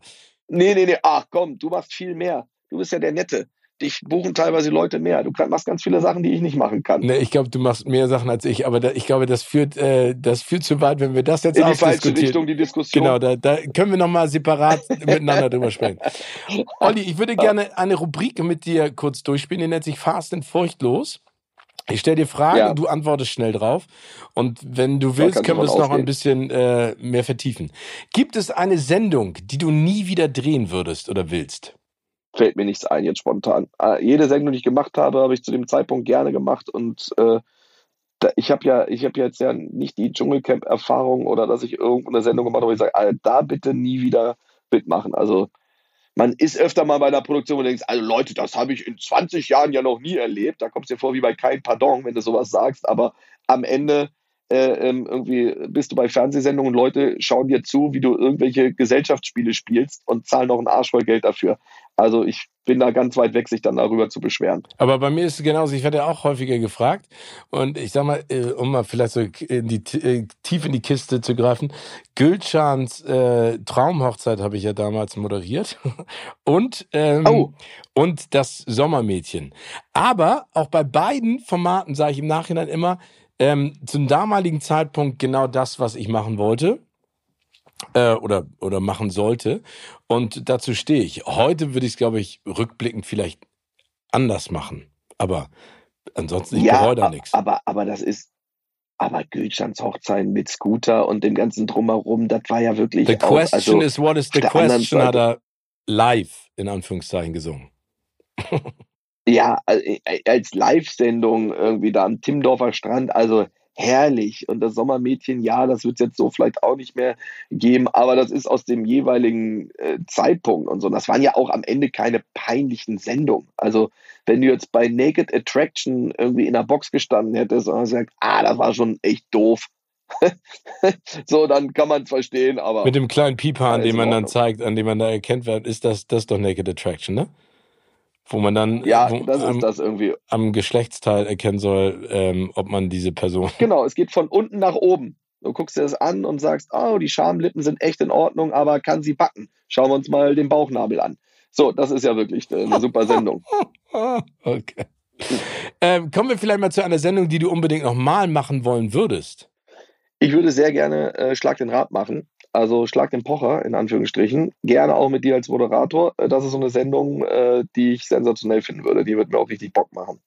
[SPEAKER 2] Nee, nee, nee. Ach komm, du machst viel mehr. Du bist ja der Nette dich buchen teilweise Leute mehr. Du machst ganz viele Sachen, die ich nicht machen kann.
[SPEAKER 1] Nee, ich glaube, du machst mehr Sachen als ich, aber da, ich glaube, das führt, äh, das führt zu weit, wenn wir das jetzt
[SPEAKER 2] In die falsche Richtung, die Diskussion.
[SPEAKER 1] Genau, da, da können wir nochmal separat miteinander drüber sprechen. Olli, ich würde gerne eine Rubrik mit dir kurz durchspielen, die nennt sich Fast and Furchtlos. Ich stelle dir Fragen ja. und du antwortest schnell drauf. Und wenn du willst, können wir es noch ein bisschen äh, mehr vertiefen. Gibt es eine Sendung, die du nie wieder drehen würdest oder willst?
[SPEAKER 2] Fällt mir nichts ein jetzt spontan. Äh, jede Sendung, die ich gemacht habe, habe ich zu dem Zeitpunkt gerne gemacht und äh, ich habe ja, ich habe jetzt ja nicht die Dschungelcamp-Erfahrung oder dass ich irgendeine Sendung gemacht habe, wo ich sage, Alter, da bitte nie wieder mitmachen. Also man ist öfter mal bei einer Produktion, wo du denkst, also Leute, das habe ich in 20 Jahren ja noch nie erlebt. Da kommst du dir vor wie bei kein Pardon, wenn du sowas sagst, aber am Ende äh, ähm, irgendwie bist du bei Fernsehsendungen und Leute schauen dir zu, wie du irgendwelche Gesellschaftsspiele spielst und zahlen noch einen Arsch voll Geld dafür. Also ich bin da ganz weit weg, sich dann darüber zu beschweren.
[SPEAKER 1] Aber bei mir ist es genauso. Ich werde ja auch häufiger gefragt. Und ich sag mal, äh, um mal vielleicht so in die, äh, tief in die Kiste zu greifen, Gülschans äh, Traumhochzeit habe ich ja damals moderiert. Und, ähm, oh. und das Sommermädchen. Aber auch bei beiden Formaten sage ich im Nachhinein immer, ähm, zum damaligen Zeitpunkt genau das, was ich machen wollte äh, oder, oder machen sollte. Und dazu stehe ich. Heute würde ich es, glaube ich, rückblickend vielleicht anders machen. Aber ansonsten, ich ja, bereue da nichts.
[SPEAKER 2] Aber, aber das ist, aber Gülschans Hochzeit mit Scooter und dem ganzen Drumherum, das war ja wirklich.
[SPEAKER 1] The auch, question also, is what is the question, hat er live in Anführungszeichen gesungen.
[SPEAKER 2] ja, äh, als Live-Sendung irgendwie da am Timmendorfer Strand, also herrlich. Und das Sommermädchen, ja, das wird es jetzt so vielleicht auch nicht mehr geben, aber das ist aus dem jeweiligen äh, Zeitpunkt und so. Das waren ja auch am Ende keine peinlichen Sendungen. Also, wenn du jetzt bei Naked Attraction irgendwie in der Box gestanden hättest und gesagt, ah, das war schon echt doof. so, dann kann man es verstehen, aber.
[SPEAKER 1] Mit dem kleinen Pieper, den man dann zeigt, an dem man da erkennt, ist das, das doch Naked Attraction, ne? Wo man dann
[SPEAKER 2] ja, das am, ist das irgendwie.
[SPEAKER 1] am Geschlechtsteil erkennen soll, ähm, ob man diese Person.
[SPEAKER 2] Genau, es geht von unten nach oben. Du guckst dir das an und sagst, oh, die Schamlippen sind echt in Ordnung, aber kann sie backen? Schauen wir uns mal den Bauchnabel an. So, das ist ja wirklich eine super Sendung.
[SPEAKER 1] okay. Ähm, kommen wir vielleicht mal zu einer Sendung, die du unbedingt nochmal machen wollen würdest.
[SPEAKER 2] Ich würde sehr gerne äh, Schlag den Rat machen. Also Schlag den Pocher in Anführungsstrichen. Gerne auch mit dir als Moderator. Äh, das ist so eine Sendung, äh, die ich sensationell finden würde. Die würde mir auch richtig Bock machen.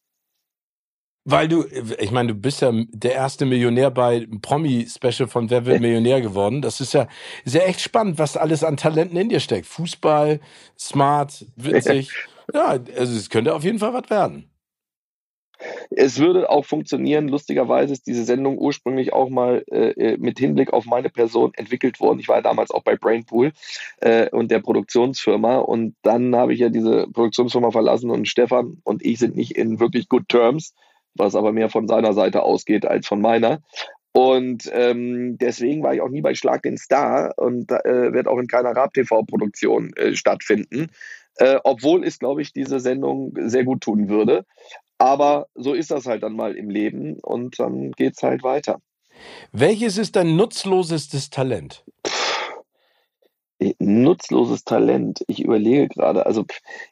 [SPEAKER 1] Weil du, ich meine, du bist ja der erste Millionär bei Promi-Special von Wer wird Millionär geworden. Das ist ja, ist ja echt spannend, was alles an Talenten in dir steckt. Fußball, smart, witzig. ja, also es könnte auf jeden Fall was werden.
[SPEAKER 2] Es würde auch funktionieren. Lustigerweise ist diese Sendung ursprünglich auch mal äh, äh, mit Hinblick auf meine Person entwickelt worden. Ich war ja damals auch bei Brainpool äh, und der Produktionsfirma. Und dann habe ich ja diese Produktionsfirma verlassen und Stefan und ich sind nicht in wirklich good terms, was aber mehr von seiner Seite ausgeht als von meiner. Und ähm, deswegen war ich auch nie bei Schlag den Star und äh, wird auch in keiner Rap-TV-Produktion äh, stattfinden. Äh, obwohl es, glaube ich, diese Sendung sehr gut tun würde. Aber so ist das halt dann mal im Leben und dann geht es halt weiter.
[SPEAKER 1] Welches ist dein nutzlosestes Talent?
[SPEAKER 2] Äh, nutzloses Talent. Ich überlege gerade. Also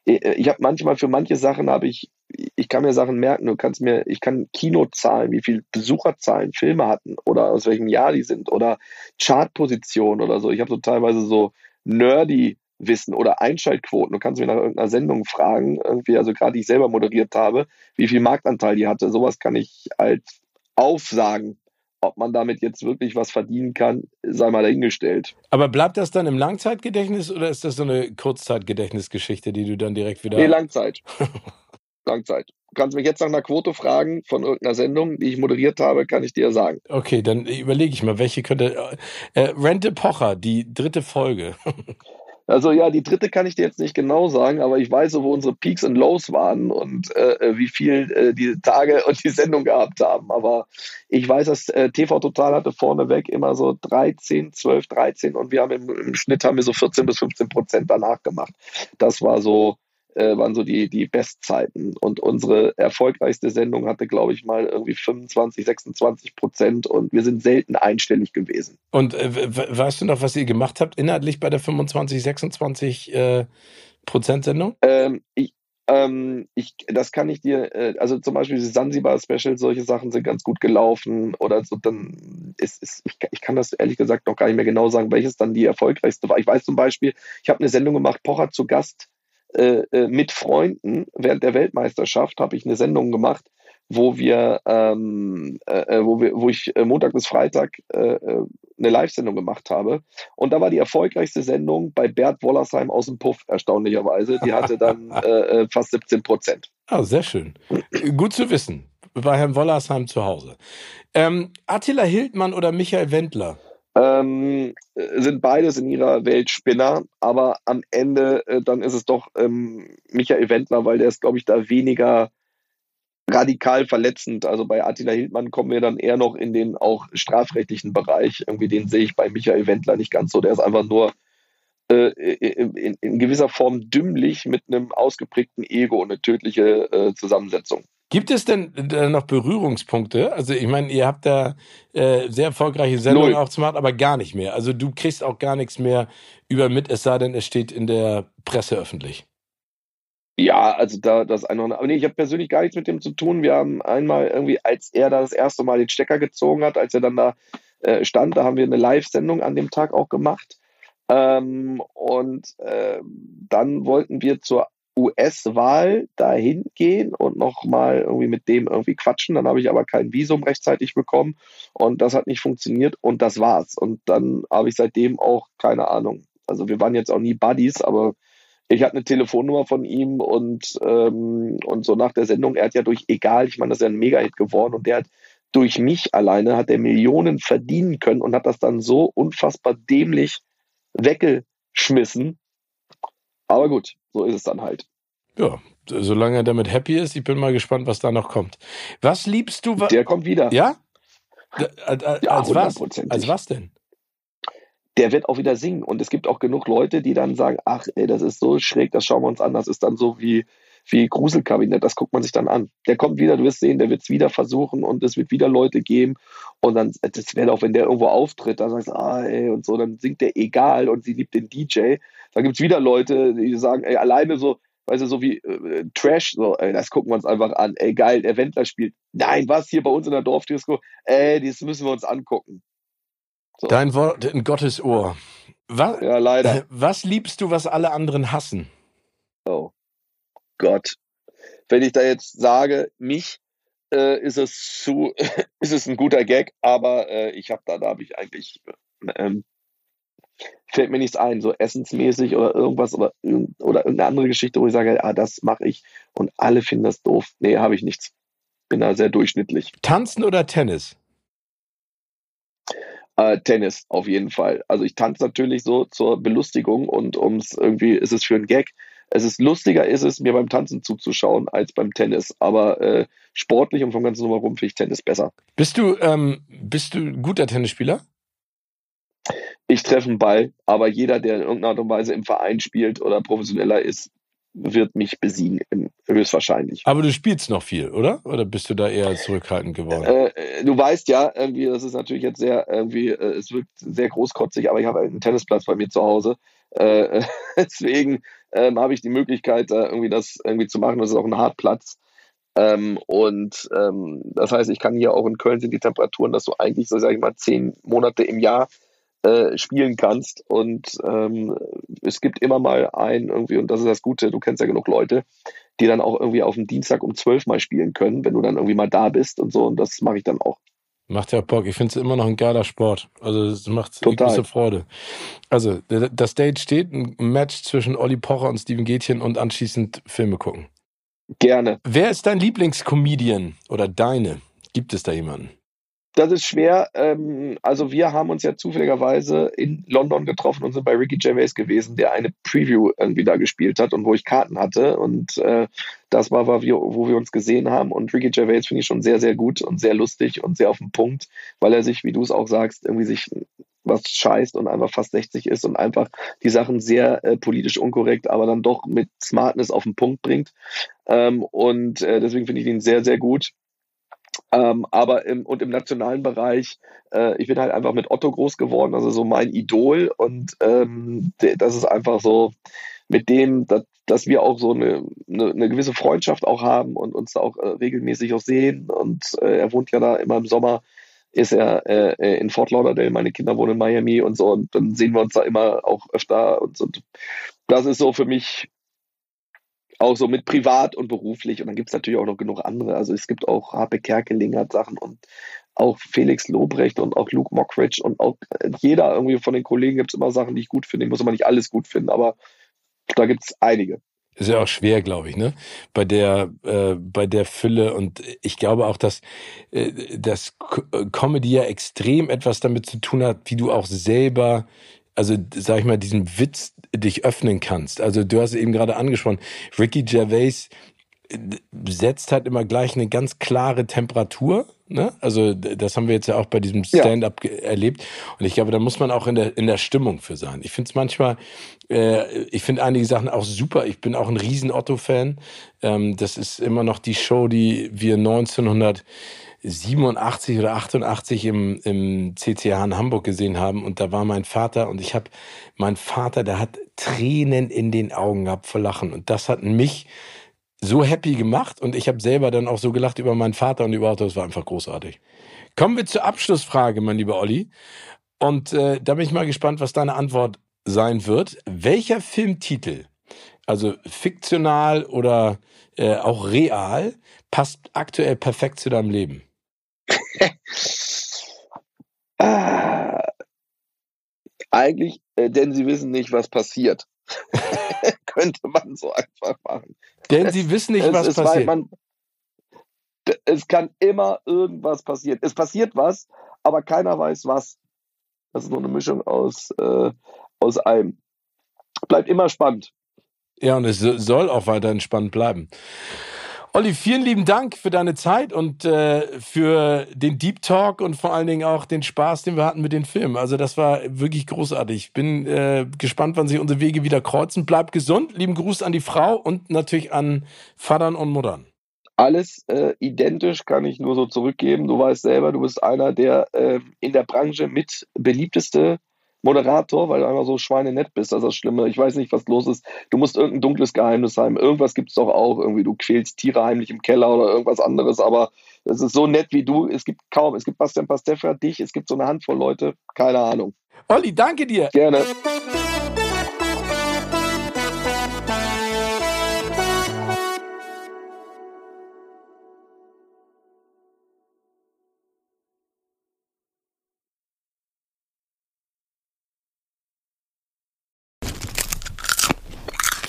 [SPEAKER 2] äh, ich habe manchmal für manche Sachen habe ich, ich kann mir Sachen merken. Du kannst mir, ich kann Kinozahlen, wie viel Besucherzahlen Filme hatten oder aus welchem Jahr die sind oder Chartposition oder so. Ich habe so teilweise so nerdy Wissen oder Einschaltquoten. Du kannst mich nach irgendeiner Sendung fragen, irgendwie, also gerade ich selber moderiert habe, wie viel Marktanteil die hatte. Sowas kann ich halt aufsagen. Ob man damit jetzt wirklich was verdienen kann, sei mal dahingestellt.
[SPEAKER 1] Aber bleibt das dann im Langzeitgedächtnis oder ist das so eine Kurzzeitgedächtnisgeschichte, die du dann direkt wieder.
[SPEAKER 2] Nee, Langzeit. Langzeit. Du kannst mich jetzt nach einer Quote fragen von irgendeiner Sendung, die ich moderiert habe, kann ich dir sagen.
[SPEAKER 1] Okay, dann überlege ich mal, welche könnte. Äh, Rente Pocher, die dritte Folge.
[SPEAKER 2] Also ja, die dritte kann ich dir jetzt nicht genau sagen, aber ich weiß, wo unsere Peaks und Lows waren und äh, äh wie viel äh, die Tage und die Sendung gehabt haben. Aber ich weiß, dass äh, TV Total hatte vorneweg immer so 13, 12, 13 und wir haben im, im Schnitt haben wir so 14 bis 15 Prozent danach gemacht. Das war so äh, waren so die, die Bestzeiten. Und unsere erfolgreichste Sendung hatte, glaube ich, mal irgendwie 25, 26 Prozent und wir sind selten einstellig gewesen.
[SPEAKER 1] Und äh, weißt du noch, was ihr gemacht habt inhaltlich bei der 25, 26 äh, Prozent Sendung?
[SPEAKER 2] Ähm, ich, ähm, ich, das kann ich dir, äh, also zum Beispiel die Sansibar-Special, solche Sachen sind ganz gut gelaufen oder so, dann ist, ist ich, ich, kann das ehrlich gesagt noch gar nicht mehr genau sagen, welches dann die erfolgreichste war. Ich weiß zum Beispiel, ich habe eine Sendung gemacht, Pocher zu Gast, mit Freunden während der Weltmeisterschaft habe ich eine Sendung gemacht, wo wir, ähm, äh, äh wo wir, wo ich äh, Montag bis Freitag äh, eine Live-Sendung gemacht habe. Und da war die erfolgreichste Sendung bei Bert Wollersheim aus dem Puff, erstaunlicherweise. Die hatte dann äh, fast 17 Prozent.
[SPEAKER 1] Ah, sehr schön. Gut zu wissen. Bei Herrn Wollersheim zu Hause. Ähm, Attila Hildmann oder Michael Wendler?
[SPEAKER 2] Ähm, sind beides in ihrer Welt Spinner, aber am Ende äh, dann ist es doch ähm, Michael Wendler, weil der ist, glaube ich, da weniger radikal verletzend. Also bei Attila Hildmann kommen wir dann eher noch in den auch strafrechtlichen Bereich. Irgendwie den sehe ich bei Michael Wendler nicht ganz so. Der ist einfach nur äh, in, in, gewisser Form dümmlich mit einem ausgeprägten Ego und eine tödliche äh, Zusammensetzung.
[SPEAKER 1] Gibt es denn äh, noch Berührungspunkte? Also ich meine, ihr habt da äh, sehr erfolgreiche Sendungen Null. auch zu machen, aber gar nicht mehr. Also du kriegst auch gar nichts mehr über mit, es sei denn, es steht in der Presse öffentlich.
[SPEAKER 2] Ja, also da das eine aber nee, ich habe persönlich gar nichts mit dem zu tun. Wir haben einmal irgendwie, als er da das erste Mal den Stecker gezogen hat, als er dann da äh, stand, da haben wir eine Live-Sendung an dem Tag auch gemacht. Ähm, und äh, dann wollten wir zur US-Wahl dahin gehen und nochmal irgendwie mit dem irgendwie quatschen. Dann habe ich aber kein Visum rechtzeitig bekommen und das hat nicht funktioniert und das war's. Und dann habe ich seitdem auch keine Ahnung. Also wir waren jetzt auch nie Buddies, aber ich hatte eine Telefonnummer von ihm und, ähm, und so nach der Sendung, er hat ja durch Egal, ich meine, das ist ja ein Mega-Hit geworden und der hat durch mich alleine hat er Millionen verdienen können und hat das dann so unfassbar dämlich weggeschmissen. Aber gut, so ist es dann halt.
[SPEAKER 1] Ja, solange er damit happy ist, ich bin mal gespannt, was da noch kommt. Was liebst du?
[SPEAKER 2] Der kommt wieder.
[SPEAKER 1] Ja? Als, als, ja, was? Als was denn?
[SPEAKER 2] der wird auch wieder singen. Und es gibt auch genug Leute, die dann sagen, ach, ey, das ist so schräg, das schauen wir uns an. Das ist dann so wie, wie Gruselkabinett, das guckt man sich dann an. Der kommt wieder, du wirst sehen, der wird es wieder versuchen und es wird wieder Leute geben. Und dann, das wird auch, wenn der irgendwo auftritt, dann sagst du, ah, ey, und so, dann singt der egal und sie liebt den DJ. Dann gibt es wieder Leute, die sagen, ey, alleine so, weißt du, so wie äh, Trash, so, ey, das gucken wir uns einfach an. Ey, geil, der Wendler spielt. Nein, was hier bei uns in der Dorfdisco? Ey, das müssen wir uns angucken.
[SPEAKER 1] So. Dein Wort in Gottes Ohr.
[SPEAKER 2] Was, ja, leider.
[SPEAKER 1] Was liebst du, was alle anderen hassen?
[SPEAKER 2] Oh Gott. Wenn ich da jetzt sage, mich äh, ist es zu, ist es ein guter Gag, aber äh, ich habe da, da habe ich eigentlich ähm, fällt mir nichts ein, so essensmäßig oder irgendwas oder, oder irgendeine andere Geschichte, wo ich sage, ah, das mache ich und alle finden das doof. Nee, habe ich nichts. Bin da sehr durchschnittlich.
[SPEAKER 1] Tanzen oder Tennis?
[SPEAKER 2] Äh, Tennis auf jeden Fall. Also ich tanze natürlich so zur Belustigung und ums irgendwie ist es für ein Gag. Es ist lustiger, ist es mir beim Tanzen zuzuschauen als beim Tennis. Aber äh, sportlich und vom ganzen Drumherum finde ich Tennis besser.
[SPEAKER 1] Bist du ähm, bist du ein guter Tennisspieler?
[SPEAKER 2] Ich treffe einen Ball, aber jeder, der in irgendeiner Art und Weise im Verein spielt oder professioneller ist, wird mich besiegen, höchstwahrscheinlich.
[SPEAKER 1] Aber du spielst noch viel, oder? Oder bist du da eher zurückhaltend geworden?
[SPEAKER 2] Äh, du weißt ja, irgendwie, das ist natürlich jetzt sehr, irgendwie, äh, es wirkt sehr großkotzig, aber ich habe einen Tennisplatz bei mir zu Hause. Äh, deswegen ähm, habe ich die Möglichkeit, da irgendwie das irgendwie zu machen. Das ist auch ein Hartplatz. Ähm, und ähm, das heißt, ich kann hier auch in Köln sind die Temperaturen, dass du eigentlich so, sag ich mal, zehn Monate im Jahr äh, spielen kannst. Und ähm, es gibt immer mal einen irgendwie, und das ist das Gute, du kennst ja genug Leute, die dann auch irgendwie auf dem Dienstag um zwölf mal spielen können, wenn du dann irgendwie mal da bist und so. Und das mache ich dann auch.
[SPEAKER 1] Macht ja Bock. Ich finde es immer noch ein geiler Sport. Also es macht große Freude. Also das Date steht, ein Match zwischen Olli Pocher und Steven Gätchen und anschließend Filme gucken.
[SPEAKER 2] Gerne.
[SPEAKER 1] Wer ist dein Lieblingscomedian oder deine? Gibt es da jemanden?
[SPEAKER 2] das ist schwer. Ähm, also wir haben uns ja zufälligerweise in London getroffen und sind bei Ricky Gervais gewesen, der eine Preview irgendwie da gespielt hat und wo ich Karten hatte. Und äh, das war, war wir, wo wir uns gesehen haben. Und Ricky Gervais finde ich schon sehr, sehr gut und sehr lustig und sehr auf den Punkt, weil er sich, wie du es auch sagst, irgendwie sich was scheißt und einfach fast 60 ist und einfach die Sachen sehr äh, politisch unkorrekt, aber dann doch mit Smartness auf den Punkt bringt. Ähm, und äh, deswegen finde ich ihn sehr, sehr gut. Ähm, aber im, und im nationalen Bereich, äh, ich bin halt einfach mit Otto groß geworden, also so mein Idol. Und ähm, das ist einfach so mit dem, dass, dass wir auch so eine, eine, eine, gewisse Freundschaft auch haben und uns da auch äh, regelmäßig auch sehen. Und äh, er wohnt ja da immer im Sommer, ist er äh, in Fort Lauderdale, meine Kinder wohnen in Miami und so. Und dann sehen wir uns da immer auch öfter. Und, und das ist so für mich auch so mit privat und beruflich. Und dann gibt es natürlich auch noch genug andere. Also es gibt auch Harpe Kerkeling hat Sachen und auch Felix Lobrecht und auch Luke Mockridge und auch äh, jeder irgendwie von den Kollegen gibt es immer Sachen, die ich gut finde. Ich muss immer nicht alles gut finden, aber da gibt es einige.
[SPEAKER 1] Ist ja auch schwer, glaube ich, ne? Bei der, äh, bei der Fülle und ich glaube auch, dass, äh, dass Comedy ja extrem etwas damit zu tun hat, wie du auch selber also sag ich mal, diesen Witz dich öffnen kannst. Also du hast eben gerade angesprochen, Ricky Gervais setzt halt immer gleich eine ganz klare Temperatur. Ne? Also das haben wir jetzt ja auch bei diesem Stand-up ja. erlebt. Und ich glaube, da muss man auch in der, in der Stimmung für sein. Ich finde es manchmal, äh, ich finde einige Sachen auch super. Ich bin auch ein riesen Otto-Fan. Ähm, das ist immer noch die Show, die wir 1900 87 oder 88 im, im CCH in Hamburg gesehen haben und da war mein Vater und ich habe, mein Vater, der hat Tränen in den Augen gehabt vor Lachen und das hat mich so happy gemacht und ich habe selber dann auch so gelacht über meinen Vater und über Autos. Das war einfach großartig. Kommen wir zur Abschlussfrage, mein lieber Olli. Und äh, da bin ich mal gespannt, was deine Antwort sein wird. Welcher Filmtitel, also fiktional oder äh, auch real, passt aktuell perfekt zu deinem Leben?
[SPEAKER 2] ah, eigentlich, äh, denn sie wissen nicht, was passiert. Könnte man so einfach machen.
[SPEAKER 1] Denn sie wissen nicht, es, was es, passiert. Man,
[SPEAKER 2] es kann immer irgendwas passieren. Es passiert was, aber keiner weiß was. Das ist nur eine Mischung aus, äh, aus allem. Bleibt immer spannend.
[SPEAKER 1] Ja, und es soll auch weiterhin spannend bleiben. Olli, vielen lieben Dank für deine Zeit und äh, für den Deep Talk und vor allen Dingen auch den Spaß, den wir hatten mit den Filmen. Also das war wirklich großartig. Bin äh, gespannt, wann sich unsere Wege wieder kreuzen. Bleib gesund. Lieben Gruß an die Frau und natürlich an Vatern und Muttern.
[SPEAKER 2] Alles äh, identisch kann ich nur so zurückgeben. Du weißt selber, du bist einer der äh, in der Branche mit beliebteste Moderator, weil du einfach so schweinenett bist. Das ist das Schlimme. Ich weiß nicht, was los ist. Du musst irgendein dunkles Geheimnis haben. Irgendwas gibt es doch auch. Irgendwie, du quälst Tiere heimlich im Keller oder irgendwas anderes. Aber es ist so nett wie du. Es gibt kaum. Es gibt Bastian Pastewka, dich. Es gibt so eine Handvoll Leute. Keine Ahnung.
[SPEAKER 1] Olli, danke dir.
[SPEAKER 2] Gerne.